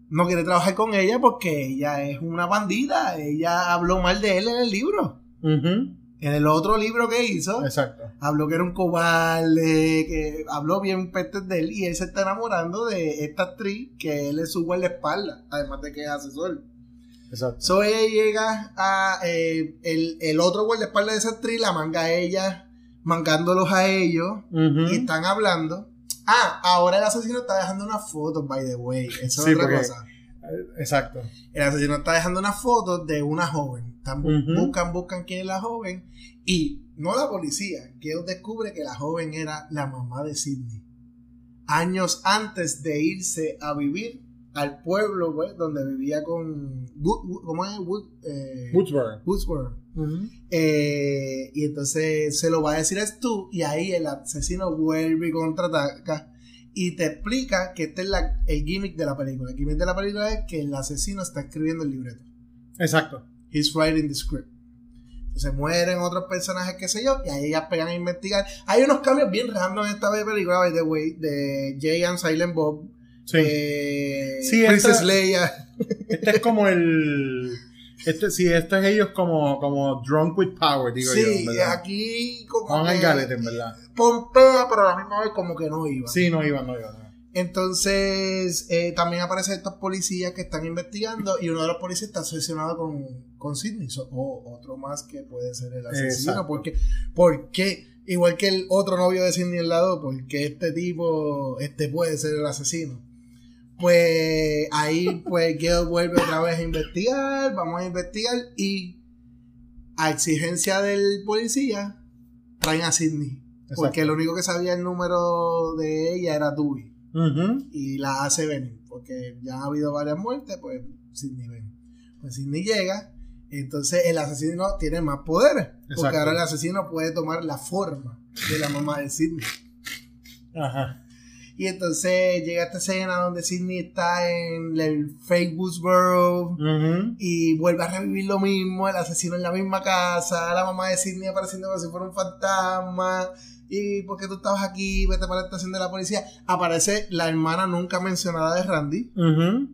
Speaker 8: no quiere trabajar con ella porque ella es una bandida. Ella habló mal de él en el libro. En el otro libro que hizo,
Speaker 1: Exacto.
Speaker 8: habló que era un cobarde, que habló bien pestes de él y él se está enamorando de esta actriz que él es su guardaespaldas, además de que es asesor.
Speaker 1: Exacto.
Speaker 8: So ella llega a eh, el, el otro guardaespaldas de esa actriz, la manga a ella, mangándolos a ellos, y están hablando. Ah, ahora el asesino está dejando una foto, by the way. Eso
Speaker 1: Sí,
Speaker 8: es otra cosa.
Speaker 1: Exacto.
Speaker 8: El asesino está dejando una foto de una joven. Están. Buscan, buscan quién es la joven. Y no la policía, que descubre que la joven era la mamá de Sidney. Años antes de irse a vivir al pueblo pues, donde vivía con. Wood- Wood- ¿Cómo es? Wood, eh,
Speaker 1: Woodsboro.
Speaker 8: Woodsboro.
Speaker 1: Ujú.
Speaker 8: Eh, y entonces se lo va a decir a tú y ahí el asesino vuelve y contraataca y te explica que este es la- el gimmick de la película. El gimmick de la película es que el asesino está escribiendo el libreto.
Speaker 1: Exacto.
Speaker 8: He's writing the script. Entonces mueren otros personajes, qué sé yo, y ahí ellas pegan a investigar. Hay unos cambios bien random en esta película, by the way, de Jay and Silent Bob.
Speaker 1: Sí.
Speaker 8: eh,
Speaker 1: Sí,
Speaker 8: Princess
Speaker 1: esta-
Speaker 8: Leia.
Speaker 1: Este es como el. Este, sí, este es ellos como, como Drunk with Power, digo yo.
Speaker 8: Sí, aquí como
Speaker 1: Van al
Speaker 8: que
Speaker 1: garete, en verdad.
Speaker 8: pompea, pero a la misma vez como que no iba.
Speaker 1: Sí, no iban, no iban. no.
Speaker 8: Entonces, eh, también aparecen estos policías que están investigando y uno de los policías está obsesionado con, con Sidney. O otro más que puede ser el asesino.
Speaker 1: Exacto.
Speaker 8: Porque, porque, igual que el otro novio de Sidney al lado, porque este tipo este puede ser el asesino. Pues ahí, pues Gail vuelve otra vez a investigar. Vamos a investigar y a exigencia del policía, traen a Sidney. Porque el único que sabía el número de ella era Dewey y la hace venir, porque ya ha habido varias muertes, pues Sidney ven. Pues Sidney llega, entonces el asesino tiene más poderes, porque ahora el asesino puede tomar la forma de la mamá de Sidney.
Speaker 1: Ajá.
Speaker 8: Y entonces llega esta escena donde Sidney está en el fake Woodsboro
Speaker 1: Ujú.
Speaker 8: y vuelve a revivir lo mismo, el asesino en la misma casa, la mamá de Sidney apareciendo como si fuera un fantasma. Y porque tú estabas aquí, vete para la estación de la policía. Aparece la hermana nunca mencionada de Randy
Speaker 1: Ujú.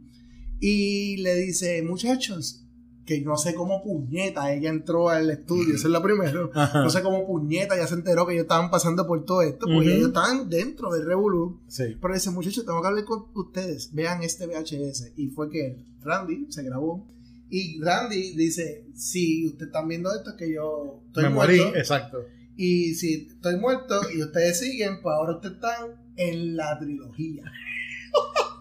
Speaker 8: y le dice, muchachos, que no sé cómo puñeta ella entró al estudio, esa es la primera.
Speaker 1: Ajá.
Speaker 8: No sé cómo puñeta ya se enteró que ellos estaban pasando por todo esto, porque ellos estaban dentro del Revolú.
Speaker 1: Sí.
Speaker 8: Pero dice, muchachos, tengo que hablar con ustedes. Vean este VHS. Y fue que Randy se grabó. Y Randy dice, si ustedes están viendo esto, es que yo estoy
Speaker 1: Me morí,
Speaker 8: muerto.
Speaker 1: exacto.
Speaker 8: Y si estoy muerto y ustedes siguen, pues ahora ustedes están en la trilogía.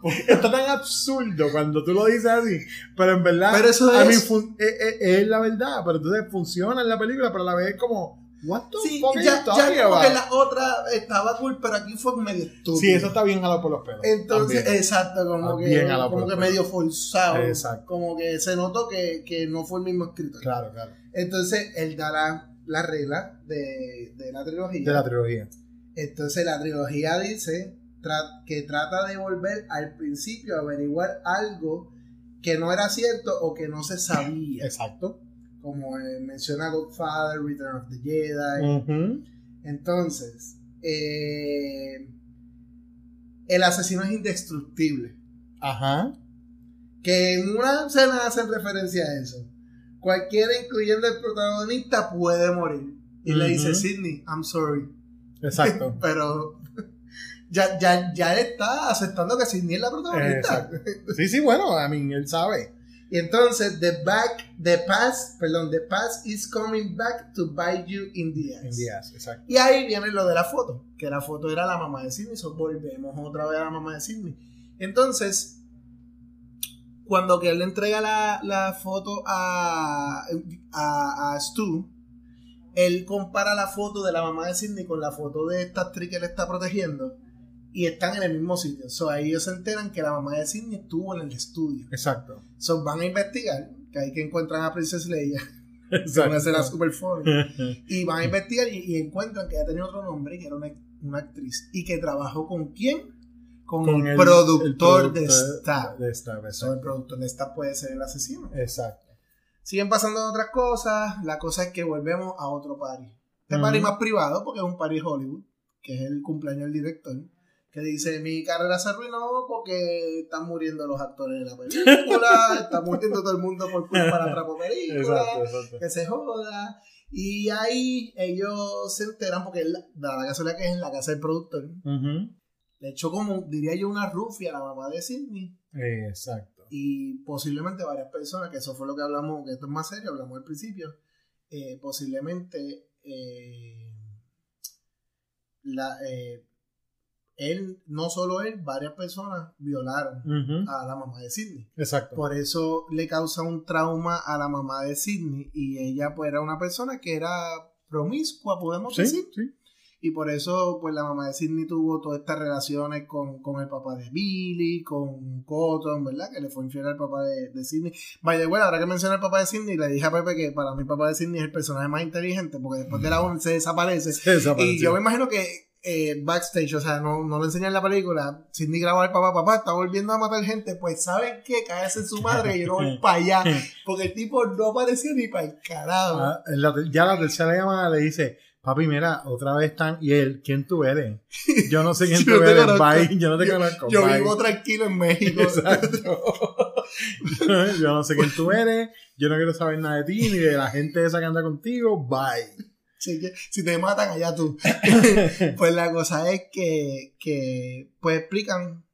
Speaker 1: Está tan absurdo cuando tú lo dices así, pero en verdad,
Speaker 8: Pero eso
Speaker 1: a
Speaker 8: es-
Speaker 1: mí fun- es, es- es la verdad, pero entonces funciona en la película, pero a la vez es como, what the
Speaker 8: Sí,
Speaker 1: fuck
Speaker 8: ya, ya como que la otra estaba cool, pero aquí fue medio estúpido.
Speaker 1: Sí, eso está bien jalado por los pelos.
Speaker 8: Entonces,
Speaker 1: También.
Speaker 8: exacto, como que, como que medio forzado.
Speaker 1: Exacto.
Speaker 8: Como que se notó que, que no fue el mismo escritor.
Speaker 1: Claro, claro.
Speaker 8: Entonces, él da la, la regla de, de la trilogía.
Speaker 1: De la trilogía.
Speaker 8: Entonces, la trilogía dice tra- que trata de volver al principio a averiguar algo que no era cierto o que no se sabía.
Speaker 1: Exacto.
Speaker 8: Como eh, menciona Godfather, Return of the Jedi. Entonces, eh, el asesino es indestructible.
Speaker 1: Ajá.
Speaker 8: Que en una escena hacen referencia a eso. Cualquiera, incluyendo el protagonista, puede morir. Y le dice. Sidney, I'm sorry.
Speaker 1: Exacto.
Speaker 8: Pero ya, ya, ya él está aceptando que Sidney es la protagonista.
Speaker 1: Exacto. Sí, sí, bueno, a mí él sabe.
Speaker 8: Y entonces, the back, the past, perdón, the past is coming back to bite you in the ass.
Speaker 1: En días, exacto.
Speaker 8: Y ahí viene lo de la foto, que la foto era la mamá de Sidney, so volvemos otra vez a la mamá de Sidney. Entonces, cuando que él le entrega la, la foto a, a, a Stu, él compara la foto de la mamá de Sidney con la foto de esta actriz que le está protegiendo y están en el mismo sitio. So, ahí ellos se enteran que la mamá de Sidney estuvo en el estudio.
Speaker 1: Exacto.
Speaker 8: So, van a investigar, que ahí que encuentran a Princess Leia.
Speaker 1: Exacto.
Speaker 8: Una escena super funny. y van a investigar y, y encuentran que ella tenía otro nombre, que era una, una actriz. Y que trabajó con quién? Con,
Speaker 1: Con
Speaker 8: el,
Speaker 1: el-
Speaker 8: productor
Speaker 1: el
Speaker 8: de
Speaker 1: productor
Speaker 8: Stab.
Speaker 1: de Stab,
Speaker 8: So, el productor de Stab puede ser el asesino.
Speaker 1: Exacto.
Speaker 8: Siguen pasando otras cosas. La cosa es que volvemos a otro party. Este
Speaker 1: Ujú.
Speaker 8: party más privado, porque es un party Hollywood, que es el cumpleaños del director. Que dice: Mi carrera se arruinó porque están muriendo los actores de la película, está muriendo todo el mundo por culpa de la trapo película
Speaker 1: Exacto, exacto.
Speaker 8: que se joda. Y ahí ellos se enteran, porque la, la casualidad que es en la casa del productor, le echó como, diría yo, una rufia a la mamá de Sidney.
Speaker 1: Exacto.
Speaker 8: Y posiblemente varias personas, que eso fue lo que hablamos, que esto es más serio, hablamos al principio, eh, posiblemente eh, la, eh, él, no solo él, varias personas violaron a la mamá de Sidney.
Speaker 1: Exacto.
Speaker 8: Por eso le causa un trauma a la mamá de Sidney y ella pues era una persona que era promiscua, podemos
Speaker 1: Sí,
Speaker 8: decir.
Speaker 1: sí.
Speaker 8: Y por eso pues la mamá de Sidney tuvo todas estas relaciones con, con el papá de Billy, con Cotton, ¿verdad? Que le fue infiel al papá de, de Sidney. Vaya, bueno, ahora que menciona el papá de Sidney, le dije a Pepe que para mí el papá de Sidney es el personaje más inteligente porque después de la 1 se desaparece.
Speaker 1: Se desapareció.
Speaker 8: Y yo me imagino que eh, backstage, o sea, no, no lo enseñan en la película. Sidney graba al papá, papá, está volviendo a matar gente. Pues, ¿saben qué? Cállese en su madre y yo no voy para allá. Porque el tipo no apareció ni para el carajo.
Speaker 1: Ah, la ya la tercera llamada le dice, papi, mira, otra vez están, y él, ¿quién tú eres? Yo no sé quién
Speaker 8: Yo
Speaker 1: tú eres, bye, yo no te conozco,
Speaker 8: Yo
Speaker 1: bye.
Speaker 8: vivo tranquilo en México.
Speaker 1: Exacto. yo no sé quién tú eres, yo no quiero saber nada de ti, ni de la gente esa que anda contigo, bye.
Speaker 8: Si te matan allá tú. pues la cosa es que, que pues explican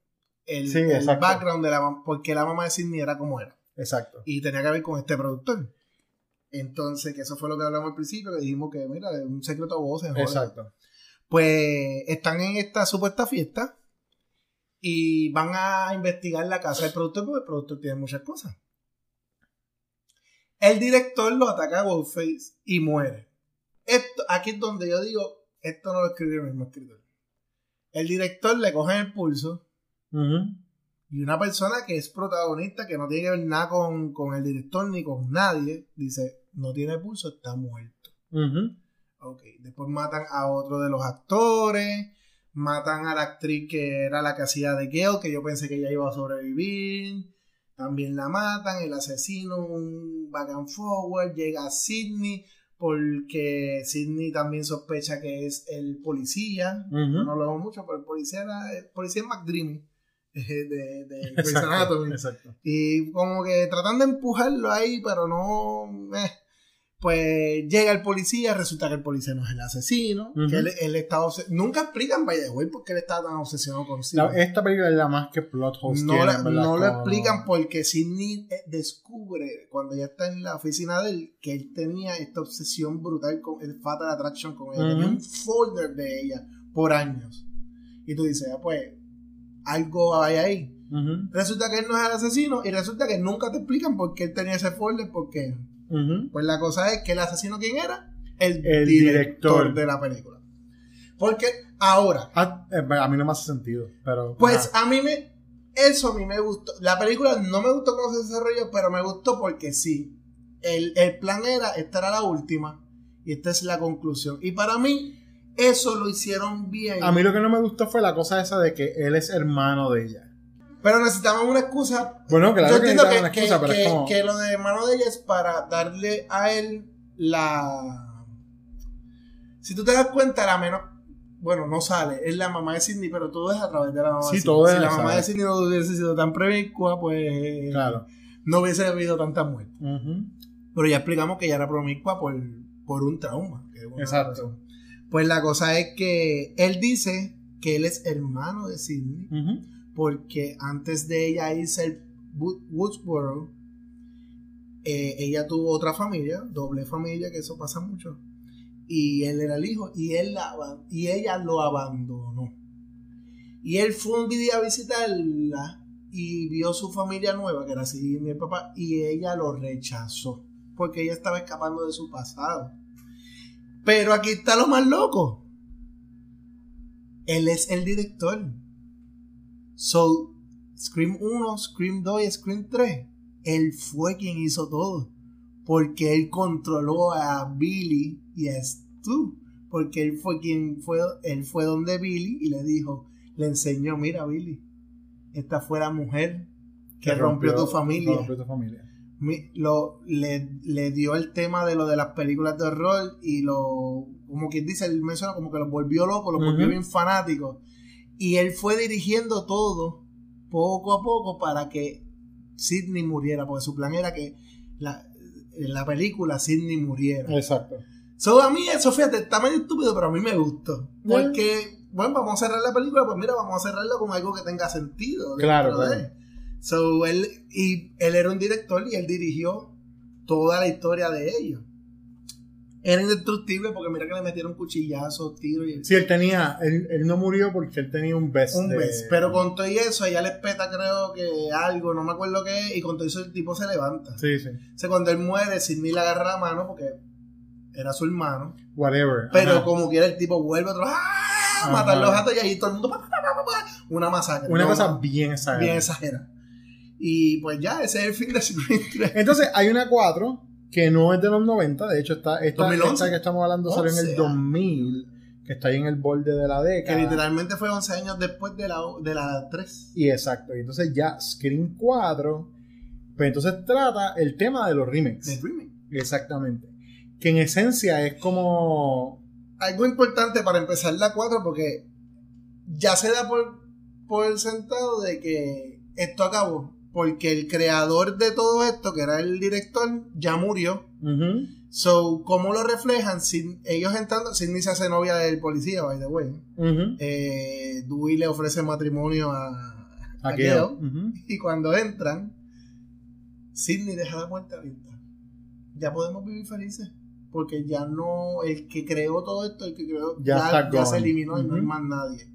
Speaker 8: el,
Speaker 1: Sí,
Speaker 8: el background de la mam- por qué la mamá de Sidney era como era.
Speaker 1: Exacto.
Speaker 8: Y tenía que ver con este productor. Entonces, que eso fue lo que hablamos al principio, que dijimos que, mira, es un secreto a voces. joder.
Speaker 1: Exacto.
Speaker 8: Pues están en esta supuesta fiesta y van a investigar la casa del productor porque el productor tiene muchas cosas. El director lo ataca a Ghostface y muere. Esto, aquí es donde yo digo, esto no lo escribió el mismo escritor. El director le coge el pulso y una persona que es protagonista, que no tiene que ver nada con, con el director ni con nadie, dice, no tiene pulso, está muerto. Ok, después matan a otro de los actores, matan a la actriz que era la que hacía de Gale, que yo pensé que ella iba a sobrevivir, también la matan, el asesino, un back and forward, llega a Sidney, porque Sidney también sospecha que es el policía, no lo vemos mucho, pero el policía era el policía es McDreamy, de, de
Speaker 1: exacto.
Speaker 8: Y como que tratan de empujarlo ahí, pero no. eh. Pues llega el policía, resulta que el policía no es el asesino. Que él, él está Nunca explican, by the way, por qué él está tan obsesionado con
Speaker 1: La-
Speaker 8: Sidney.
Speaker 1: esta película es la más que plot holes
Speaker 8: No, no lo explican porque Sidney eh, descubre cuando ya está en la oficina de él que él tenía esta obsesión brutal con el Fatal Attraction con ella. Tenía un folder de ella por años. Y tú dices, ah, pues, algo hay ahí. Resulta que él no es el asesino y resulta que nunca te explican por qué él tenía ese folder, porque Pues la cosa es que el asesino quién era? El,
Speaker 1: El
Speaker 8: director,
Speaker 1: director.
Speaker 8: de la película. Porque ahora,
Speaker 1: Ah, eh, a mí no me hace sentido, pero...
Speaker 8: pues a mí me eso a mí me gustó. La película no me gustó cómo se desarrolló, pero me gustó porque sí. El, el plan era, esta era la última y esta es la conclusión. Y para mí eso lo hicieron bien.
Speaker 1: A mí lo que no me gustó fue la cosa esa de que él es hermano de ella.
Speaker 8: Pero necesitaban una excusa
Speaker 1: Bueno, claro
Speaker 8: Yo
Speaker 1: que
Speaker 8: entiendo que,
Speaker 1: una excusa,
Speaker 8: que-
Speaker 1: pero es como...
Speaker 8: que lo de hermano de ella es para darle a él la. Si tú te das cuenta, la menos. bueno, no sale, es la mamá de Sidney, pero todo es a través de la mamá
Speaker 1: Sí,
Speaker 8: de Sidney.
Speaker 1: todo es
Speaker 8: Si la mamá
Speaker 1: través.
Speaker 8: de Sidney no hubiese sido tan promiscua, pues
Speaker 1: Claro.
Speaker 8: no hubiese habido tanta muerte.
Speaker 1: Ujú.
Speaker 8: Pero ya explicamos que ella era promiscua por, por un trauma.
Speaker 1: Exacto.
Speaker 8: Pues la cosa es que él dice que él es hermano de Sidney,
Speaker 1: Ujú.
Speaker 8: Porque antes de ella irse al Wood- Woodsboro, eh, ella tuvo otra familia, doble familia, que eso pasa mucho. Y él era el hijo, y, él y ella lo abandonó. Y él fue un día a visitarla y vio su familia nueva, que era así mi papá, y ella lo rechazó, porque ella estaba escapando de su pasado. Pero aquí está lo más loco. Él es el director. So, Scream 1, Scream 2 y Scream 3, él fue quien hizo todo. Porque él controló a Billy y a Stu. Porque él fue quien fue, él fue donde Billy y le dijo, le enseñó, mira Billy, esta fue la mujer que rompió, tu familia.
Speaker 1: rompió tu familia.
Speaker 8: Mi- lo, le, le dio el tema de lo de las películas de horror y lo, como quien dice, él menciona como que lo volvió loco, lo volvió bien fanático. Y él fue dirigiendo todo poco a poco para que Sidney muriera, porque su plan era que la, en la película Sidney muriera.
Speaker 1: Exacto.
Speaker 8: So, a mí eso, fíjate, está medio estúpido, pero a mí me gustó. Porque, bueno, vamos a cerrar la película, pues mira, vamos a cerrarla con algo que tenga sentido.
Speaker 1: Claro,
Speaker 8: dentro de.
Speaker 1: claro.
Speaker 8: So, él, y él era un director y él dirigió toda la historia de ellos. Era indestructible porque mira que le metieron cuchillazos, tiros y
Speaker 1: Sí, él tenía, él, él no murió porque él tenía un best.
Speaker 8: un
Speaker 1: de-
Speaker 8: mes. Pero con todo y eso, ella le peta, creo que algo, no me acuerdo qué, es, y con todo eso el tipo se levanta.
Speaker 1: Sí, sí.
Speaker 8: O sea, cuando él muere, Sidney le agarra la mano porque era su hermano.
Speaker 1: Whatever.
Speaker 8: Pero
Speaker 1: Ajá.
Speaker 8: como quiera, el tipo vuelve otro ¡ah! matar los gatos y ahí todo el mundo una masacre.
Speaker 1: Una
Speaker 8: No,
Speaker 1: cosa bien exagerada.
Speaker 8: bien exagerada. Y pues ya, ese es el fin de Scream 3.
Speaker 1: Entonces, hay una 4 que no es de los 90, de hecho, está, esta,
Speaker 8: 2011.
Speaker 1: esta que estamos hablando salió en el
Speaker 8: 11,
Speaker 1: 2000, que está ahí en el borde de la
Speaker 8: Que
Speaker 1: década.
Speaker 8: literalmente fue 11 años después de la, de la 3.
Speaker 1: Y exacto, y entonces ya Scream 4, pues entonces trata el tema de los remakes.
Speaker 8: Del remake.
Speaker 1: Exactamente. Que en esencia es como...
Speaker 8: Algo importante para empezar la 4 porque ya se da por, por sentado de que esto acabó. Porque el creador de todo esto, que era el director, ya murió.
Speaker 1: ujú,
Speaker 8: So, ¿cómo lo reflejan? Sin, ellos entrando, Sidney se hace novia del policía, by the way.
Speaker 1: ujú,
Speaker 8: Eh, Dewey le ofrece matrimonio a, a Gale.
Speaker 1: ujú.
Speaker 8: Y cuando entran, Sidney deja la puerta abierta. Ya podemos vivir felices. Porque ya no, el que creó todo esto, el que creó,
Speaker 1: Ya
Speaker 8: ya, ya se eliminó y no hay más nadie.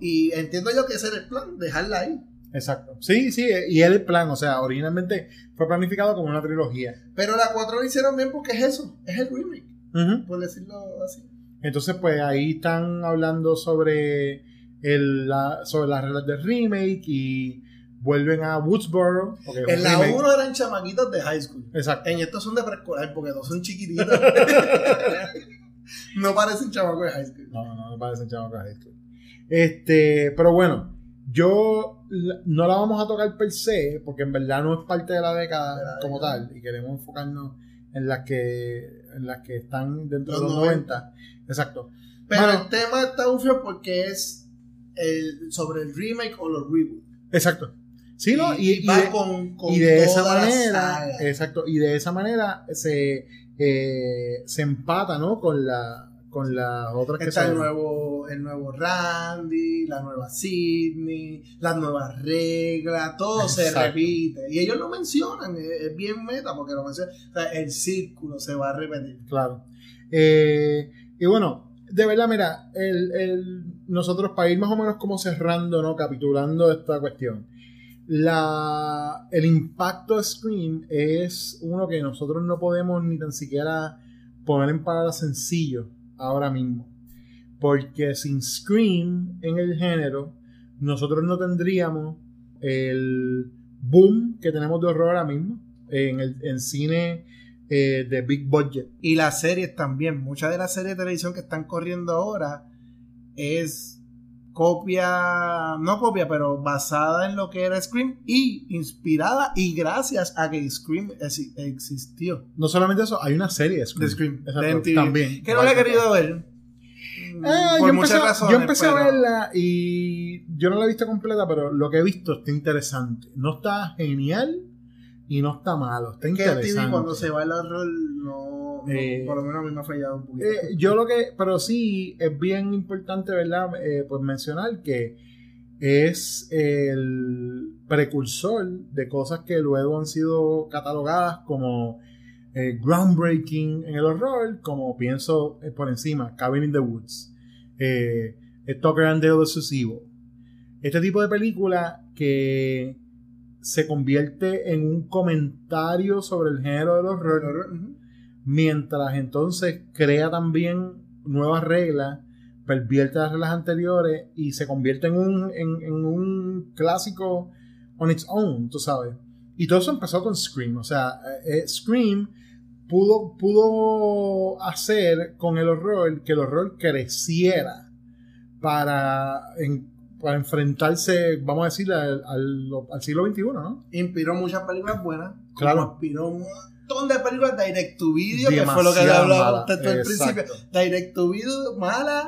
Speaker 8: Y entiendo yo que ese era el plan, dejarla ahí.
Speaker 1: Exacto. Sí, sí, y el plan, o sea, originalmente fue planificado como una trilogía.
Speaker 8: Pero la 4 lo hicieron bien porque es eso, es el remake,
Speaker 1: Ujú.
Speaker 8: por decirlo así.
Speaker 1: Entonces, pues ahí están hablando sobre, el, la, sobre las reglas del remake y vuelven a Woodsboro.
Speaker 8: En la
Speaker 1: remake.
Speaker 8: 1 eran chamaquitos de high school.
Speaker 1: Exacto.
Speaker 8: En estos son de preescolar porque dos son chiquititos. no parecen chamacos de high school.
Speaker 1: No, no me parece chamaco high school. Este, pero bueno, yo no la vamos a tocar per se, porque en verdad no es parte de la década
Speaker 8: De la
Speaker 1: como
Speaker 8: década.
Speaker 1: tal, y queremos enfocarnos en las que, en las que están dentro
Speaker 8: Los
Speaker 1: de los
Speaker 8: 90.
Speaker 1: 90. Exacto.
Speaker 8: Pero el tema está ufio porque es el, sobre el remake o los reboots.
Speaker 1: exacto. Sí, ¿no? Y, y
Speaker 8: va
Speaker 1: de,
Speaker 8: con, con
Speaker 1: y de esa manera, exacto, y de esa manera se, eh, se empata, ¿no? Con la, con las otras que
Speaker 8: Está el nuevo, el nuevo Randy, la nueva Sidney, las nuevas reglas, todo se repite. Y ellos lo mencionan, es, es bien meta porque lo mencionan. O sea, el círculo se va a repetir.
Speaker 1: Claro. Eh, y bueno, de verdad, mira, el, el- nosotros para ir más o menos como cerrando, ¿no? Capitulando esta cuestión. La, el impacto de Scream es uno que nosotros no podemos ni tan siquiera poner en palabras sencillo ahora mismo. Porque sin Scream en el género, nosotros no tendríamos el boom que tenemos de horror ahora mismo en, el, en cine eh, de big budget.
Speaker 8: Y las series también. Muchas de las series de televisión que están corriendo ahora es copia, no copia, pero basada en lo que era Scream y inspirada y gracias a que Scream ex- existió.
Speaker 1: No solamente eso, hay una serie de Scream.
Speaker 8: De Scream,
Speaker 1: Exacto,
Speaker 8: de
Speaker 1: también.
Speaker 8: Que no la he querido ver.
Speaker 1: Ah,
Speaker 8: por
Speaker 1: yo
Speaker 8: muchas
Speaker 1: empecé,
Speaker 8: razones.
Speaker 1: yo empecé a verla y yo no la he visto completa, pero lo que he visto está interesante. No está genial y no está malo. Está
Speaker 8: Que
Speaker 1: interesante.
Speaker 8: TV cuando se va el horror no-
Speaker 1: Eh,
Speaker 8: por lo menos a mí me ha fallado un poquito.
Speaker 1: Eh, yo lo que, pero sí es bien importante, ¿verdad? Eh, pues mencionar que es el precursor de cosas que luego han sido catalogadas como groundbreaking en el horror, como pienso por encima, Cabin in the Woods, Tucker and Dale vs. Evil. Este tipo de película que se convierte en un comentario sobre el género del horror. Mientras entonces crea también nuevas reglas, pervierte las reglas anteriores y se convierte en un, en, en un clásico on its own, tú sabes. Y todo eso empezó con Scream, o sea, eh, eh, Scream pudo, pudo hacer con el horror que el horror creciera para, en- para enfrentarse, vamos a decir, al, al- al siglo XXI, ¿no?
Speaker 8: Inspiró muchas películas buenas.
Speaker 1: Claro.
Speaker 8: Inspiró montón de películas direct to video, que fue lo que hablaba
Speaker 1: mala,
Speaker 8: usted al principio. Direct to video, malas,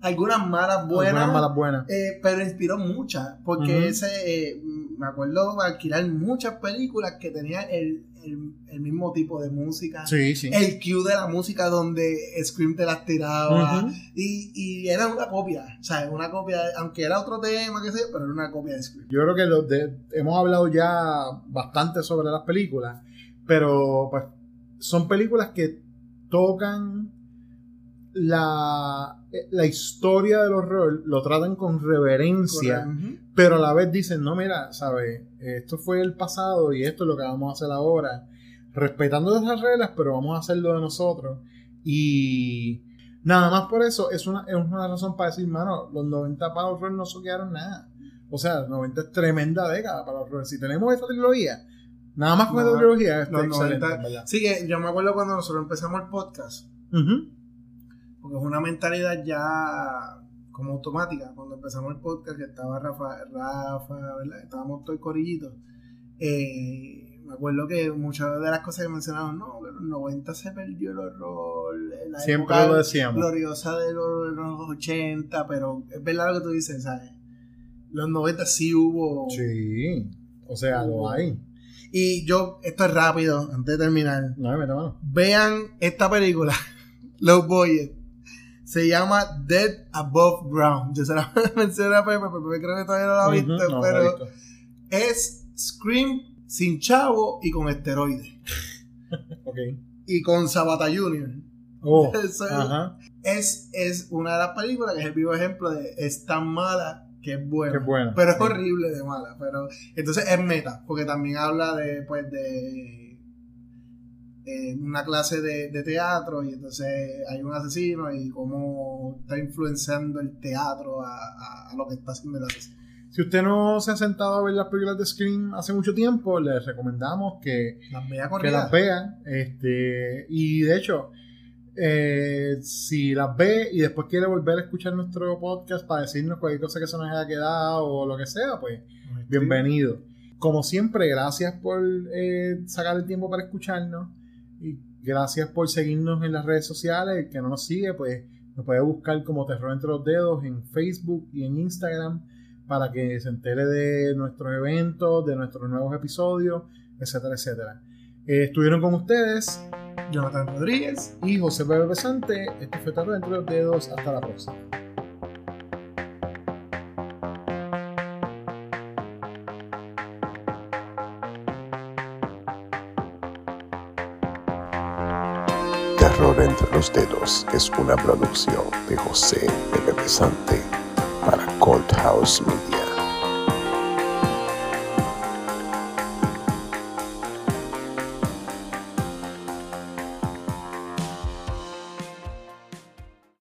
Speaker 8: algunas malas buenas.
Speaker 1: Algunas malas buenas.
Speaker 8: eh, pero inspiró muchas. Porque ese, eh, me acuerdo alquilar muchas películas que tenían el, el- el mismo tipo de música.
Speaker 1: Sí, sí.
Speaker 8: El cue de la música donde Scream te las tiraba. Y, y era una copia. O sea, una copia, aunque era otro tema, que sé, pero era una copia de Scream.
Speaker 1: Yo creo que lo de- hemos hablado ya bastante sobre las películas, pero pues son películas que tocan la, la historia del horror, lo tratan con reverencia,
Speaker 8: Correcto.
Speaker 1: Pero a la vez dicen, no, mira, ¿sabes? Esto fue el pasado y esto es lo que vamos a hacer ahora, respetando esas reglas, pero vamos a hacerlo de nosotros. Y nada más por eso es una, es una razón para decir, mano, los 90 para el horror no soquearon nada. O sea, los 90 es tremenda década para el horror. Si tenemos esta trilogía, nada más con esta trilogía, está
Speaker 8: los
Speaker 1: excelente,
Speaker 8: 90.
Speaker 1: en verdad.
Speaker 8: Sí, que yo me acuerdo cuando nosotros empezamos el podcast, porque es una mentalidad ya como automática. Cuando empezamos el podcast, que estaba Rafa, Rafa ¿verdad? Estábamos todo el corillito. Eh, me acuerdo que muchas de las cosas que mencionaban, no, que en los 90 se perdió el horror, la
Speaker 1: Siempre
Speaker 8: época
Speaker 1: lo decíamos.
Speaker 8: gloriosa de los, los 80, pero es verdad lo que tú dices, ¿sabes? Los 90 sí hubo.
Speaker 1: Sí, o sea, lo hay.
Speaker 8: Y yo, esto es rápido, antes de terminar.
Speaker 1: No, mete mano.
Speaker 8: Vean esta película, Los Boys. Se llama Dead Above Ground. Yo se la mencioné a Pepe, Pepe creo que todavía no la ha visto,
Speaker 1: no,
Speaker 8: pero
Speaker 1: visto.
Speaker 8: es Scream sin chavo y con esteroides.
Speaker 1: Ok.
Speaker 8: Y con Sabata Jr.
Speaker 1: Oh.
Speaker 8: Es, es una de las películas que es el vivo ejemplo de es tan mala que es buena.
Speaker 1: Buena,
Speaker 8: Pero es
Speaker 1: sí.
Speaker 8: horrible de mala. Pero entonces es meta, porque también habla de pues de eh, una clase de, de teatro y entonces hay un asesino y cómo está influenciando el teatro a, a- a lo que está haciendo el asesino.
Speaker 1: Si usted no se ha sentado a ver las películas de Scream hace mucho tiempo, les recomendamos que,
Speaker 8: Las
Speaker 1: que las vea. Este, y de hecho, eh, si las ve y después quiere volver a escuchar nuestro podcast para decirnos cualquier cosa que se nos haya quedado o lo que sea, pues bienvenido. Como siempre, gracias por eh, sacar el tiempo para escucharnos y gracias por seguirnos en las redes sociales. El que no nos sigue, pues nos puede buscar como Terror entre los dedos en Facebook y en Instagram para que se entere de nuestros eventos, de nuestros nuevos episodios, etcétera, etcétera. Eh, estuvieron con ustedes
Speaker 8: Jonathan Rodríguez
Speaker 1: y José Pepe Pesante. Este fue Terror entre los dedos. Hasta la próxima.
Speaker 9: Terror entre los dedos es una producción de José Pepe Pesante para Cold House Media.